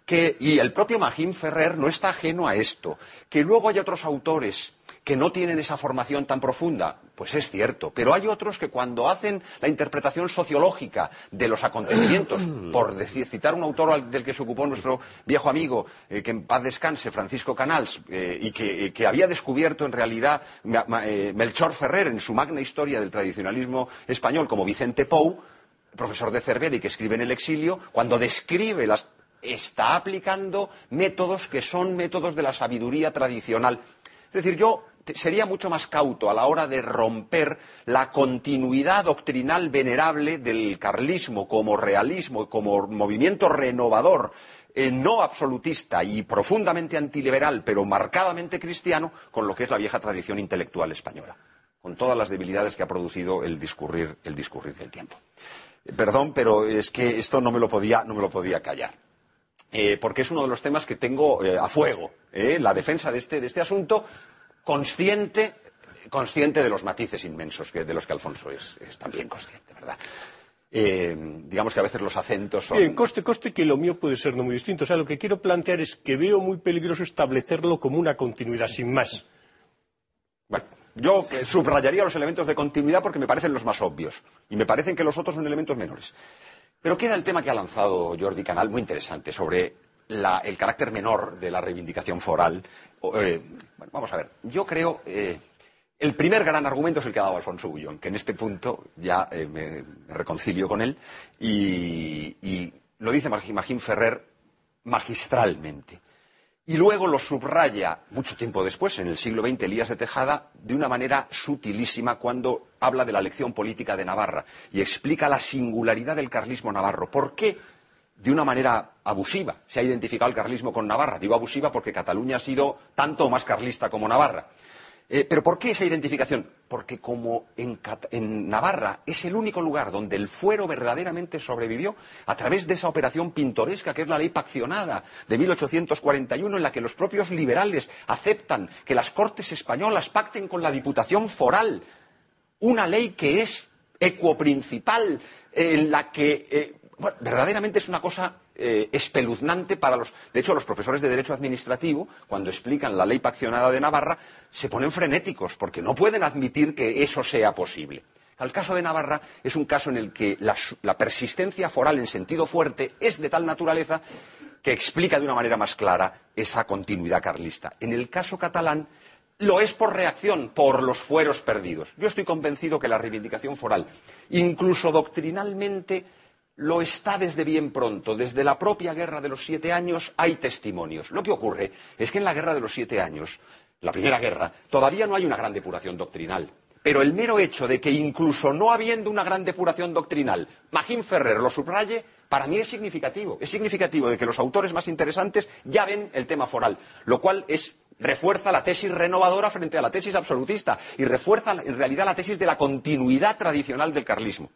Que, y el propio Magín Ferrer no está ajeno a esto. Que luego hay otros autores que no tienen esa formación tan profunda. Pues es cierto, pero hay otros que cuando hacen la interpretación sociológica de los acontecimientos, por decir, citar un autor del que se ocupó nuestro viejo amigo, eh, que en paz descanse, Francisco Canals, eh, y que, que, había descubierto en realidad eh, Melchor Ferrer en su magna historia del tradicionalismo español como Vicente Pou, profesor de Cervera y que escribe en el exilio, cuando describe las está aplicando métodos que son métodos de la sabiduría tradicional. Es decir, yo sería mucho más cauto a la hora de romper la continuidad doctrinal venerable del carlismo como realismo, como movimiento renovador, eh, no absolutista y profundamente antiliberal, pero marcadamente cristiano, con lo que es la vieja tradición intelectual española, con todas las debilidades que ha producido el discurrir, el discurrir del tiempo. Eh, perdón, pero es que esto no me lo podía, no me lo podía callar. Eh, porque es uno de los temas que tengo a fuego, la defensa de este, de este asunto, consciente, consciente de los matices inmensos que, de los que Alfonso es, es también consciente, ¿verdad? Eh, digamos que a veces los acentos son. Bien, coste, coste que lo mío puede ser no muy distinto. O sea, lo que quiero plantear es que veo muy peligroso establecerlo como una continuidad, sin más. Bueno, yo eh, subrayaría los elementos de continuidad porque me parecen los más obvios. Y me parecen que los otros son elementos menores. Pero queda el tema que ha lanzado Jordi Canal, muy interesante, sobre la, el carácter menor de la reivindicación foral. Eh, bueno, vamos a ver. Yo creo. Eh, el primer gran argumento es el que ha dado Alfonso Bullón, que en este punto ya eh, me, reconcilio con él, y, y lo dice Magín Ferrer magistralmente. Y luego lo subraya mucho tiempo después, en el siglo XX, Elías de Tejada, de una manera sutilísima cuando habla de la lección política de Navarra y explica la singularidad del carlismo navarro. ¿Por qué? De una manera abusiva se ha identificado el carlismo con Navarra. Digo abusiva porque Cataluña ha sido tanto o más carlista como Navarra. Eh, ¿Pero por qué esa identificación? Porque como en, Navarra es el único lugar donde el fuero verdaderamente sobrevivió a través de esa operación pintoresca que es la ley paccionada de 1841 en la que los propios liberales aceptan que las Cortes españolas pacten con la Diputación Foral, una ley que es ecuoprincipal, en la que eh, bueno, verdaderamente es una cosa eh, espeluznante para los. De hecho, los profesores de Derecho Administrativo, cuando explican la ley paccionada de Navarra, se ponen frenéticos porque no pueden admitir que eso sea posible. El caso de Navarra es un caso en el que la, la persistencia foral en sentido fuerte es de tal naturaleza que explica de una manera más clara esa continuidad carlista. En el caso catalán, lo es por reacción, por los fueros perdidos. Yo estoy convencido que la reivindicación foral, incluso doctrinalmente, lo está desde bien pronto. Desde la propia Guerra de los Siete Años hay testimonios. Lo que ocurre es que en la Guerra de los Siete Años, la Primera Guerra, todavía no hay una gran depuración doctrinal. Pero el mero hecho de que incluso no habiendo una gran depuración doctrinal, Magín Ferrer lo subraye, para mí es significativo. Es significativo de que los autores más interesantes ya ven el tema foral, lo cual es refuerza la tesis renovadora frente a la tesis absolutista y refuerza en realidad la tesis de la continuidad tradicional del carlismo.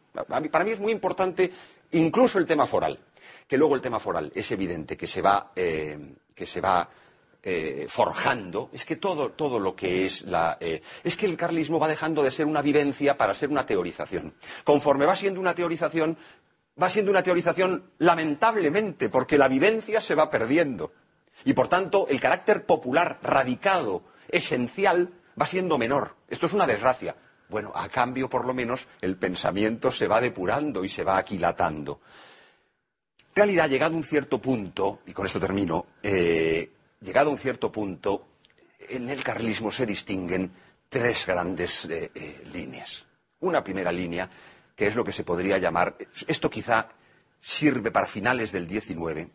Para mí es muy importante incluso el tema foral, que luego el tema foral es evidente que se va, eh, que se va eh, forjando, es que todo, todo, lo que es la. Eh, es que el carlismo va dejando de ser una vivencia para ser una teorización. Conforme va siendo una teorización, va siendo una teorización lamentablemente, porque la vivencia se va perdiendo. Y por tanto, el carácter popular, radicado, esencial, va siendo menor. Esto es una desgracia. Bueno, a cambio, por lo menos, el pensamiento se va depurando y se va aquilatando. En realidad, llegado a un cierto punto, y con esto termino, eh, llegado a un cierto punto, en el carlismo se distinguen tres grandes eh, eh, líneas. Una primera línea, que es lo que se podría llamar, esto quizá sirve para finales del XIX,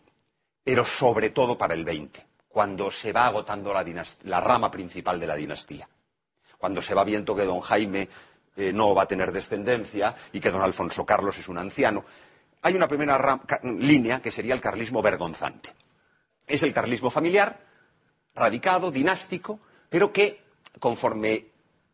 pero sobre todo para el 20, cuando se va agotando la, la rama principal de la dinastía cuando se va viendo que don Jaime eh, no va a tener descendencia y que don Alfonso Carlos es un anciano. Hay una primera línea que sería el carlismo vergonzante. Es el carlismo familiar, radicado, dinástico, pero que conforme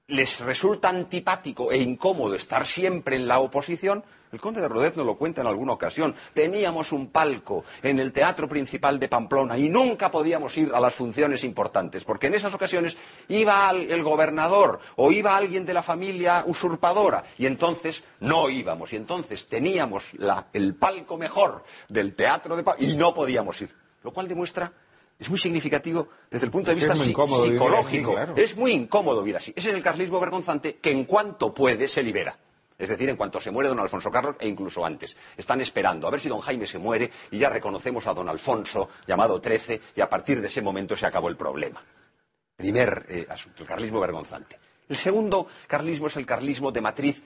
les resulta antipático e incómodo estar siempre en la oposición, el conde de Rodez nos lo cuenta en alguna ocasión. Teníamos un palco en el teatro principal de Pamplona y nunca podíamos ir a las funciones importantes, porque en esas ocasiones iba el gobernador o iba alguien de la familia usurpadora y entonces no íbamos y entonces teníamos el palco mejor del teatro de Pamplona y no podíamos ir, lo cual demuestra es muy significativo desde el punto de vista psicológico. Es muy incómodo vivir así. Ese es el carlismo vergonzante que en cuanto puede se libera. Es decir, en cuanto se muere don Alfonso Carlos e incluso antes. Están esperando a ver si don Jaime se muere y ya reconocemos a don Alfonso, llamado Trece, y a partir de ese momento se acabó el problema. Primer eh, asunto, el carlismo vergonzante. El segundo carlismo es el carlismo de matriz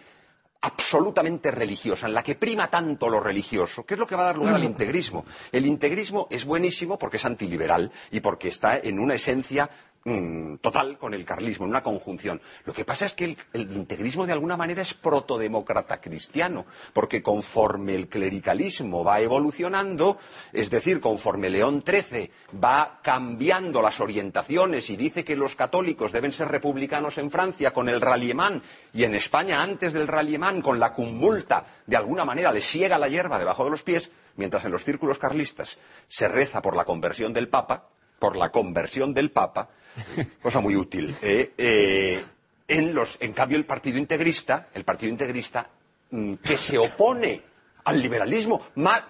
absolutamente religiosa, en la que prima tanto lo religioso, que es lo que va a dar lugar al integrismo. El integrismo es buenísimo porque es antiliberal y porque está en una esencia Mm, total con el carlismo, en una conjunción. Lo que pasa es que el, integrismo de alguna manera es protodemócrata cristiano, porque conforme el clericalismo va evolucionando, es decir, conforme León XIII va cambiando las orientaciones y dice que los católicos deben ser republicanos en Francia con el ralliemán y en España antes del ralliemán con la cumulta, de alguna manera le ciega la hierba debajo de los pies, mientras en los círculos carlistas se reza por la conversión del Papa, por la conversión del Papa, cosa muy útil. Eh, eh, en, cambio, el Partido Integrista, el Partido Integrista mm, que se opone al liberalismo,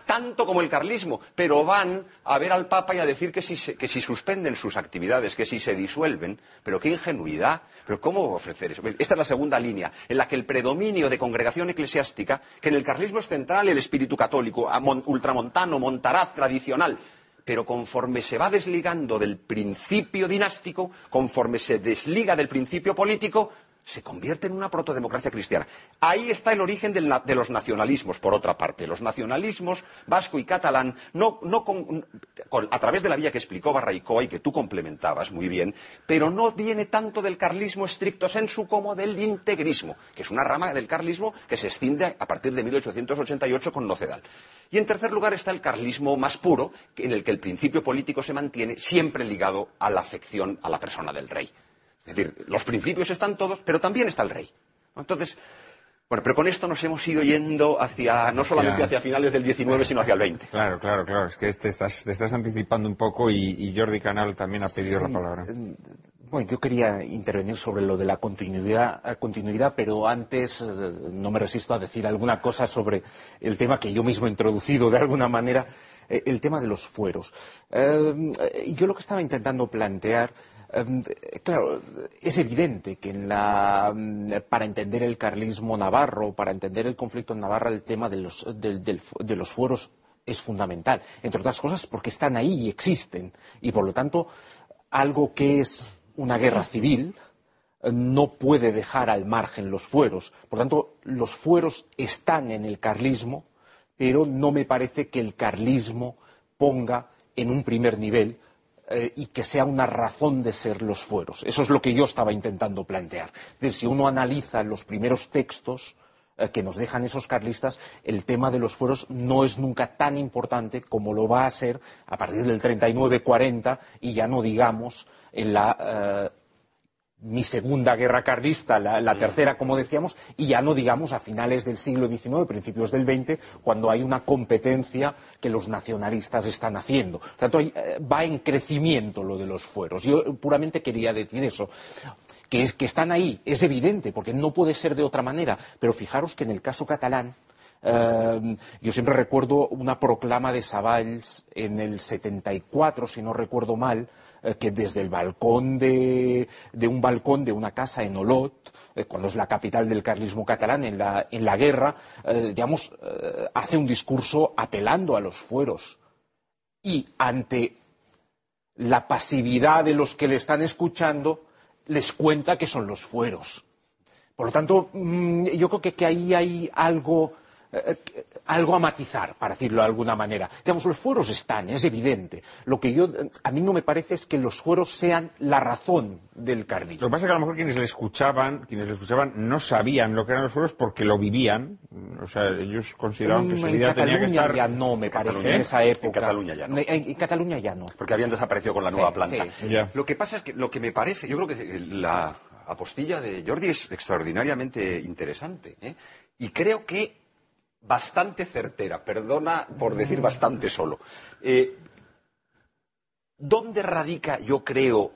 tanto como el carlismo, pero van a ver al Papa y a decir que si, que si, suspenden sus actividades, que si se disuelven, pero qué ingenuidad, pero cómo ofrecer eso. Esta es la segunda línea, en la que el predominio de congregación eclesiástica, que en el carlismo es central el espíritu católico, ultramontano, montaraz, tradicional, pero conforme se va desligando del principio dinástico, conforme se desliga del principio político, se convierte en una protodemocracia cristiana. Ahí está el origen de los nacionalismos, por otra parte. Los nacionalismos vasco y catalán, a través de la vía que explicó Barraicoa y que tú complementabas muy bien, pero no viene tanto del carlismo estricto sensu como del integrismo, que es una rama del carlismo que se extiende a partir de 1888 con Nocedal. Y en tercer lugar está el carlismo más puro, en el que el principio político se mantiene siempre ligado a la afección a la persona del rey. Es decir, los principios están todos, pero también está el rey. Entonces, bueno, pero con esto nos hemos ido yendo hacia, no solamente hacia finales del 19, sino hacia el 20. Claro, claro, claro. Es que te estás, te estás anticipando un poco y, Jordi Canal también ha pedido la palabra. Eh, bueno, yo quería intervenir sobre lo de la continuidad, eh, continuidad, pero antes eh, no me resisto a decir alguna cosa sobre el tema que yo mismo he introducido de alguna manera, el tema de los fueros. yo lo que estaba intentando plantear claro, es evidente que mm, para entender el carlismo navarro, para entender el conflicto en Navarra, el tema de los, de los fueros es fundamental. Entre otras cosas porque están ahí y existen. Y por lo tanto, algo que es una guerra civil eh, no puede dejar al margen los fueros. Por lo tanto, los fueros están en el carlismo, pero no me parece que el carlismo ponga en un primer nivel eh, y que sea una razón de ser los fueros. Eso es lo que yo estaba intentando plantear. si uno analiza los primeros textos eh, que nos dejan esos carlistas, el tema de los fueros no es nunca tan importante como lo va a ser a partir del 39-40 y ya no digamos en la eh, mi segunda guerra carlista, la, tercera, como decíamos, y ya no digamos a finales del siglo XIX, principios del XX, cuando hay una competencia que los nacionalistas están haciendo. Por tanto, eh, va en crecimiento lo de los fueros. Yo puramente quería decir eso. Que, es, que están ahí, es evidente, porque no puede ser de otra manera. Pero fijaros que en el caso catalán, eh, yo siempre recuerdo una proclama de Savalls en el 74, si no recuerdo mal, que desde el balcón de, un balcón de una casa en Olot, eh, cuando es la capital del carlismo catalán en la, en la guerra, eh, digamos, hace un discurso apelando a los fueros. Y ante la pasividad de los que le están escuchando, les cuenta que son los fueros. Por lo tanto, mm, yo creo que ahí hay algo eh, algo a matizar, para decirlo de alguna manera. Digamos, los fueros están, es evidente. Lo que yo, a mí no me parece es que los fueros sean la razón del carlismo. Lo que pasa es que a lo mejor quienes le escuchaban, quienes le escuchaban no sabían lo que eran los fueros porque lo vivían. O sea, ellos consideraban que su vida tenía que estar... ya no, me parece, en esa época. En Cataluña ya no. En, Cataluña ya no. Porque habían desaparecido con la nueva planta. Lo que pasa es que lo que me parece, yo creo que la apostilla de Jordi es extraordinariamente interesante. ¿eh? Y creo que bastante certera, perdona por decir bastante solo. Eh, ¿Dónde radica, yo creo,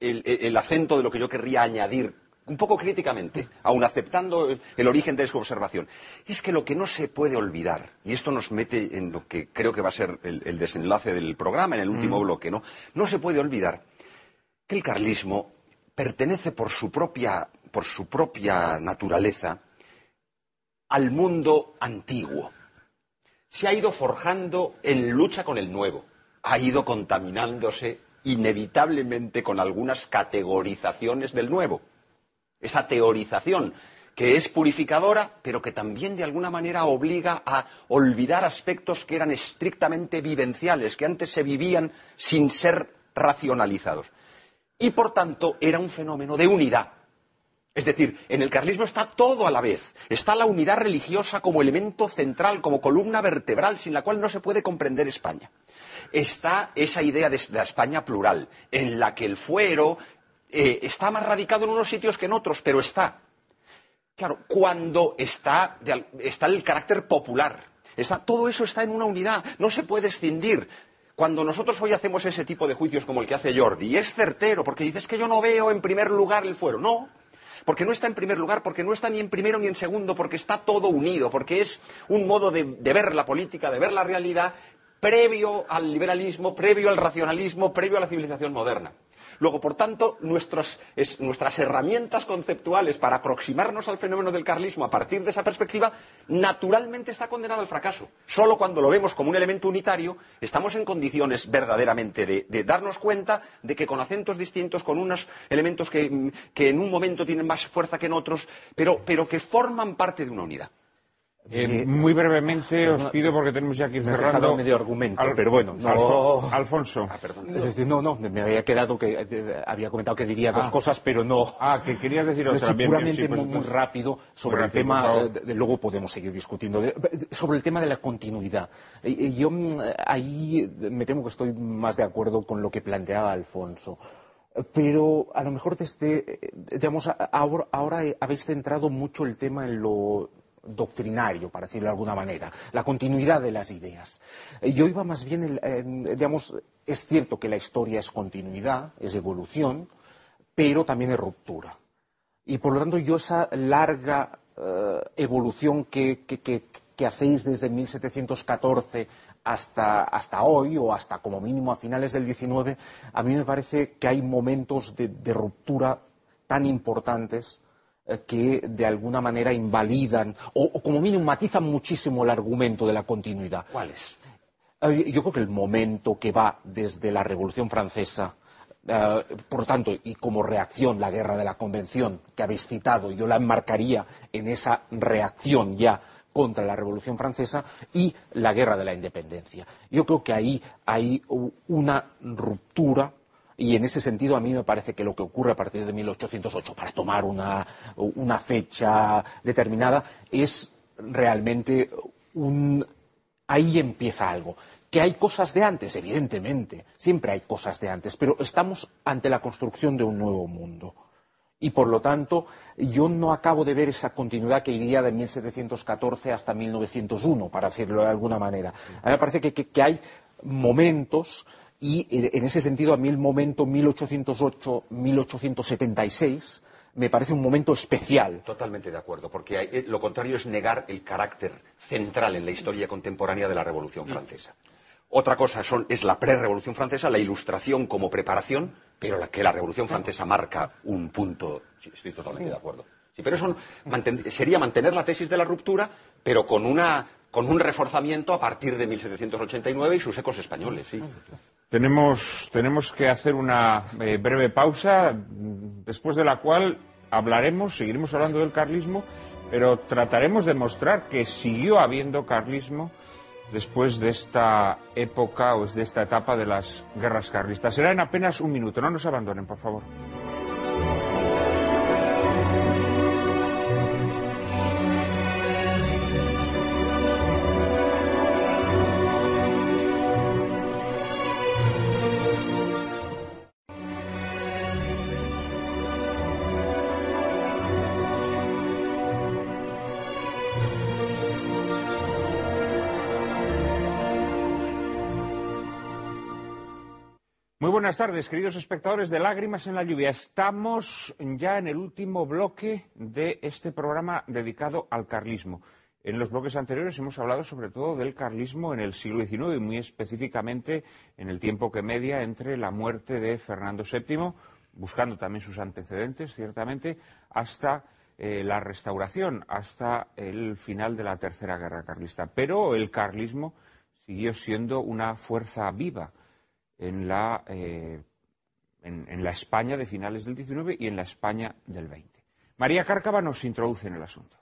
el, el acento de lo que yo querría añadir un poco críticamente, aun aceptando el, origen de su observación, es que lo que no se puede olvidar, y esto nos mete en lo que creo que va a ser el, desenlace del programa, en el último bloque, ¿no? No se puede olvidar que el carlismo pertenece por su propia, por su propia naturaleza al mundo antiguo. Se ha ido forjando en lucha con el nuevo, ha ido contaminándose inevitablemente con algunas categorizaciones del nuevo esa teorización que es purificadora, pero que también de alguna manera obliga a olvidar aspectos que eran estrictamente vivenciales, que antes se vivían sin ser racionalizados. Y por tanto era un fenómeno de unidad. Es decir, en el carlismo está todo a la vez. Está la unidad religiosa como elemento central, como columna vertebral, sin la cual no se puede comprender España. Está esa idea de la España plural, en la que el fuero, eh, está más radicado en unos sitios que en otros, pero está. Claro, cuando está, está el carácter popular, está, todo eso está en una unidad, no se puede escindir. Cuando nosotros hoy hacemos ese tipo de juicios como el que hace Jordi, y es certero, porque dices que yo no veo en primer lugar el fuero. No, porque no está en primer lugar, porque no está ni en primero ni en segundo, porque está todo unido, porque es un modo de ver la política, de ver la realidad, previo al liberalismo, previo al racionalismo, previo a la civilización moderna. Luego, por tanto, nuestras, herramientas conceptuales para aproximarnos al fenómeno del carlismo a partir de esa perspectiva, naturalmente está condenado al fracaso. Solo cuando lo vemos como un elemento unitario, estamos en condiciones verdaderamente de, darnos cuenta de que con acentos distintos, con unos elementos que, en un momento tienen más fuerza que en otros, pero que forman parte de una unidad. Eh, muy brevemente os pido porque tenemos ya que ir cerrando. medio argumento, pero bueno, no... Alfonso. Ah, no, no, me había quedado que eh, había comentado que diría dos ah. cosas, pero no. Ah, que querías decir otra. Sí, puramente pues muy, rápido sobre el tema. luego podemos seguir discutiendo sobre el tema de la continuidad. yo mm, ahí me temo que estoy más de acuerdo con lo que planteaba Alfonso pero a lo mejor desde, eh, digamos, ahora, ahora, habéis centrado mucho el tema en lo doctrinario, para decirlo de alguna manera, la continuidad de las ideas. Eh, yo iba más bien, digamos, es cierto que la historia es continuidad, es evolución, pero también es ruptura. Y por lo tanto yo esa larga eh, evolución que, hacéis desde 1714 hasta, hasta, hoy o hasta como mínimo a finales del XIX, a mí me parece que hay momentos de ruptura tan importantes que de alguna manera invalidan o, como mínimo matizan muchísimo el argumento de la continuidad. ¿Cuáles? Eh, yo creo que el momento que va desde la Revolución Francesa, eh, por tanto, y como reacción la guerra de la Convención que habéis citado, yo la enmarcaría en esa reacción ya contra la Revolución Francesa y la guerra de la independencia. Yo creo que ahí hay una ruptura y en ese sentido a mí me parece que lo que ocurre a partir de 1808, para tomar una, fecha determinada, es realmente un... Ahí empieza algo. Que hay cosas de antes, evidentemente, siempre hay cosas de antes, pero estamos ante la construcción de un nuevo mundo. Y por lo tanto, yo no acabo de ver esa continuidad que iría de 1714 hasta 1901, para decirlo de alguna manera. A mí me parece que hay momentos y en ese sentido a mí el momento 1808-1876 me parece un momento especial. Totalmente de acuerdo, porque eh, lo contrario es negar el carácter central en la historia contemporánea de la Revolución Francesa. Otra cosa es la pre-Revolución Francesa, la ilustración como preparación, pero la que la Revolución Francesa marca un punto. Sí, estoy totalmente de acuerdo. Sí, pero eso sería mantener la tesis de la ruptura, pero con, una, con un reforzamiento a partir de 1789 y sus ecos españoles. Sí. Tenemos, tenemos que hacer una eh, breve pausa, después de la cual hablaremos, seguiremos hablando del carlismo, pero trataremos de mostrar que siguió habiendo carlismo después de esta época o de esta etapa de las guerras carlistas. Será en apenas un minuto, no nos abandonen, por favor. Buenas tardes, queridos espectadores de Lágrimas en la Lluvia. Estamos ya en el último bloque de este programa dedicado al carlismo. En los bloques anteriores hemos hablado sobre todo del carlismo en el siglo XIX y muy específicamente en el tiempo que media entre la muerte de Fernando VII, buscando también sus antecedentes, ciertamente, hasta eh, la restauración, hasta el final de la Tercera Guerra Carlista. Pero el carlismo siguió siendo una fuerza viva en la, eh, en, la España de finales del XIX y en la España del XX. María Cárcava nos introduce en el asunto.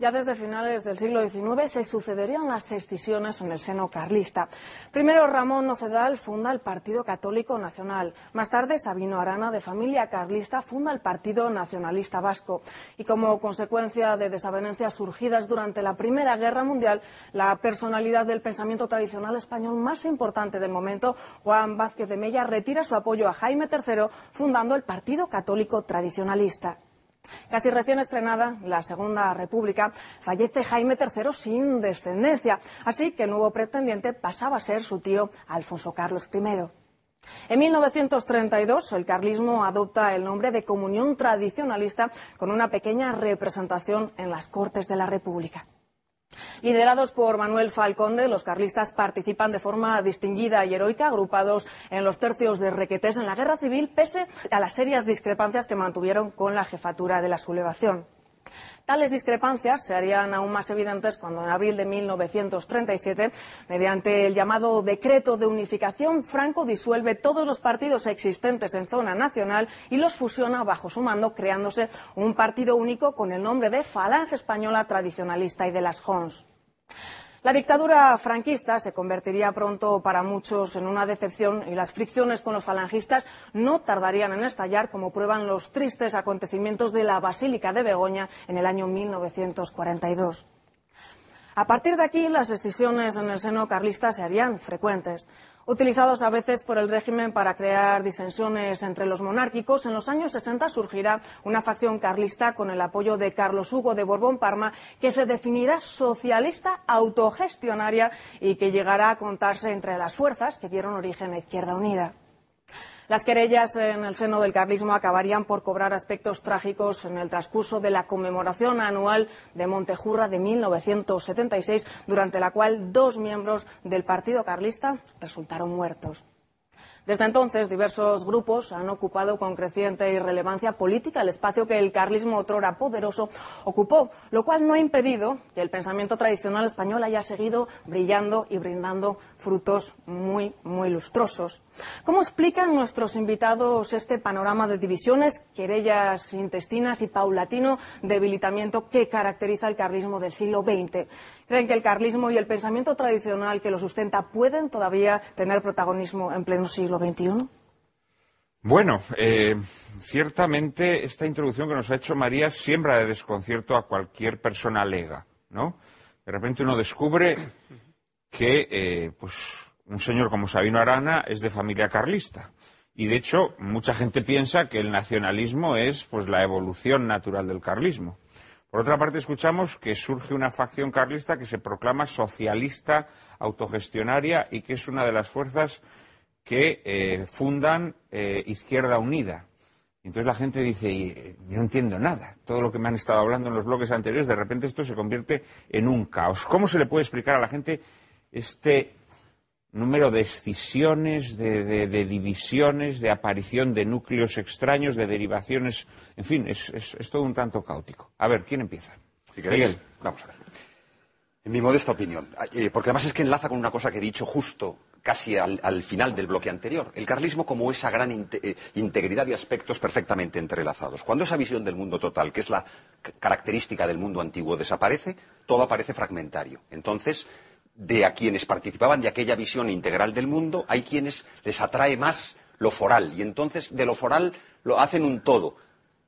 Ya desde finales del siglo XIX se sucederían las escisiones en el seno carlista. Primero Ramón Nocedal funda el Partido Católico Nacional. Más tarde Sabino Arana, de familia carlista, funda el Partido Nacionalista Vasco. Y como consecuencia de desavenencias surgidas durante la Primera Guerra Mundial, la personalidad del pensamiento tradicional español más importante del momento, Juan Vázquez de Mella, retira su apoyo a Jaime III fundando el Partido Católico Tradicionalista. Casi recién estrenada la Segunda República, fallece Jaime III sin descendencia, así que el nuevo pretendiente pasaba a ser su tío Alfonso Carlos I. En 1932, el carlismo adopta el nombre de Comunión Tradicionalista con una pequeña representación en las Cortes de la República. Liderados por Manuel Falconde, los carlistas participan de forma distinguida y heroica, agrupados en los tercios de Requetés en la Guerra Civil, pese a las serias discrepancias que mantuvieron con la jefatura de la sublevación. Tales discrepancias se harían aún más evidentes cuando en abril de 1937, mediante el llamado Decreto de Unificación, Franco disuelve todos los partidos existentes en zona nacional y los fusiona bajo su mando, creándose un partido único con el nombre de Falange Española Tradicionalista y de las Jons. La dictadura franquista se convertiría pronto para muchos en una decepción y las fricciones con los falangistas no tardarían en estallar, como prueban los tristes acontecimientos de la Basílica de Begoña en el año 1942. A partir de aquí, las excisiones en el seno carlista se harían frecuentes. Utilizados a veces por el régimen para crear disensiones entre los monárquicos, en los años 60 surgirá una facción carlista con el apoyo de Carlos Hugo de Borbón-Parma que se definirá socialista autogestionaria y que llegará a contarse entre las fuerzas que dieron origen a Izquierda Unida. Las querellas en el seno del carlismo acabarían por cobrar aspectos trágicos en el transcurso de la conmemoración anual de Montejurra de 1976, durante la cual dos miembros del Partido Carlista resultaron muertos. Desde entonces, diversos grupos han ocupado con creciente irrelevancia política el espacio que el carlismo otrora poderoso ocupó, lo cual no ha impedido que el pensamiento tradicional español haya seguido brillando y brindando frutos muy, muy lustrosos. ¿Cómo explican nuestros invitados este panorama de divisiones, querellas intestinas y paulatino debilitamiento que caracteriza el carlismo del siglo XX? ¿Creen que el carlismo y el pensamiento tradicional que lo sustenta pueden todavía tener protagonismo en pleno siglo XXI? Bueno, eh, ciertamente esta introducción que nos ha hecho María siembra de desconcierto a cualquier persona lega, ¿no? De repente uno descubre que, eh, pues, un señor como Sabino Arana es de familia carlista. Y de hecho, mucha gente piensa que el nacionalismo es, pues, la evolución natural del carlismo. Por otra parte, escuchamos que surge una facción carlista que se proclama socialista, autogestionaria y que es una de las fuerzas que eh, fundan eh, Izquierda Unida. Entonces la gente dice, eh, yo no entiendo nada. Todo lo que me han estado hablando en los bloques anteriores, de repente esto se convierte en un caos. ¿Cómo se le puede explicar a la gente este número de escisiones, de, divisiones, de aparición de núcleos extraños, de derivaciones, en fin, es, todo un tanto caótico. A ver, ¿quién empieza? Si queréis, vamos a ver. En mi modesta opinión, eh, porque además es que enlaza con una cosa que he dicho justo casi al, final del bloque anterior, el carlismo como esa gran eh, integridad de aspectos perfectamente entrelazados. Cuando esa visión del mundo total, que es la característica del mundo antiguo, desaparece, todo aparece fragmentario. Entonces, de a quienes participaban de aquella visión integral del mundo, hay quienes les atrae más lo foral, y entonces de lo foral lo hacen un todo.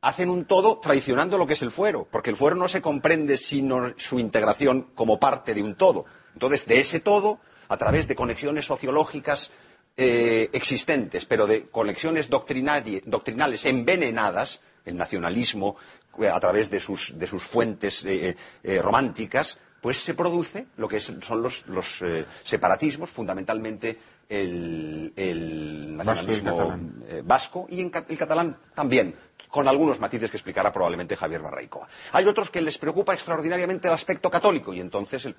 Hacen un todo traicionando lo que es el fuero, porque el fuero no se comprende sino su integración como parte de un todo. Entonces, de ese todo, a través de conexiones sociológicas eh, existentes, pero de conexiones doctrinales envenenadas, el nacionalismo, eh, a través de sus, fuentes eh, románticas, pues se produce lo que son los, los, eh, separatismos, fundamentalmente el, nacionalismo vasco y en el catalán también, con algunos matices que explicará probablemente Javier Barraicoa. Hay otros que les preocupa extraordinariamente el aspecto católico y entonces el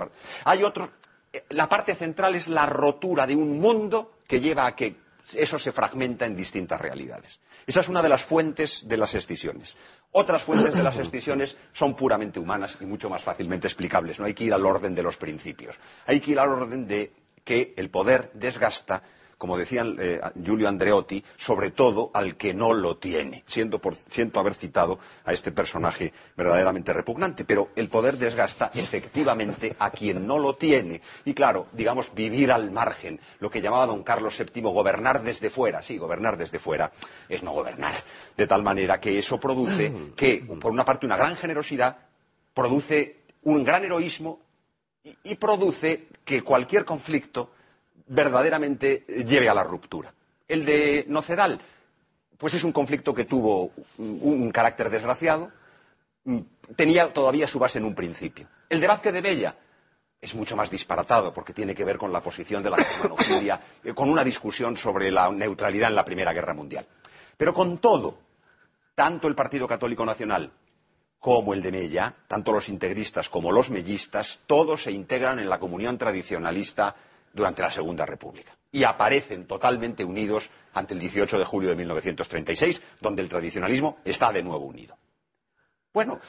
hay otros la parte central es la rotura de un mundo que lleva a que eso se fragmenta en distintas realidades. Esa es una de las fuentes de las escisiones. Otras fuentes de las escisiones son puramente humanas y mucho más fácilmente explicables. No hay que ir al orden de los principios. Hay que ir al orden de que el poder desgasta, como decía eh, Giulio Andreotti, sobre todo al que no lo tiene. Siento, por- siento haber citado a este personaje verdaderamente repugnante, pero el poder desgasta efectivamente a quien no lo tiene. Y claro, digamos, vivir al margen, lo que llamaba don Carlos VII gobernar desde fuera. Sí, gobernar desde fuera es no gobernar. De tal manera que eso produce que, por una parte, una gran generosidad, produce un gran heroísmo y, y produce que cualquier conflicto verdaderamente lleve a la ruptura. El de Nocedal, pues es un conflicto que tuvo un, un carácter desgraciado, mm, tenía todavía su base en un principio. El de Vázquez de Bella es mucho más disparatado porque tiene que ver con la posición de la germanofilia, eh, con una discusión sobre la neutralidad en la Primera Guerra Mundial. Pero con todo, tanto el Partido Católico Nacional como el de Mella, tanto los integristas como los mellistas, todos se integran en la comunión tradicionalista durante la Segunda República. Y aparecen totalmente unidos ante el 18 de julio de 1936, donde el tradicionalismo está de nuevo unido. Bueno,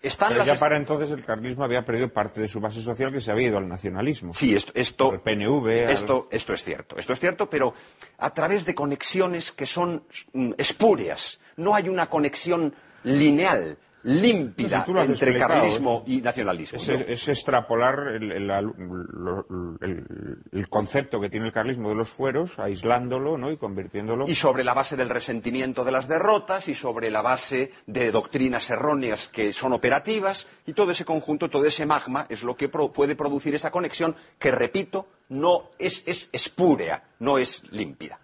están Pero las ya para entonces el carlismo había perdido parte de su base social que se había ido al nacionalismo. Sí, esto, esto, Al PNV, al- esto, es cierto. Esto es cierto, pero a través de conexiones que son mm, espúreas. No hay una conexión lineal, límpida, No, si entre carlismo y nacionalismo. Es, ¿no? es extrapolar el, el- lo- el- el concepto que tiene el carlismo de los fueros, aislándolo ¿no? y convirtiéndolo. Y sobre la base del resentimiento de las derrotas y sobre la base de doctrinas erróneas que son operativas y todo ese conjunto, todo ese magma es lo que pro- puede producir esa conexión que, repito, no es, es espúrea, no es límpida.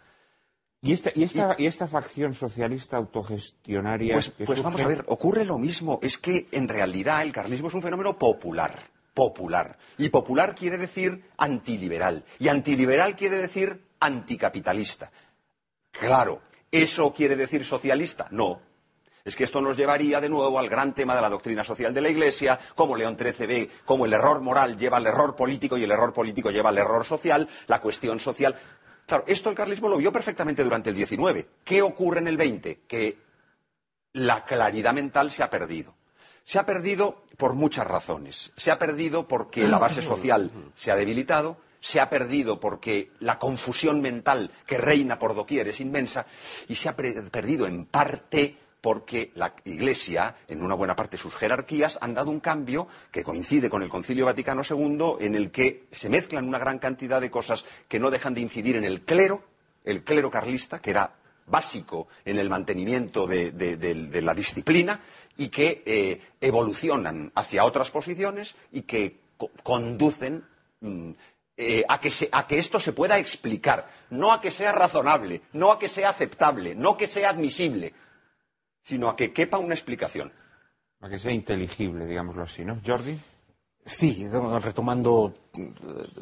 ¿Y esta, y, esta, y esta facción socialista autogestionaria Pues, que pues surge- vamos a ver, ocurre lo mismo. Es que en realidad el carlismo es un fenómeno popular. Popular. Y popular quiere decir antiliberal. Y antiliberal quiere decir anticapitalista. Claro, ¿eso quiere decir socialista? No. Es que esto nos llevaría de nuevo al gran tema de la doctrina social de la Iglesia, cómo León XIII ve cómo el error moral lleva al error político y el error político lleva al error social, la cuestión social. Claro, esto el carlismo lo vio perfectamente durante el XIX. ¿Qué ocurre en el XX? Que la claridad mental se ha perdido. Se ha perdido por muchas razones. Se ha perdido porque la base social se ha debilitado, se ha perdido porque la confusión mental que reina por doquier es inmensa y se ha perdido en parte porque la Iglesia, en una buena parte sus jerarquías, han dado un cambio que coincide con el Concilio Vaticano II en el que se mezclan una gran cantidad de cosas que no dejan de incidir en el clero, el clero carlista, que era básico en el mantenimiento de, de- de- de la disciplina y que eh, evolucionan hacia otras posiciones y que co- conducen mm, eh, a, que a que esto se pueda explicar, no a que sea razonable, no a que sea aceptable, no que sea admisible, sino a que quepa una explicación. Para que sea inteligible, digámoslo así, ¿no? Jordi. Sí, no, retomando eh,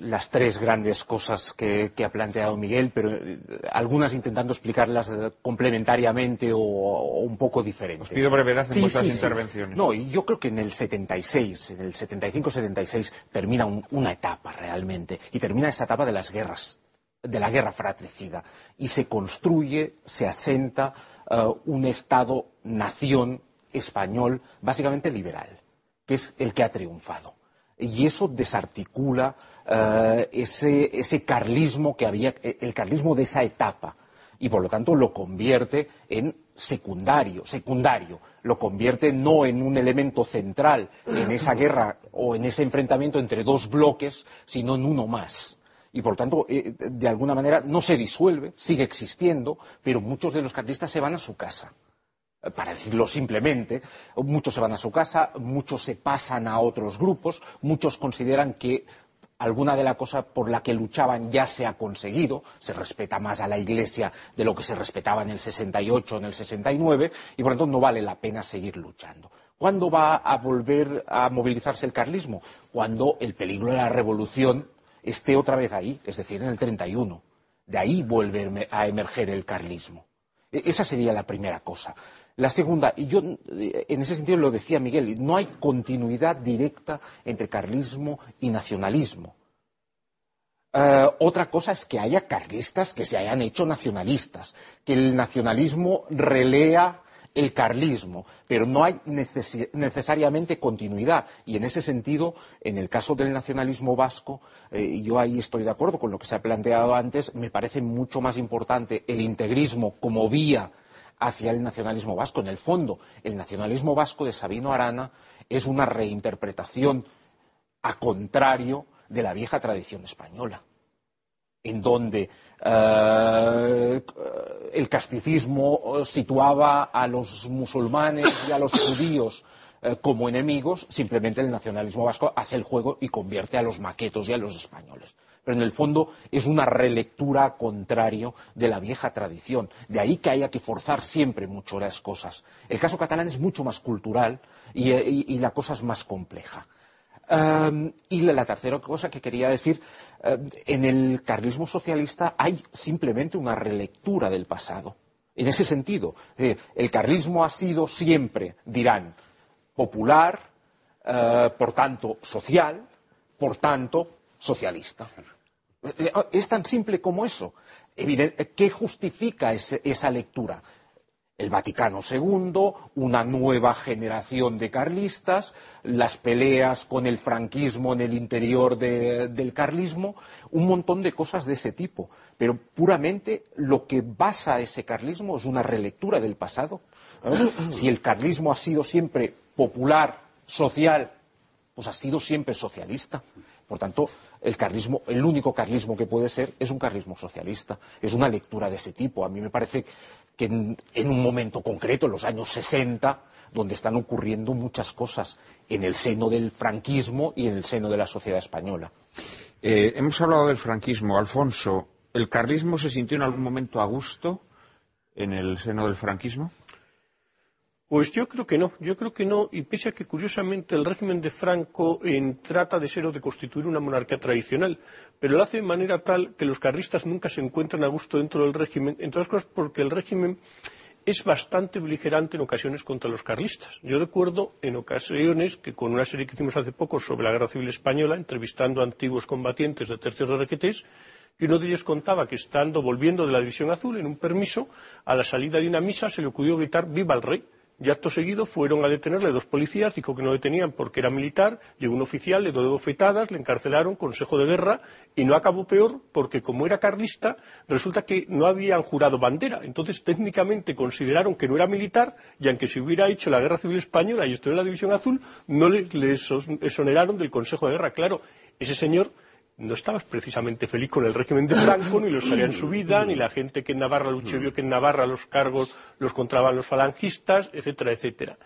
las tres grandes cosas que, que ha planteado Miguel, pero eh, algunas intentando explicarlas eh, complementariamente o, o un poco diferente. Os pido brevedad en vuestras intervenciones. No, y yo creo que en el 76, en el 75-76, termina un- una etapa realmente, y termina esa etapa de las guerras, de la guerra fratricida, y se construye, se asenta eh, un Estado-nación español básicamente liberal, que es el que ha triunfado. Y eso desarticula eh, ese, carlismo que había, eh, el carlismo de esa etapa, y por lo tanto lo convierte en secundario, secundario, lo convierte no en un elemento central en esa guerra o en ese enfrentamiento entre dos bloques, sino en uno más. Y por tanto, eh, de alguna manera no se disuelve, sigue existiendo, pero muchos de los carlistas se van a su casa para decirlo simplemente, muchos se van a su casa, muchos se pasan a otros grupos, muchos consideran que alguna de las cosas por la que luchaban ya se ha conseguido, se respeta más a la Iglesia de lo que se respetaba en el 68 o en el 69, y por lo tanto no vale la pena seguir luchando. ¿Cuándo va a volver a movilizarse el carlismo? Cuando el peligro de la revolución esté otra vez ahí, es decir, en el 31. De ahí vuelve a emerger el carlismo. E-, esa sería la primera cosa. La segunda, y yo en ese sentido lo decía Miguel, no hay continuidad directa entre carlismo y nacionalismo. Eh, otra cosa es que haya carlistas que se hayan hecho nacionalistas, que el nacionalismo relea el carlismo, pero no hay necesariamente continuidad. Y en ese sentido, en el caso del nacionalismo vasco, eh, yo ahí estoy de acuerdo con lo que se ha planteado antes, me parece mucho más importante el integrismo como vía hacia el nacionalismo vasco. En el fondo, el nacionalismo vasco de Sabino Arana es una reinterpretación a contrario de la vieja tradición española en donde eh, el casticismo situaba a los musulmanes y a los judíos eh, como enemigos, simplemente el nacionalismo vasco hace el juego y convierte a los maquetos y a los españoles. Pero en el fondo es una relectura contrario de la vieja tradición. De ahí que haya que forzar siempre mucho las cosas. El caso catalán es mucho más cultural y la cosa es más compleja y la, tercera cosa que quería decir, en el carlismo socialista hay simplemente una relectura del pasado. En ese sentido, el carlismo ha sido siempre, dirán, popular, eh, por tanto social, por tanto socialista. Eh, es tan simple como eso. ¿Qué justifica esa lectura? El Vaticano II, una nueva generación de carlistas, las peleas con el franquismo en el interior del carlismo, un montón de cosas de ese tipo. Pero puramente lo que basa ese carlismo es una relectura del pasado. Si el carlismo ha sido siempre popular, social, pues ha sido siempre socialista. Por tanto, el carlismo, el único carlismo que puede ser es un carlismo socialista. Es una lectura de ese tipo. A mí me parece que en, un momento concreto, en los años 60, donde están ocurriendo muchas cosas en el seno del franquismo y en el seno de la sociedad española. Eh, hemos hablado del franquismo. Alfonso, ¿el carlismo se sintió en algún momento a gusto en el seno del franquismo? Pues yo creo que no, yo creo que no, y pese a que curiosamente el régimen de Franco trata de ser o de constituir una monarquía tradicional, pero lo hace de manera tal que los carlistas nunca se encuentran a gusto dentro del régimen, entre otras cosas porque el régimen es bastante beligerante en ocasiones contra los carlistas. Yo recuerdo en ocasiones que con una serie que hicimos hace poco sobre la Guerra Civil Española, entrevistando a antiguos combatientes de tercios de requetés, que uno de ellos contaba que estando volviendo de la División Azul en un permiso, a la salida de una misa se le ocurrió gritar ¡Viva el rey! Y acto seguido fueron a detenerle dos policías, dijo que no detenían porque era militar, llegó un oficial, le dio bofetadas, le encarcelaron, consejo de guerra, y no acabó peor porque como era carlista, resulta que no habían jurado bandera. Entonces técnicamente consideraron que no era militar y aunque se hubiera hecho la guerra civil española y en la División Azul, no le, le exoneraron del consejo de guerra. Claro, ese señor no estabas precisamente feliz con el régimen de Franco, ni lo estaría en su vida, ni la gente que en Navarra luchó vio que en Navarra los cargos los contraban los falangistas, etcétera, etcétera.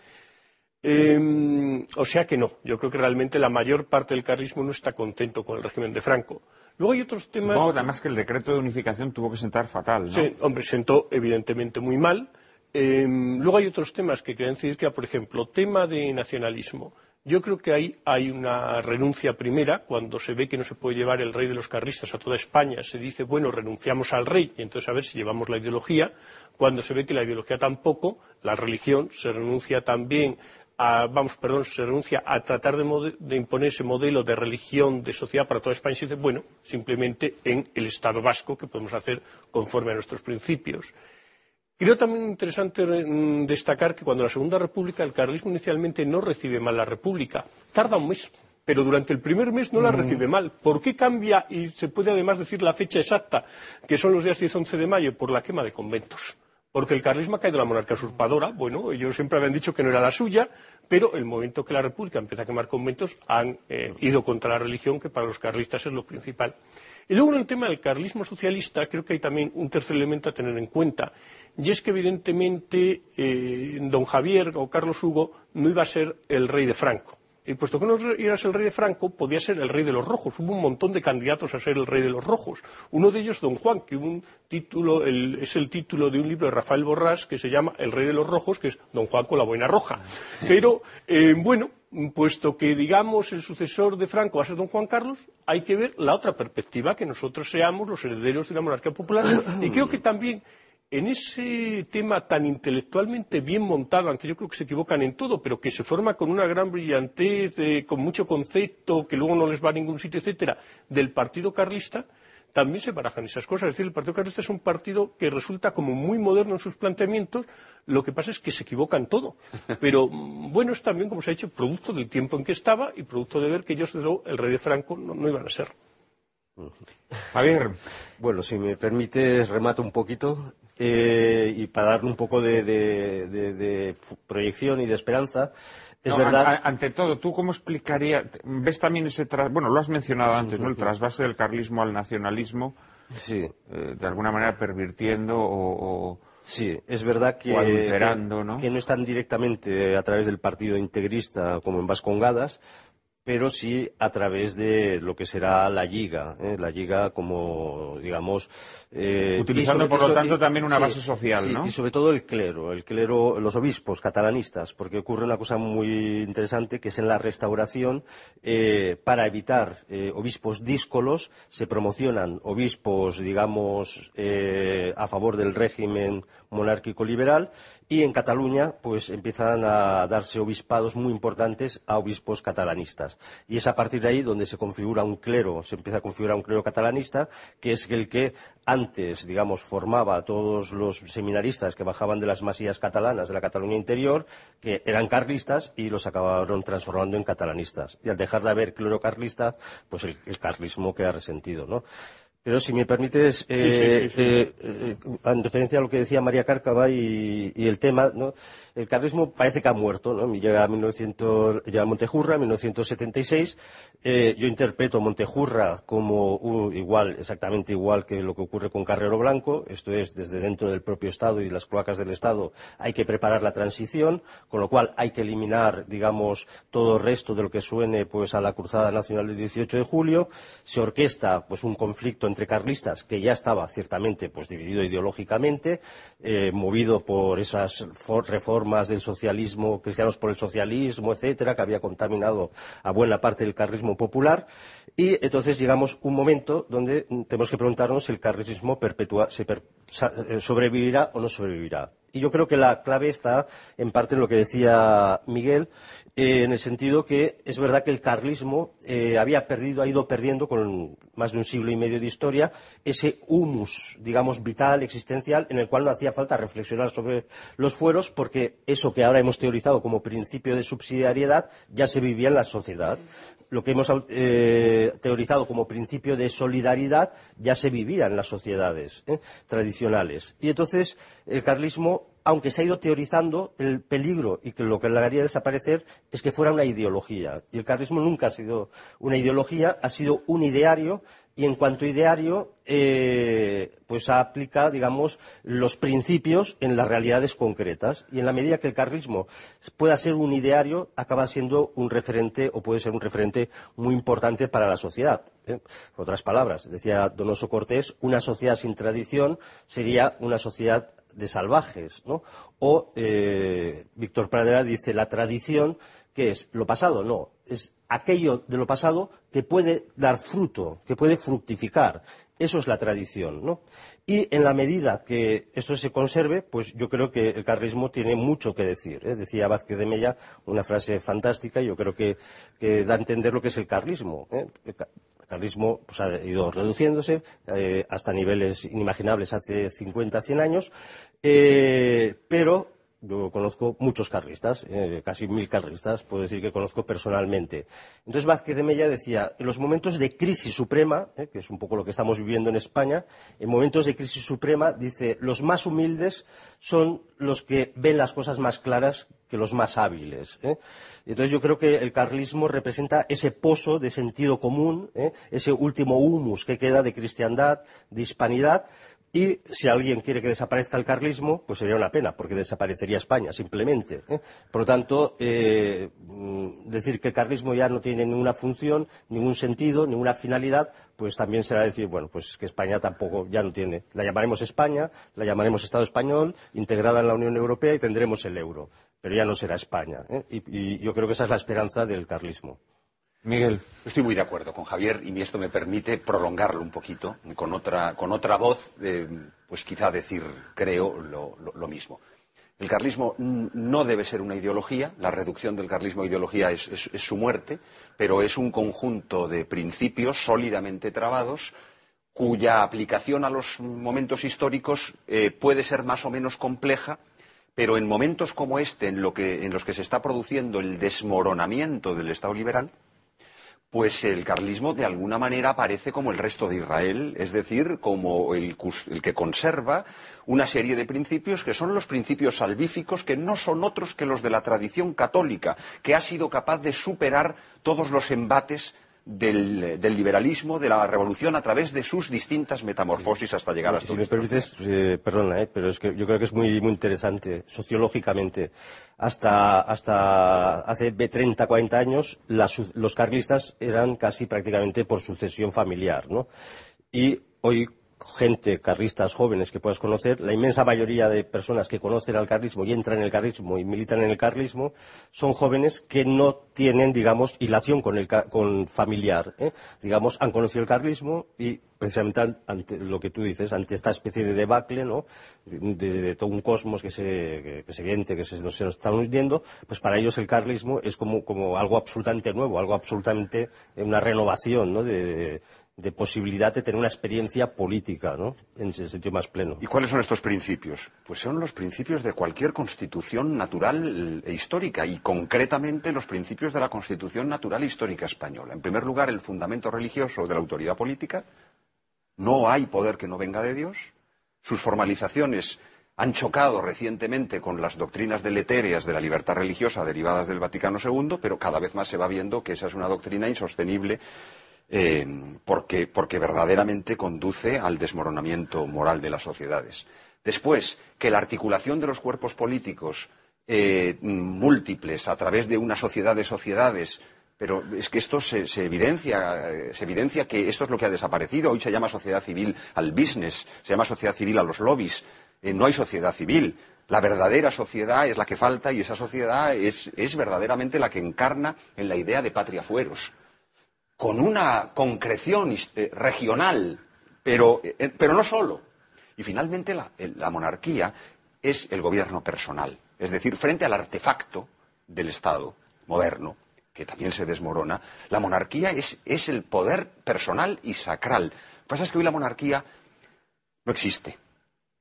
Em, o sea que no, yo creo que realmente la mayor parte del carlismo no está contento con el régimen de Franco. Luego hay otros temas. Supongo además que el decreto de unificación tuvo que sentar fatal, ¿no? Sí, hombre, sentó evidentemente muy mal. Em, luego hay otros temas que quieren decir que, por ejemplo, tema de nacionalismo. Yo creo que ahí hay una renuncia primera, cuando se ve que no se puede llevar el rey de los carlistas a toda España, se dice, bueno, renunciamos al rey y entonces a ver si llevamos la ideología. Cuando se ve que la ideología tampoco, la religión, se renuncia también a, vamos, perdón, se renuncia a tratar de, de, imponer ese modelo de religión, de sociedad para toda España y se dice, bueno, simplemente en el Estado vasco, que podemos hacer conforme a nuestros principios. Creo también interesante mm, destacar que cuando la Segunda República el carlismo inicialmente no recibe mal la República. Tarda un mes, pero durante el primer mes no la mm. recibe mal. ¿Por qué cambia? Y se puede además decir la fecha exacta, que son los días 10 y 11 de mayo, por la quema de conventos. Porque el carlismo ha caído en la monarquía usurpadora. Bueno, ellos siempre habían dicho que no era la suya, pero el momento que la República empieza a quemar conventos han eh, ido contra la religión, que para los carlistas es lo principal. Y luego en el tema del carlismo socialista creo que hay también un tercer elemento a tener en cuenta, y es que evidentemente eh, don Javier o Carlos Hugo no iba a ser el rey de Franco. Y puesto que no eras el rey de Franco, podía ser el rey de los rojos. Hubo un montón de candidatos a ser el rey de los rojos. Uno de ellos, Don Juan, que un título, es el título de un libro de Rafael Borrás que se llama El rey de los rojos, que es Don Juan con la boina roja. Pero, eh, bueno, puesto que, digamos, el sucesor de Franco va a ser don Juan Carlos, hay que ver la otra perspectiva, que nosotros seamos los herederos de la monarquía popular. Y creo que también en ese tema tan intelectualmente bien montado, aunque yo creo que se equivocan en todo, pero que se forma con una gran brillantez, con mucho concepto, que luego no les va a ningún sitio, etcétera, del Partido Carlista, también se barajan esas cosas. Es decir, el Partido Carlista es un partido que resulta como muy moderno en sus planteamientos, lo que pasa es que se equivocan todo. Pero mm, bueno, es también, como se ha dicho, producto del tiempo en que estaba y producto de ver que ellos, el rey de Franco, no, iban a ser. Javier. Bueno, si me permites, remato un poquito. Eh, y para darle un poco de proyección y de esperanza, es verdad. ante todo, ¿tú cómo explicarías? ¿Ves también ese. bueno, lo has mencionado antes, ¿no? El trasvase del carlismo al nacionalismo. Sí. Eh, de alguna manera pervirtiendo o. Sí, es verdad que, ¿no? que no están directamente a través del partido integrista como en Vascongadas, pero sí a través de lo que será la Liga, ¿eh? la Liga como, digamos... Eh, Utilizando, por lo tanto, también una base social, ¿no? Y sobre todo el clero, el clero, los obispos catalanistas, porque ocurre una cosa muy interesante, que es en la restauración, eh, para evitar obispos díscolos, se promocionan obispos, digamos, a favor del régimen monárquico liberal, y en Cataluña, pues empiezan a darse obispados muy importantes a obispos catalanistas. Y es a partir de ahí donde se configura un clero, se empieza a configurar un clero catalanista, que es el que antes, digamos, formaba a todos los seminaristas que bajaban de las masías catalanas de la Cataluña interior, que eran carlistas y los acabaron transformando en catalanistas. Y al dejar de haber clero carlista, pues el, el carlismo queda resentido, ¿no? Pero si me permites, eh, eh, eh, en referencia a lo que decía María Cárcava y, el tema, ¿no? el carlismo parece que ha muerto. ¿no? Llega a, 1900, llega a Montejurra, 1976. yo interpreto a Montejurra como igual, exactamente igual que lo que ocurre con Carrero Blanco. Esto es, desde dentro del propio Estado y las cloacas del Estado hay que preparar la transición, con lo cual hay que eliminar, digamos, todo el resto de lo que suene pues, a la Cruzada Nacional del 18 de julio. Se orquesta pues, un conflicto entre carlistas que ya estaba ciertamente pues dividido ideológicamente, eh, movido por esas reformas del socialismo, cristianos por el socialismo, etcétera, que había contaminado a buena parte del carlismo popular. Y entonces llegamos a un momento donde tenemos que preguntarnos si el carlismo eh, sobrevivirá o no sobrevivirá. Y yo creo que la clave está en parte en lo que decía Miguel, eh, en el sentido que es verdad que el carlismo eh, había perdido, ha ido perdiendo con más de un siglo y medio de historia ese humus, digamos, vital, existencial, en el cual no hacía falta reflexionar sobre los fueros, porque eso que ahora hemos teorizado como principio de subsidiariedad ya se vivía en la sociedad lo que hemos eh, teorizado como principio de solidaridad ya se vivía en las sociedades tradicionales. Y entonces el carlismo, aunque se ha ido teorizando, el peligro y que lo que le haría desaparecer es que fuera una ideología. Y el carlismo nunca ha sido una ideología, ha sido un ideario y en cuanto ideario, eh, pues aplica, digamos, los principios en las realidades concretas. Y en la medida que el carlismo pueda ser un ideario, acaba siendo un referente o puede ser un referente muy importante para la sociedad. ¿eh? otras palabras, decía Donoso Cortés, una sociedad sin tradición sería una sociedad de salvajes. O eh, Víctor Pradera dice la tradición, que es lo pasado, no, es aquello de lo pasado que puede dar fruto, que puede fructificar. Eso es la tradición, ¿no? Y en la medida que esto se conserve, pues yo creo que el carlismo tiene mucho que decir. ¿eh? Decía Vázquez de Mella una frase fantástica, y yo creo que, da a entender lo que es el carlismo. ¿eh? El carlismo pues, ha ido reduciéndose eh, hasta niveles inimaginables hace 50, 100 años, pero yo conozco muchos carlistas, eh, casi mil carlistas, puedo decir que conozco personalmente. Entonces Vázquez de Mella decía, en los momentos de crisis suprema, eh, que es un poco lo que estamos viviendo en España, en momentos de crisis suprema, dice, los más humildes son los que ven las cosas más claras que los más hábiles. ¿eh? Entonces yo creo que el carlismo representa ese pozo de sentido común, ese último humus que queda de cristiandad, de hispanidad, Y si alguien quiere que desaparezca el carlismo, pues sería una pena, porque desaparecería España, simplemente. ¿eh? Por lo tanto, eh, mm, decir que el carlismo ya no tiene ninguna función, ningún sentido, ninguna finalidad, pues también será decir, bueno, pues que España tampoco ya no tiene. La llamaremos España, la llamaremos Estado español, integrada en la Unión Europea y tendremos el euro. Pero ya no será España. ¿eh? Y, y yo creo que esa es la esperanza del carlismo. Estoy muy de acuerdo con Javier y esto me permite prolongarlo un poquito con otra, con otra voz, pues quizá decir, creo, lo, lo- mismo. El carlismo no debe ser una ideología, la reducción del carlismo a ideología es su muerte, pero es un conjunto de principios sólidamente trabados cuya aplicación a los momentos históricos eh, puede ser más o menos compleja, pero en momentos como este, en, lo que- en los que se está produciendo el desmoronamiento del Estado liberal, pues el carlismo de alguna manera aparece como el resto de Israel, es decir, como el, el que conserva una serie de principios que son los principios salvíficos, que no son otros que los de la tradición católica, que ha sido capaz de superar todos los embates del, del liberalismo, de la revolución, a través de sus distintas metamorfosis hasta llegar a Si me permites, eh, perdona, eh, pero es que yo creo que es muy, muy interesante sociológicamente. Hasta, hasta hace 30, 40 años, las los carlistas eran casi prácticamente por sucesión familiar, ¿no? Y hoy gente, carlistas jóvenes que puedas conocer, la inmensa mayoría de personas que conocen al carlismo y entran en el carlismo y militan en el carlismo, son jóvenes que no tienen, digamos, hilación con el con familiar. ¿eh? Digamos, han conocido el carlismo y precisamente an- ante lo que tú dices, ante esta especie de debacle, ¿no? De, todo un cosmos que se, que, que se viente, que se, nos está hundiendo, pues para ellos el carlismo es como, como algo absolutamente nuevo, algo absolutamente, una renovación, ¿no? De, de- posibilidad de tener una experiencia política, ¿no? En ese sentido más pleno. ¿Y cuáles son estos principios? Pues son los principios de cualquier constitución natural e histórica y concretamente los principios de la constitución natural e histórica española. En primer lugar, el fundamento religioso de la autoridad política. No hay poder que no venga de Dios. Sus formalizaciones han chocado recientemente con las doctrinas deletéreas de la libertad religiosa derivadas del Vaticano II, pero cada vez más se va viendo que esa es una doctrina insostenible eh, porque, verdaderamente conduce al desmoronamiento moral de las sociedades. Después, que la articulación de los cuerpos políticos eh, múltiples a través de una sociedad de sociedades, pero es que esto se, se evidencia, eh, se evidencia que esto es lo que ha desaparecido. Hoy se llama sociedad civil al business, se llama sociedad civil a los lobbies. Eh, no hay sociedad civil. La verdadera sociedad es la que falta y esa sociedad es, es verdaderamente la que encarna en la idea de patria fueros con una concreción este, regional, pero, eh, pero no solo. Y finalmente la monarquía es el gobierno personal, es decir, frente al artefacto del Estado moderno, que también se desmorona, la monarquía es, es el poder personal y sacral. Lo que pasa es que hoy la monarquía no existe.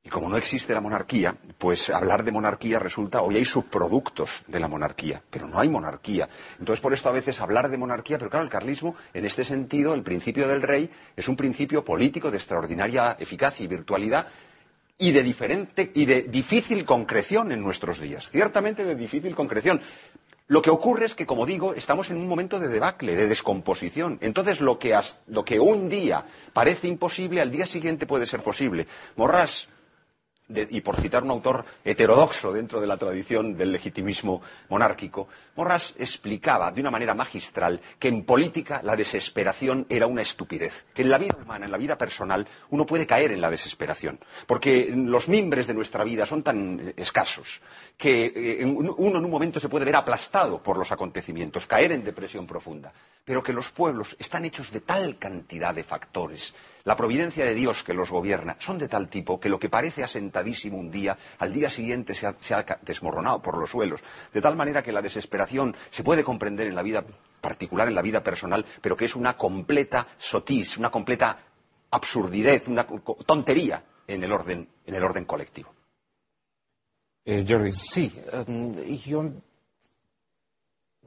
Y como no existe la monarquía, pues hablar de monarquía resulta, hoy hay subproductos de la monarquía, pero no hay monarquía. Entonces, por esto a veces hablar de monarquía, pero claro, el carlismo, en este sentido, el principio del rey es un principio político de extraordinaria eficacia y virtualidad y de diferente y de difícil concreción en nuestros días. Ciertamente de difícil concreción. Lo que ocurre es que, como digo, estamos en un momento de debacle, de descomposición. Entonces, lo que, lo que un día parece imposible, al día siguiente puede ser posible. Morras, y por citar un autor heterodoxo dentro de la tradición del legitimismo monárquico, Morras explicaba de una manera magistral que en política la desesperación era una estupidez, que en la vida humana, en la vida personal, uno puede caer en la desesperación, porque los mimbres de nuestra vida son tan escasos que eh, uno en un momento se puede ver aplastado por los acontecimientos, caer en depresión profunda, pero que los pueblos están hechos de tal cantidad de factores, la providencia de Dios que los gobierna son de tal tipo que lo que parece asentadísimo un día, al día siguiente se ha, se ha ca- desmoronado por los suelos. De tal manera que la desesperación se puede comprender en la vida particular, en la vida personal, pero que es una completa sotis, una completa absurdidez, una tontería en el orden, en el orden colectivo. Eh, Jordi. Sí, eh, yo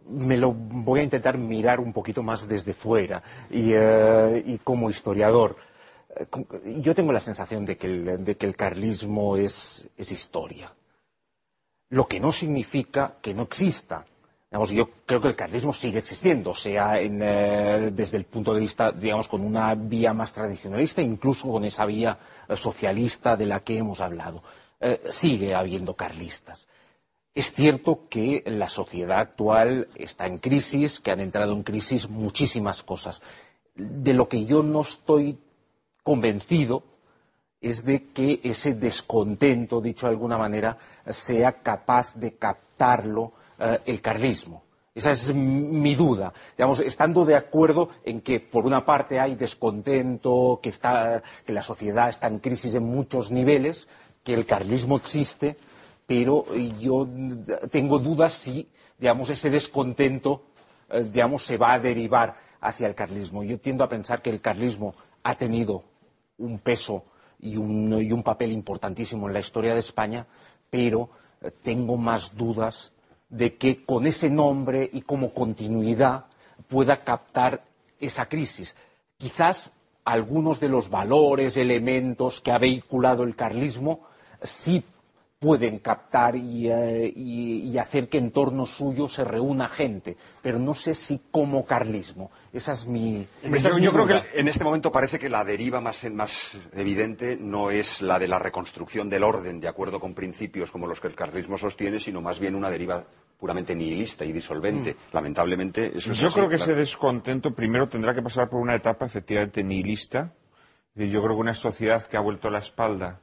me lo voy a intentar mirar un poquito más desde fuera y, eh, como historiador. eh, Yo tengo la sensación de que el, carlismo es, historia, lo que no significa que no exista, yo creo que el carlismo sigue existiendo, sea eh, desde el punto de vista, digamos, con una vía más tradicionalista, incluso con esa vía socialista de la que hemos hablado. Sigue habiendo carlistas. Es cierto que la sociedad actual está en crisis, que han entrado en crisis muchísimas cosas. De lo que yo no estoy convencido es de que ese descontento, dicho de alguna manera, sea capaz de captarlo eh, el carlismo. Esa es mi duda. Digamos, estando de acuerdo en que, por una parte, hay descontento, que, la sociedad está en crisis en muchos niveles, que el carlismo existe, pero yo tengo dudas si, digamos, ese descontento, eh, digamos, se va a derivar hacia el carlismo. Yo tiendo a pensar que el carlismo ha tenido un peso y un, y un papel importantísimo en la historia de España, pero eh, tengo más dudas de que con ese nombre y como continuidad pueda captar esa crisis. Quizás algunos de los valores, elementos que ha vehiculado el carlismo sí pueden captar eh, y, hacer que en torno suyo se reúna gente, pero no sé si como carlismo. Esa es mi. yo creo que en este momento parece que la deriva más, más, evidente no es la de la reconstrucción del orden de acuerdo con principios como los que el carlismo sostiene, sino más bien una deriva puramente nihilista y disolvente. Mm. Lamentablemente, eso es Yo creo que ese descontento primero tendrá que pasar por una etapa efectivamente nihilista. Yo creo que una sociedad que ha vuelto la espalda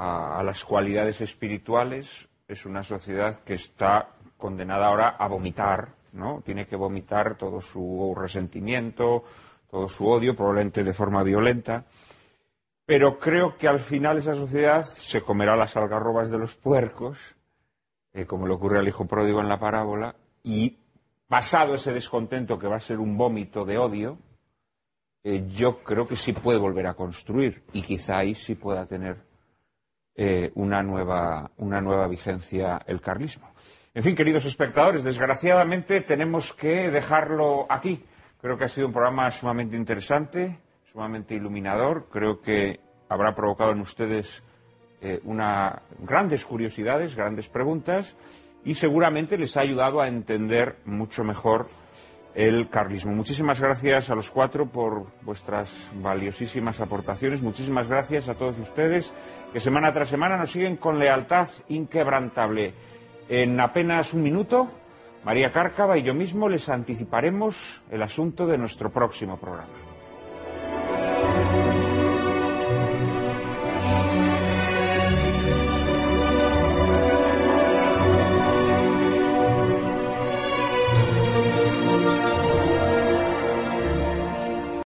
a, las cualidades espirituales es una sociedad que está condenada ahora a vomitar, ¿no? Tiene que vomitar todo su resentimiento, todo su odio, probablemente de forma violenta. Pero creo que al final esa sociedad se comerá las algarrobas de los puercos eh, como le ocurre al hijo pródigo en la parábola, y pasado ese descontento que va a ser un vómito de odio, eh, yo creo que sí puede volver a construir y quizá ahí sí pueda tener eh, una, nueva, una nueva vigencia el carlismo. En fin, queridos espectadores, desgraciadamente tenemos que dejarlo aquí. Creo que ha sido un programa sumamente interesante, sumamente iluminador. Creo que habrá provocado en ustedes eh, una, grandes curiosidades, grandes preguntas y seguramente les ha ayudado a entender mucho mejor el carlismo. Muchísimas gracias a los cuatro por vuestras valiosísimas aportaciones. Muchísimas gracias a todos ustedes que semana tras semana nos siguen con lealtad inquebrantable. En apenas un minuto, María Cárcava y yo mismo les anticiparemos el asunto de nuestro próximo programa.